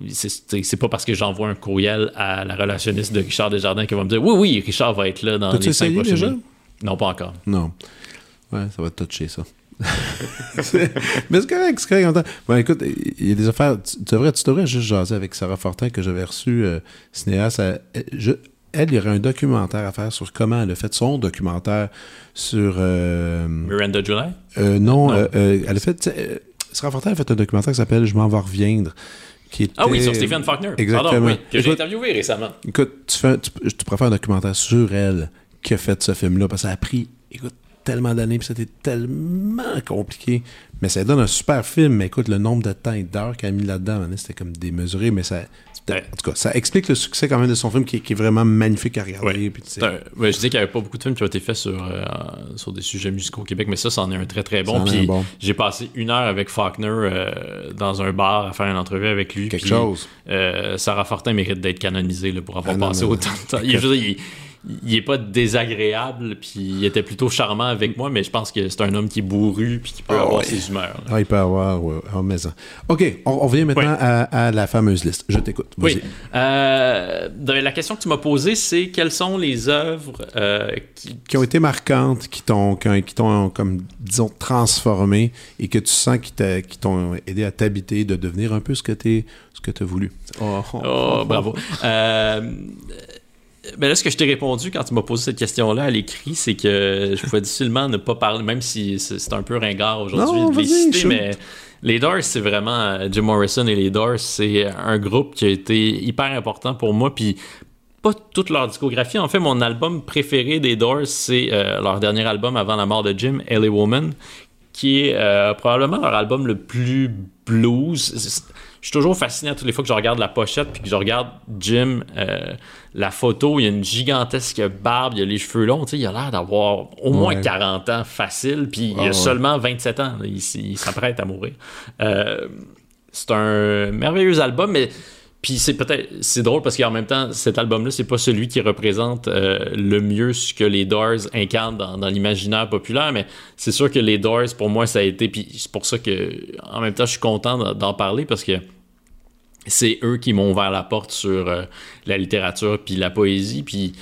c'est pas parce que j'envoie un courriel à la relationniste de Richard Desjardins qui va me dire Oui, oui, Richard va être là dans les cinq prochaines déjà? Non, pas encore. Non. Ouais, ça va toucher ça. <laughs> mais c'est correct, c'est correct. Bon, écoute, il y a des affaires. Tu devrais, tu devrais juste jaser avec Sarah Fortin que j'avais reçu, euh, cinéaste. je, elle, il y aurait un documentaire à faire sur comment elle a fait son documentaire sur. Euh, Miranda July euh, Non, euh, elle a fait. Sarah Fortin a fait un documentaire qui s'appelle Je m'en vais reviendre. Qui était... Ah oui, sur Stephen Faulkner. Exactement. Pardon, oui, que j'ai interviewé récemment. Écoute, tu, fais, tu, tu préfères un documentaire sur elle qui a fait ce film-là parce que ça a pris, écoute, tellement d'années puis c'était tellement compliqué. Mais ça donne un super film. Mais écoute, le nombre de temps et d'heures qu'elle a mis là-dedans, c'était comme démesuré. Mais ça, en tout cas, ça explique le succès quand même de son film qui, est vraiment magnifique à regarder. je disais qu'il n'y avait pas beaucoup de films qui ont été faits sur, euh, sur des sujets musicaux au Québec, mais ça, c'en est un très très bon. Puis j'ai passé une heure avec Faulkner euh, dans un bar à faire une entrevue avec lui. Quelque chose. Euh, Sarah Fortin mérite d'être canonisée pour avoir ah passé autant de temps. Il, il est pas désagréable, puis il était plutôt charmant avec moi, mais je pense que c'est un homme qui est bourru, puis qui peut ah avoir ses humeurs. Ah, il peut avoir, ouais, en maison. OK, on, revient maintenant à, la fameuse liste. Je t'écoute. Oui. Euh, la question que tu m'as posée, c'est quelles sont les œuvres euh, qui... ont été marquantes, qui t'ont, qui t'ont, comme, disons, transformé et que tu sens qui, t'ont aidé à t'habiter, de devenir un peu ce que tu ce que as voulu? Oh, oh bravo. Euh, ben là, ce que je t'ai répondu quand tu m'as posé cette question-là à l'écrit, c'est que je pouvais difficilement ne pas parler, même si c'est un peu ringard aujourd'hui de les citer, mais les Doors, c'est vraiment euh, Jim Morrison et les Doors, c'est un groupe qui a été hyper important pour moi, puis pas toute leur discographie. En fait, mon album préféré des Doors, c'est euh, leur dernier album avant la mort de Jim, LA Woman, qui est euh, probablement leur album le plus blues je suis toujours fasciné à toutes les fois que je regarde la pochette puis que je regarde Jim, euh, la photo, il y a une gigantesque barbe, il y a les cheveux longs, tu sais, il a l'air d'avoir au moins 40 ans facile, puis il a seulement 27 ans, il, s'apprête à mourir. Euh, c'est un merveilleux album, mais puis c'est peut-être c'est drôle parce qu'en même temps cet album-là c'est pas celui qui représente euh, le mieux ce que les Doors incarnent dans, l'imaginaire populaire, mais c'est sûr que les Doors pour moi ça a été puis c'est pour ça que en même temps je suis content d'en parler parce que c'est eux qui m'ont ouvert la porte sur euh, la littérature puis la poésie puis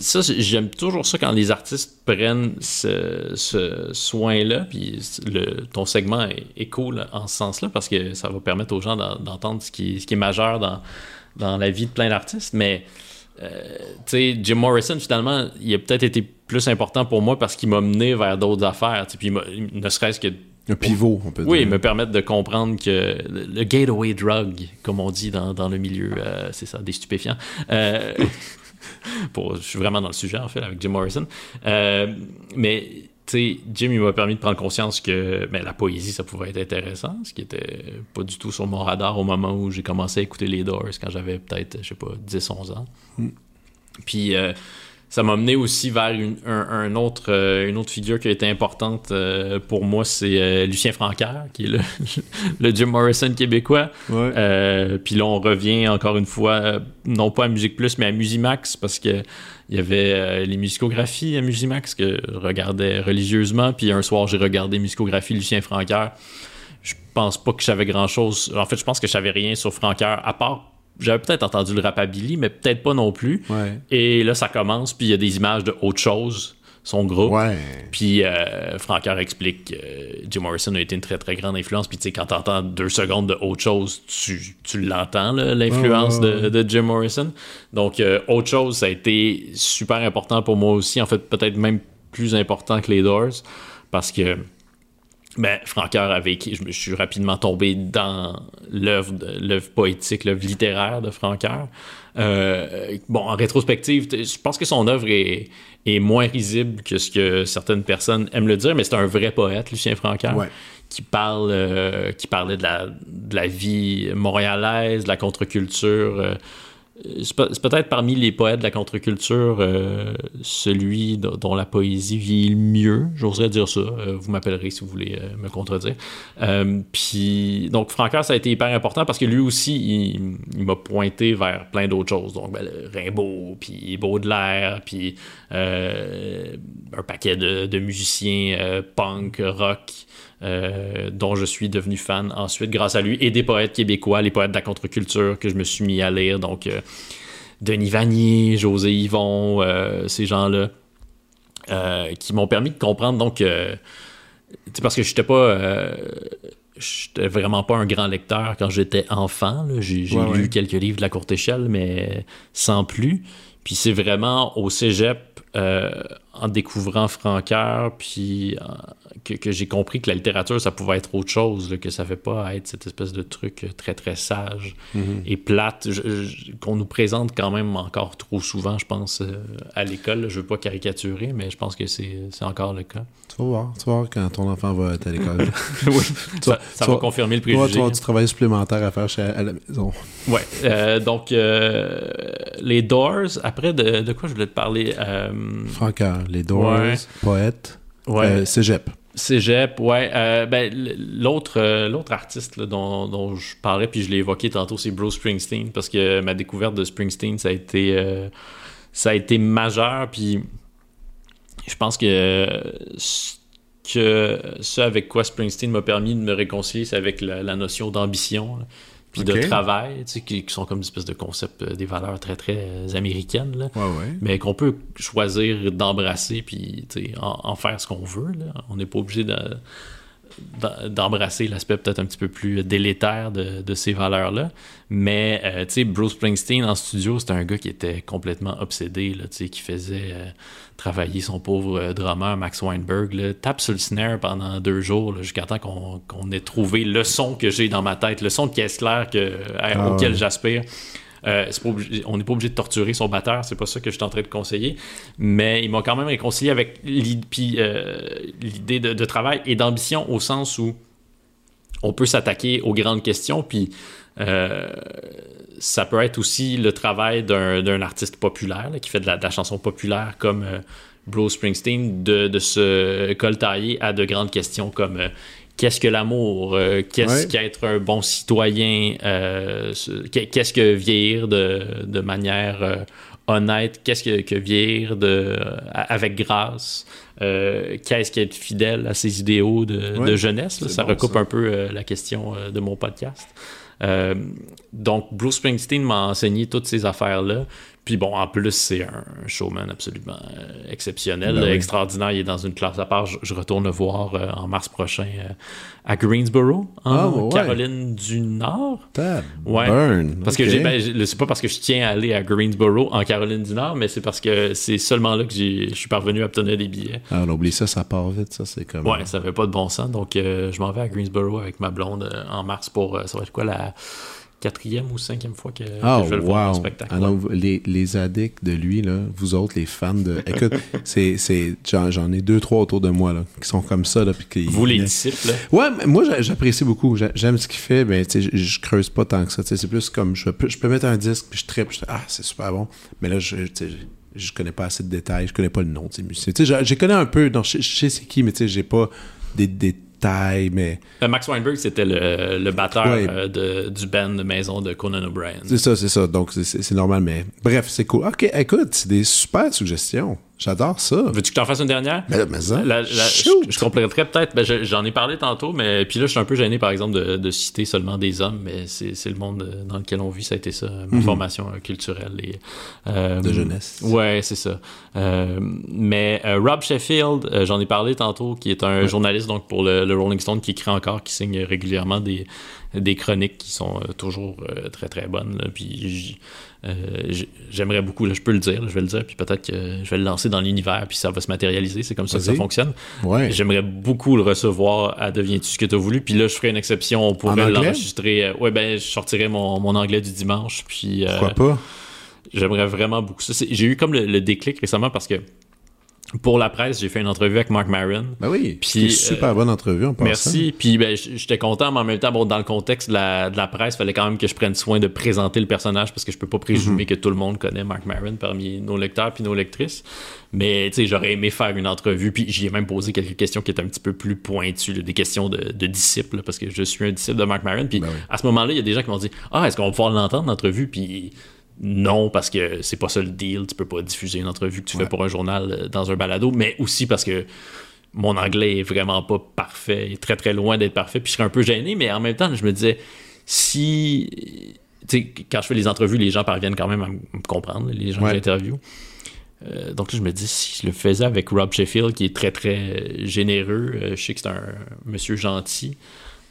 ça, j'aime toujours ça quand les artistes prennent ce, soin-là. Puis le, ton segment est, cool en ce sens-là parce que ça va permettre aux gens d'entendre ce qui, est majeur dans, dans la vie de plein d'artistes. Mais, euh, tu sais, Jim Morrison, finalement, il a peut-être été plus important pour moi parce qu'il m'a mené vers d'autres affaires. Puis, ne serait-ce que un pivot, on peut dire. Oui, me permettre de comprendre que le, gateway drug, comme on dit dans, le milieu, euh, c'est ça, des stupéfiants. Euh, <laughs> <laughs> je suis vraiment dans le sujet, en fait, avec Jim Morrison. Euh, mais, tu sais, Jim, il m'a permis de prendre conscience que ben, la poésie, ça pouvait être intéressant, ce qui était pas du tout sur mon radar au moment où j'ai commencé à écouter les Doors, quand j'avais peut-être, je sais pas, 10-11 ans. Hmm. Puis, euh, ça m'a mené aussi vers une, un, autre, euh, une autre figure qui a été importante euh, pour moi, c'est euh, Lucien Francaire, qui est le, <laughs> le Jim Morrison québécois. puis là, on revient encore une fois, non pas à Musique Plus, mais à Musimax, parce que il y avait les musicographies à Musimax que je regardais religieusement. Puis un soir, j'ai regardé musicographies Lucien Francaire. Je pense pas que j'avais grand chose. En fait, je pense que je savais rien sur Francaire, à part j'avais peut-être entendu le rapabilly, mais peut-être pas non plus. Et là, ça commence, puis il y a des images de autre chose, son groupe. Puis euh, explique que Jim Morrison a été une très très grande influence. Puis tu sais, quand t'entends deux secondes de autre chose, tu, tu l'entends, l'influence de, Jim Morrison. Donc, euh, autre chose, ça a été super important pour moi aussi. En fait, peut-être même plus important que les Doors. Parce que ben, Francoeur avait je, me suis rapidement tombé dans l'œuvre, l'œuvre poétique, l'œuvre littéraire de Francoeur. Euh, bon, en rétrospective, je pense que son œuvre est, est, moins risible que ce que certaines personnes aiment le dire, mais c'est un vrai poète, Lucien Francoeur, qui parle, qui parlait de la, de la vie montréalaise, de la contre-culture c'est peut-être parmi les poètes de la contre-culture euh, celui dont la poésie vit le mieux, j'oserais dire ça. Euh, vous m'appellerez si vous voulez euh, me contredire. puis, donc, Francaire, ça a été hyper important parce que lui aussi, il, m'a pointé vers plein d'autres choses. Donc, ben, Rimbaud, puis Baudelaire, puis un paquet de musiciens punk, rock. Euh, dont je suis devenu fan ensuite grâce à lui, et des poètes québécois, les poètes de la contre-culture que je me suis mis à lire. Donc, euh, Denis Vanier, José Yvon, euh, ces gens-là, qui m'ont permis de comprendre. Donc, parce que je n'étais pas. j'étais vraiment pas un grand lecteur quand j'étais enfant. J'ai lu quelques livres de la courte échelle, mais sans plus. Puis c'est vraiment au cégep, en découvrant Francoeur, puis que, j'ai compris que la littérature, ça pouvait être autre chose, que ça ne fait pas être cette espèce de truc très, très sage mhm. et plate, qu'on nous présente quand même encore trop souvent, je pense, euh, à l'école. Je ne veux pas caricaturer, mais je pense que c'est encore le cas. Tu vas voir, tu vas voir quand ton enfant va être à l'école. <laughs> oui, ça, va confirmer le préjugé. Tu vas du travail supplémentaire à faire chez, à la maison. Oui, euh, donc euh, les Doors, après, de, quoi je voulais te parler? Franca, les Doors, poète, ouais. cégep. Cégep, ouais. Euh, ben, l'autre, euh, l'autre artiste dont, je parlais, puis je l'ai évoqué tantôt, c'est Bruce Springsteen, parce que ma découverte de Springsteen, ça a été, euh, ça a été majeur, puis je pense que, que ce avec quoi Springsteen m'a permis de me réconcilier, c'est avec la, la notion d'ambition puis de travail, tu sais, qui, sont comme une espèce de concept euh, des valeurs très, très euh, américaines, là, mais qu'on peut choisir d'embrasser, puis en, en, faire ce qu'on veut. Là. On n'est pas obligé de d'embrasser l'aspect peut-être un petit peu plus délétère de, ces valeurs-là. Mais, euh, tu sais, Bruce Springsteen en studio, c'était un gars qui était complètement obsédé, là, tu sais, qui faisait euh, travailler son pauvre euh, drummer Max Weinberg, là, tape sur le snare pendant deux jours, jusqu'à temps qu'on ait trouvé le son que j'ai dans ma tête, le son de caisse claire que, ah auquel j'aspire. Euh, on n'est pas obligé de torturer son batteur, c'est pas ça que je suis en train de conseiller. Mais il m'a quand même réconcilié avec euh, l'idée de, travail et d'ambition au sens où on peut s'attaquer aux grandes questions, puis euh, ça peut être aussi le travail d'un artiste populaire qui fait de la, chanson populaire comme Bruce Springsteen, de, de, se coltailler à de grandes questions comme qu'est-ce que l'amour, euh, qu'est-ce qu'être un bon citoyen, euh, qu'est-ce que vieillir de, manière euh, honnête, qu'est-ce que, vieillir de, avec grâce, qu'est-ce qu'être fidèle à ses idéaux de, jeunesse. ça recoupe un peu la question de mon podcast. donc, Bruce Springsteen m'a enseigné toutes ces affaires-là. Puis bon, en plus, c'est un showman absolument euh, exceptionnel, ben extraordinaire. Il est dans une classe à part. Je, retourne le voir euh, en mars prochain euh, à Greensboro, en ah, Caroline du Nord. ouais. Parce que j'ai, ben, c'est pas parce que je tiens à aller à Greensboro, en Caroline du Nord, mais c'est parce que c'est seulement là que je suis parvenu à obtenir des billets. Ah, on oublie ça, ça part vite, ça, c'est comme. Ouais, ça fait pas de bon sens. Donc, je m'en vais à Greensboro avec ma blonde en mars pour. ça va être quoi la quatrième ou cinquième fois que, ah, je vais le voir en spectacle. Alors, les, les addicts de lui, là, vous autres, les fans de. Écoute, <laughs> c'est, c'est, j'en, ai deux, trois autour de moi là, qui sont comme ça. Là, puis vous, les disciples. Là? Ouais, mais moi, j'apprécie beaucoup. J'aime ce qu'il fait, mais je, je creuse pas tant que ça. C'est plus comme je peux, je peux mettre un disque, puis je tripe, ah, c'est super bon. Mais là, je, je connais pas assez de détails, je connais pas le nom de ces musiciens. Je, je connais un peu, donc je, sais c'est qui, mais j'ai pas des, des mais... Euh, Max Weinberg, c'était le, le, batteur euh, de, du band de maison de Conan O'Brien. C'est ça, c'est ça. Donc, c'est normal, mais... Bref, c'est cool. OK, écoute, c'est des super suggestions. J'adore ça. Veux-tu que t'en fasse une dernière? Mais, mais ça, je, je compléterais peut-être, ben, j'en ai parlé tantôt, mais puis là, je suis un peu gêné, par exemple, de, de citer seulement des hommes, mais c'est le monde dans lequel on vit, ça a été ça, ma mhm. formation euh, culturelle. Et, euh, de jeunesse. Ouais, c'est ça. Euh, mais Rob Sheffield, j'en ai parlé tantôt, qui est un journaliste donc pour le, le, Rolling Stone, qui écrit encore, qui signe régulièrement des, des chroniques qui sont toujours très, très bonnes. Puis euh, j'aimerais beaucoup, là, je peux le dire, je vais le dire, puis peut-être que je vais le lancer dans l'univers, puis ça va se matérialiser. C'est comme ça que ça fonctionne. J'aimerais beaucoup le recevoir à Deviens-tu ce que tu as voulu, puis là, je ferai une exception. On pourrait l'enregistrer. Euh, ouais, ben, je sortirai mon, mon, anglais du dimanche, puis. Euh, Pourquoi pas? J'aimerais vraiment beaucoup ça. J'ai eu comme le, déclic récemment parce que pour la presse, j'ai fait une entrevue avec Mark Maron. Ben oui, puis super euh, bonne entrevue en Merci. Puis ben, j'étais content, mais en même temps, bon, dans le contexte de la, de la presse, il fallait quand même que je prenne soin de présenter le personnage parce que je peux pas présumer mhm. que tout le monde connaît Mark Maron parmi nos lecteurs puis nos lectrices. Mais tu sais, j'aurais aimé faire une entrevue, puis j'y ai même posé quelques questions qui étaient un petit peu plus pointues, des questions de, de disciples, parce que je suis un disciple de Mark Maron. Puis ben à ce moment-là, il y a des gens qui m'ont dit Ah, est-ce qu'on va pouvoir l'entendre, l'entrevue Puis non, parce que c'est pas ça le deal. Tu peux pas diffuser une entrevue que tu fais pour un journal euh, dans un balado, mais aussi parce que mon anglais est vraiment pas parfait, il est très très loin d'être parfait, puis je serais un peu gêné, mais en même temps, je me disais, si. Tu sais, quand je fais les entrevues, les gens parviennent quand même à me comprendre, les gens que j'interviewe. Euh, donc là, je me dis, si je le faisais avec Rob Sheffield, qui est très très généreux, euh, je sais que c'est un monsieur gentil,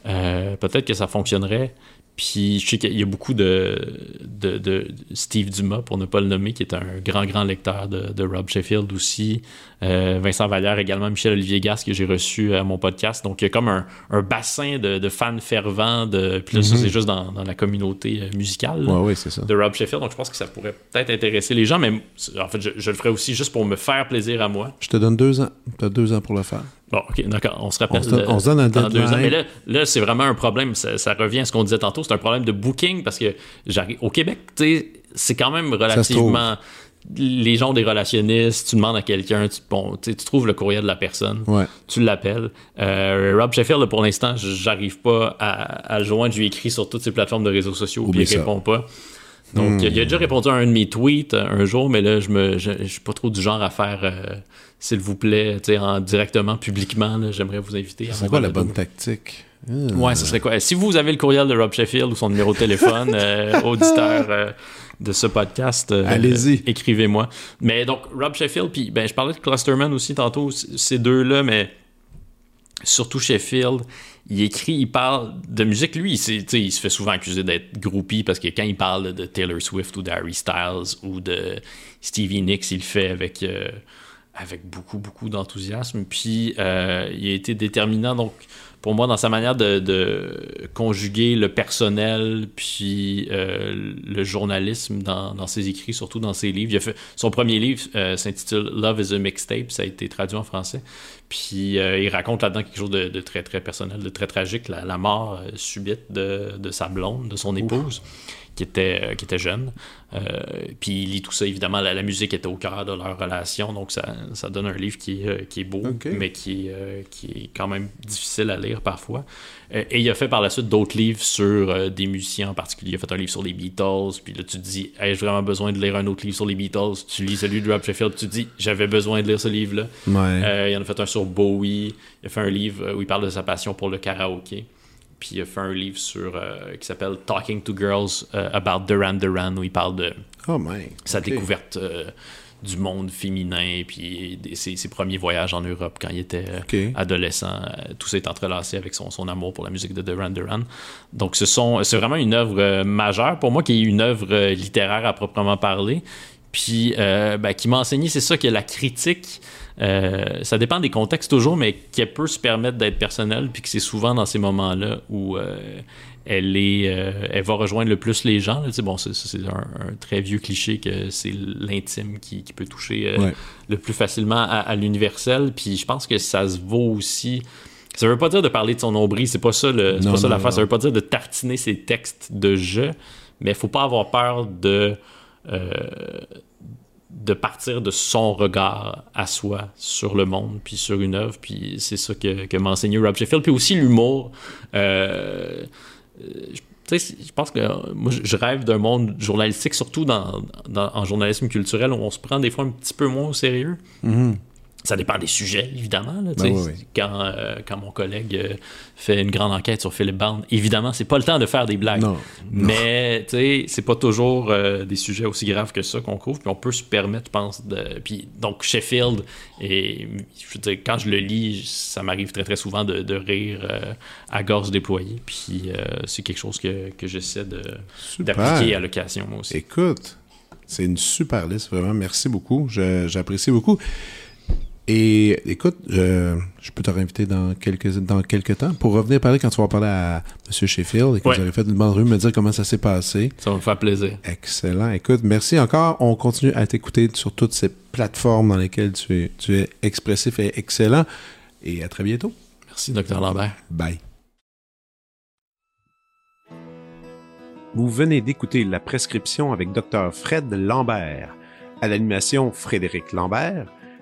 peut-être que ça fonctionnerait. Puis je sais qu'il y a beaucoup de, de, Steve Dumas, pour ne pas le nommer, qui est un grand, grand lecteur de, Rob Sheffield aussi. Euh, Vincent Vallière également, Michel-Olivier Gas, que j'ai reçu à mon podcast. Donc il y a comme un, bassin de, fans fervents. De, puis là, ça, mhm. c'est juste dans, la communauté euh, musicale de Rob Sheffield. Donc je pense que ça pourrait peut-être intéresser les gens, mais en fait, je, le ferai aussi juste pour me faire plaisir à moi. Je te donne deux ans. Tu as deux ans pour le faire. Bon, ok, d'accord, on se rappelle. On se, donne un dans deux ans. Mais là, là c'est vraiment un problème. Ça, revient à ce qu'on disait tantôt. C'est un problème de booking parce que j'arrive au Québec, c'est quand même relativement. Les gens des relationnistes, tu demandes à quelqu'un, tu, bon, tu trouves le courriel de la personne, tu l'appelles. Euh, Rob Sheffield, pour l'instant, j'arrive pas à, à joindre. Je lui écrit sur toutes ces plateformes de réseaux sociaux, puis il répond pas. Donc, il a déjà répondu à un de mes tweets euh, un jour, mais là, je je, suis pas trop du genre à faire, euh, s'il vous plaît, en, directement, publiquement. J'aimerais vous inviter. C'est quoi la bonne tactique? Ouais, ce serait quoi? Si vous avez le courriel de Rob Sheffield ou son numéro de téléphone, <laughs> euh, auditeur de ce podcast, allez-y. Écrivez-moi. Mais donc, Rob Sheffield, puis ben, je parlais de Clusterman aussi tantôt, ces deux-là, mais surtout Sheffield il écrit, il parle de musique. Lui, il, il se fait souvent accuser d'être groupie parce que quand il parle de Taylor Swift ou d'Harry Styles ou de Stevie Nicks, il le fait avec, euh, avec beaucoup, beaucoup d'enthousiasme. Puis, euh, il a été déterminant, donc, pour moi, dans sa manière de, conjuguer le personnel puis euh, le journalisme dans, ses écrits, surtout dans ses livres. Il a fait, son premier livre s'intitule Love is a Mixtape, ça a été traduit en français. Puis euh, il raconte là-dedans quelque chose de, très, très personnel, de très tragique, la, mort euh, subite de, sa blonde, de son épouse, qui était, euh, qui était jeune. puis il lit tout ça, évidemment, la, musique était au cœur de leur relation, donc ça, ça donne un livre qui, qui est beau, mais qui, qui est quand même difficile à lire parfois. Euh, et il a fait par la suite d'autres livres sur euh, des musiciens en particulier. Il a fait un livre sur les Beatles, puis là tu te dis, ai-je vraiment besoin de lire un autre livre sur les Beatles Tu lis celui de Rob Sheffield, tu te dis, j'avais besoin de lire ce livre-là. Euh, il en a fait un sur Bowie, il a fait un livre où il parle de sa passion pour le karaoké. Puis il a fait un livre sur qui s'appelle Talking to Girls About Duran Duran, où il parle de oh sa découverte du monde féminin, puis ses, premiers voyages en Europe quand il était euh, adolescent. Euh, tout s'est entrelacé avec son, son, amour pour la musique de Duran Duran. Donc, ce sont, c'est vraiment une œuvre euh, majeure pour moi, qui est une œuvre littéraire à proprement parler. Puis, ben, qui m'a enseigné, c'est ça, que la critique, ça dépend des contextes toujours, mais qu'elle peut se permettre d'être personnelle, puis que c'est souvent dans ces moments-là où elle est euh, elle va rejoindre le plus les gens bon c'est un, très vieux cliché que c'est l'intime qui, peut toucher euh, le plus facilement à, l'universel puis je pense que ça se vaut aussi. Ça veut pas dire de parler de son nombril c'est pas ça le pas ça l'affaire. Ça veut pas dire de tartiner ses textes de jeu mais il faut pas avoir peur de euh, de partir de son regard à soi sur le monde, puis sur une œuvre, puis c'est ça que, que m'a Rob Sheffield. Puis aussi l'humour. Euh, je pense que moi, je rêve d'un monde journalistique, surtout dans, en journalisme culturel, où on se prend des fois un petit peu moins au sérieux. Mm-hmm. Ça dépend des sujets, évidemment. Ben quand, euh, quand mon collègue euh, fait une grande enquête sur Philip Bound, évidemment, c'est pas le temps de faire des blagues. Non, Mais c'est pas toujours euh, des sujets aussi graves que ça qu'on couvre. Puis on peut se permettre, je pense, de. Puis donc Sheffield, et je veux dire, quand je le lis, ça m'arrive très très souvent de, rire à gorge déployée. Puis c'est quelque chose que, que j'essaie d'appliquer à l'occasion, moi aussi. Écoute, c'est une super liste, vraiment. Merci beaucoup. J'apprécie beaucoup. Et écoute, je peux te réinviter dans quelques, dans quelques temps pour revenir parler quand tu vas parler à M. Sheffield et que vous avez fait une bonne rue, me dire comment ça s'est passé. Ça va me faire plaisir. Excellent. Écoute, merci encore. On continue à t'écouter sur toutes ces plateformes dans lesquelles tu es, tu es expressif et excellent. Et à très bientôt. Merci, Dr. Lambert. Bye. Vous venez d'écouter la prescription avec Dr. Fred Lambert. À l'animation, Frédéric Lambert.